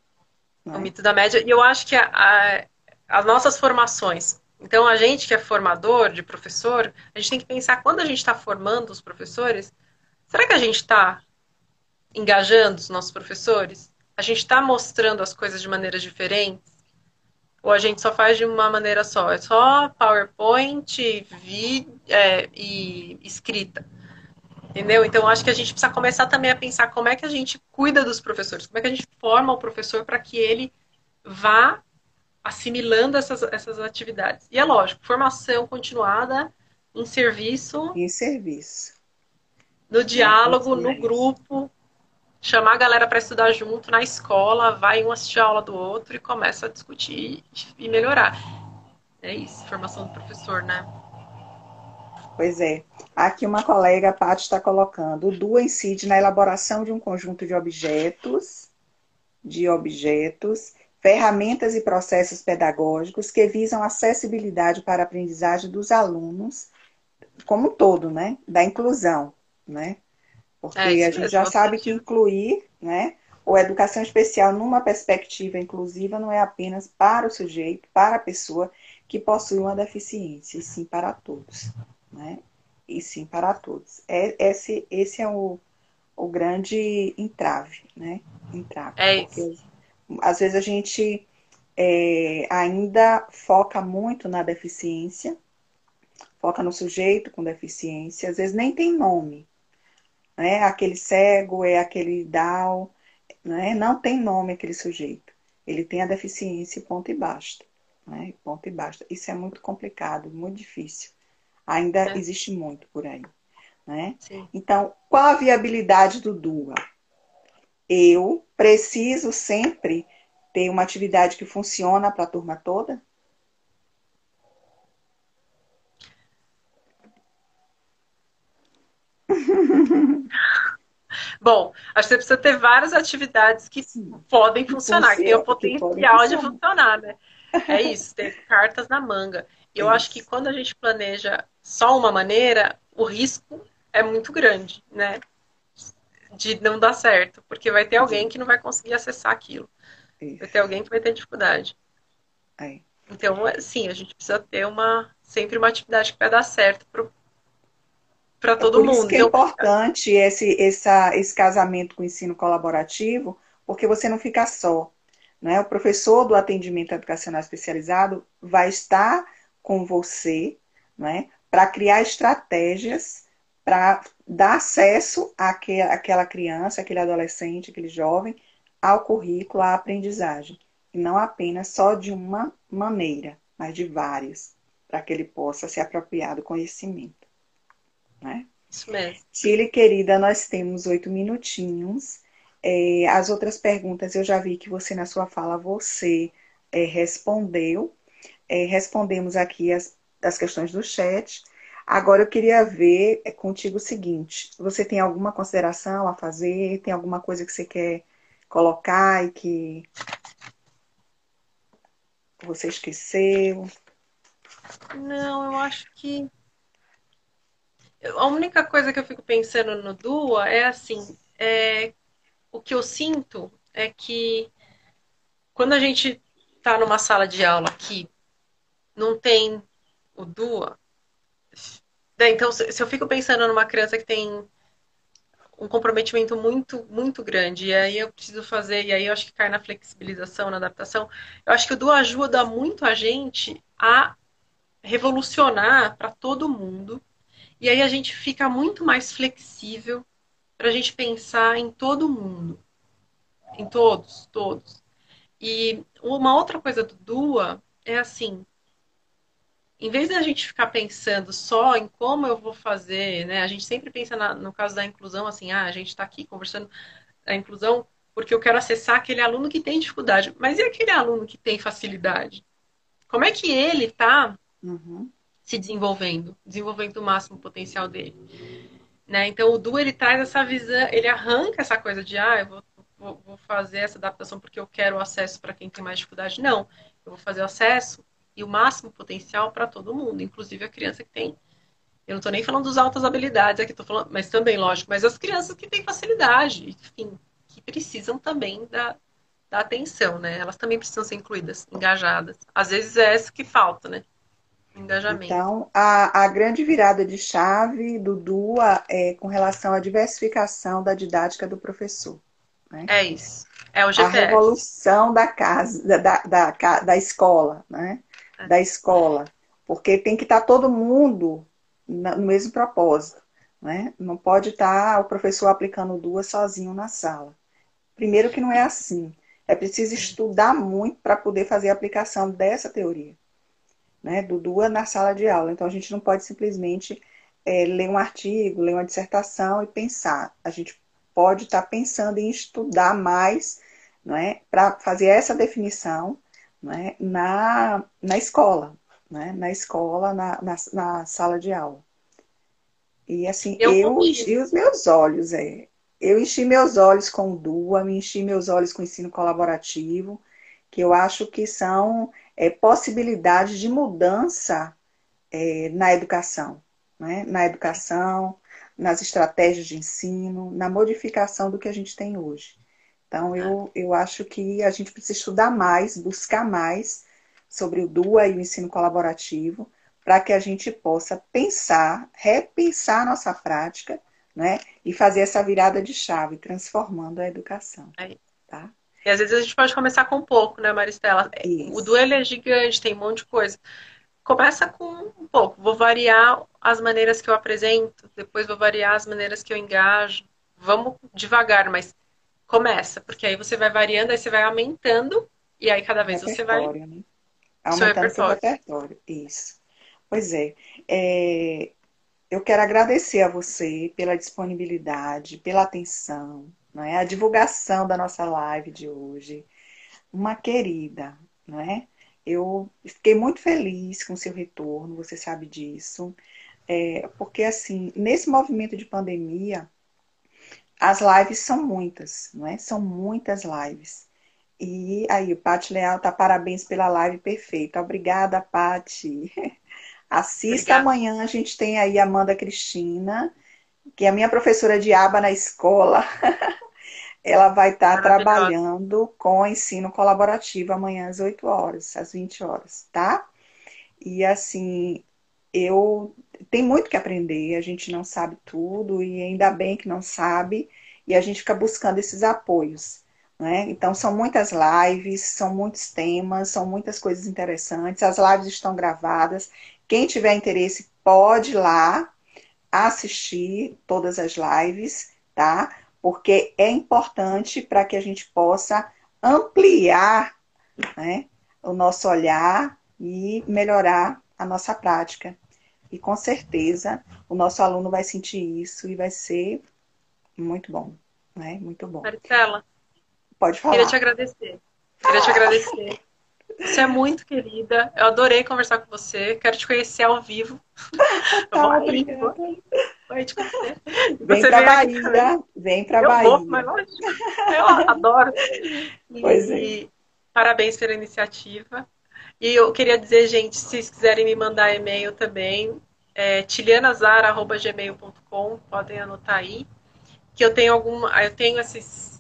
Né? O mito da média. E eu acho que a, a, as nossas formações então, a gente que é formador de professor, a gente tem que pensar quando a gente está formando os professores, será que a gente está engajando os nossos professores? A gente está mostrando as coisas de maneiras diferentes? Ou a gente só faz de uma maneira só? É só PowerPoint, vídeo é, e escrita. Entendeu? Então, acho que a gente precisa começar também a pensar como é que a gente cuida dos professores, como é que a gente forma o professor para que ele vá assimilando essas, essas atividades. E é lógico, formação continuada em serviço. Em serviço. No diálogo, no grupo, chamar a galera para estudar junto na escola, vai um assistir a aula do outro e começa a discutir e melhorar. É isso, formação do professor, né? Pois é. Aqui uma colega, a Paty, está colocando. O DUA incide na elaboração de um conjunto de objetos, de objetos ferramentas e processos pedagógicos que visam acessibilidade para a aprendizagem dos alunos como um todo, né? Da inclusão, né? Porque é, a gente já sabe que incluir, né? Ou educação especial numa perspectiva inclusiva não é apenas para o sujeito, para a pessoa que possuem uma deficiência, e sim para todos. Né? E sim para todos. É, esse, esse é o, o grande entrave, né? Entrave. É isso. Às vezes a gente é, ainda foca muito na deficiência, foca no sujeito com deficiência, às vezes nem tem nome. Né? Aquele cego é aquele Down, né? não tem nome aquele sujeito. Ele tem a deficiência, ponto e basta. Né? Ponto e basta. Isso é muito complicado, muito difícil. Ainda é. existe muito por aí. Né? Então, qual a viabilidade do DUA? Eu preciso sempre ter uma atividade que funciona para a turma toda? Bom, acho que você precisa ter várias atividades que Sim. podem funcionar, que tem o potencial de funcionar, né? É isso, ter cartas na manga. E eu acho que quando a gente planeja só uma maneira, o risco é muito grande, né? De não dar certo, porque vai ter alguém que não vai conseguir acessar aquilo. Isso. Vai ter alguém que vai ter dificuldade. É. Então, sim, a gente precisa ter uma sempre uma atividade que vai dar certo para é todo é por mundo. Isso que é então, importante esse, essa, esse casamento com o ensino colaborativo, porque você não fica só. Né? O professor do atendimento educacional especializado vai estar com você né, para criar estratégias para dar acesso àquela criança, aquele adolescente, aquele jovem ao currículo, à aprendizagem. E não apenas só de uma maneira, mas de várias, para que ele possa se apropriar do conhecimento. Né? Isso mesmo. Chile, querida, nós temos oito minutinhos. É, as outras perguntas eu já vi que você, na sua fala, você é, respondeu. É, respondemos aqui as, as questões do chat. Agora eu queria ver é, contigo o seguinte: você tem alguma consideração a fazer? Tem alguma coisa que você quer colocar e que você esqueceu? Não, eu acho que a única coisa que eu fico pensando no Dua é assim, é... o que eu sinto é que quando a gente está numa sala de aula que não tem o Dua, né, então se eu fico pensando numa criança que tem um comprometimento muito, muito grande. E aí eu preciso fazer, e aí eu acho que cai na flexibilização, na adaptação. Eu acho que o Du ajuda muito a gente a revolucionar para todo mundo. E aí a gente fica muito mais flexível para a gente pensar em todo mundo. Em todos, todos. E uma outra coisa do Dua é assim, em vez da gente ficar pensando só em como eu vou fazer, né? A gente sempre pensa na, no caso da inclusão, assim, ah, a gente está aqui conversando a inclusão porque eu quero acessar aquele aluno que tem dificuldade. Mas e aquele aluno que tem facilidade? Como é que ele está uhum. se desenvolvendo, desenvolvendo o máximo potencial dele? Né? Então o Du ele traz essa visão, ele arranca essa coisa de ah, eu vou, vou, vou fazer essa adaptação porque eu quero acesso para quem tem mais dificuldade. Não, eu vou fazer o acesso e o máximo potencial para todo mundo, inclusive a criança que tem. Eu não estou nem falando dos altas habilidades aqui, estou falando, mas também, lógico, mas as crianças que têm facilidade, enfim, que precisam também da, da atenção, né? Elas também precisam ser incluídas, engajadas. Às vezes é isso que falta, né? Engajamento. Então, a, a grande virada de chave do DUA é com relação à diversificação da didática do professor. Né? É isso. É o GPS. A revolução da casa, da, da, da, da escola, né? Da escola, porque tem que estar tá todo mundo no mesmo propósito. Né? Não pode estar tá o professor aplicando duas sozinho na sala. Primeiro que não é assim. É preciso estudar muito para poder fazer a aplicação dessa teoria. Né? Do duas na sala de aula. Então a gente não pode simplesmente é, ler um artigo, ler uma dissertação e pensar. A gente pode estar tá pensando em estudar mais é, para fazer essa definição né, na, na escola, né, na escola, na, na, na sala de aula. E assim, eu, eu enchi os meus olhos, é. Eu enchi meus olhos com o DUA, me enchi meus olhos com o ensino colaborativo, que eu acho que são é, possibilidades de mudança é, na educação, né? na educação, nas estratégias de ensino, na modificação do que a gente tem hoje. Então, eu, eu acho que a gente precisa estudar mais, buscar mais sobre o DUA e o ensino colaborativo, para que a gente possa pensar, repensar a nossa prática, né? E fazer essa virada de chave, transformando a educação. É. Tá? E às vezes a gente pode começar com um pouco, né, Maristela? Isso. O duelo é gigante, tem um monte de coisa. Começa com um pouco. Vou variar as maneiras que eu apresento, depois vou variar as maneiras que eu engajo. Vamos devagar, mas começa, porque aí você vai variando, aí você vai aumentando, e aí cada vez você vai. Né? Aumentando seu repertório. seu repertório. Isso. Pois é. é. Eu quero agradecer a você pela disponibilidade, pela atenção, não é? a divulgação da nossa live de hoje. Uma querida, não é? Eu fiquei muito feliz com o seu retorno, você sabe disso. É, porque, assim, nesse movimento de pandemia, as lives são muitas, não é? São muitas lives. E aí, o Pati Leal tá parabéns pela live perfeita. Obrigada, Pati. Assista Obrigada. amanhã, a gente tem aí a Amanda Cristina, que é a minha professora de aba na escola. Ela vai estar tá trabalhando com ensino colaborativo amanhã às 8 horas, às 20 horas, tá? E assim, eu tenho muito que aprender, a gente não sabe tudo, e ainda bem que não sabe, e a gente fica buscando esses apoios. Né? Então, são muitas lives, são muitos temas, são muitas coisas interessantes. As lives estão gravadas. Quem tiver interesse pode ir lá assistir todas as lives, tá? Porque é importante para que a gente possa ampliar né, o nosso olhar e melhorar a nossa prática. E com certeza o nosso aluno vai sentir isso e vai ser muito bom, né? Muito bom. Marcela, pode falar. Queria te agradecer. Queria te agradecer. Você é muito querida. Eu adorei conversar com você. Quero te conhecer ao vivo. Tá, vou obrigada. Vou te conhecer. Vem pra Bahia. Vem pra eu Bahia. Vou, mas eu adoro. E, pois é. Parabéns pela iniciativa. E eu queria dizer, gente, se vocês quiserem me mandar e-mail também, é tilianazar.gmail.com, podem anotar aí. Que eu tenho alguma. Eu tenho esses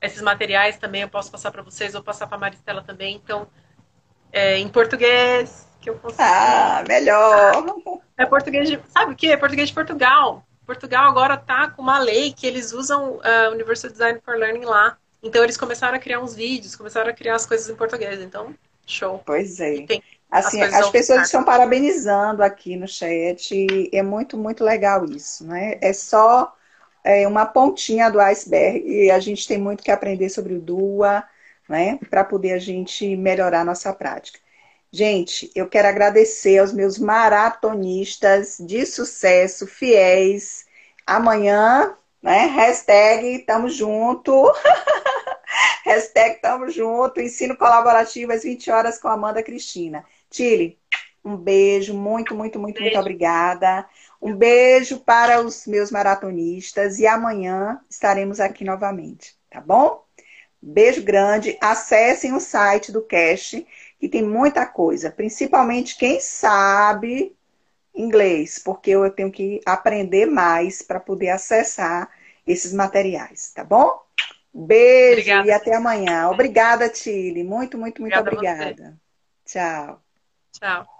esses materiais também eu posso passar para vocês, ou passar para Maristela também. Então, é, em português, que eu consigo. Ah, melhor! É português de. Sabe o que? É português de Portugal. Portugal agora tá com uma lei que eles usam uh, Universal Design for Learning lá. Então, eles começaram a criar uns vídeos, começaram a criar as coisas em português. Então, show. Pois é. Assim, as, as pessoas estão parabenizando aqui no chat. É muito, muito legal isso, né? É só é uma pontinha do iceberg e a gente tem muito que aprender sobre o DUA, né, para poder a gente melhorar a nossa prática. Gente, eu quero agradecer aos meus maratonistas de sucesso, fiéis. Amanhã, né, hashtag tamo junto. hashtag tamo junto. Ensino colaborativo às 20 horas com Amanda Cristina. Tile, um beijo, muito, muito, muito, beijo. muito obrigada. Um beijo para os meus maratonistas e amanhã estaremos aqui novamente, tá bom? Beijo grande. Acessem o site do Cash, que tem muita coisa, principalmente quem sabe inglês, porque eu tenho que aprender mais para poder acessar esses materiais, tá bom? Beijo obrigada. e até amanhã. Obrigada, Tile. Muito, muito, muito obrigada. obrigada. Tchau. Tchau.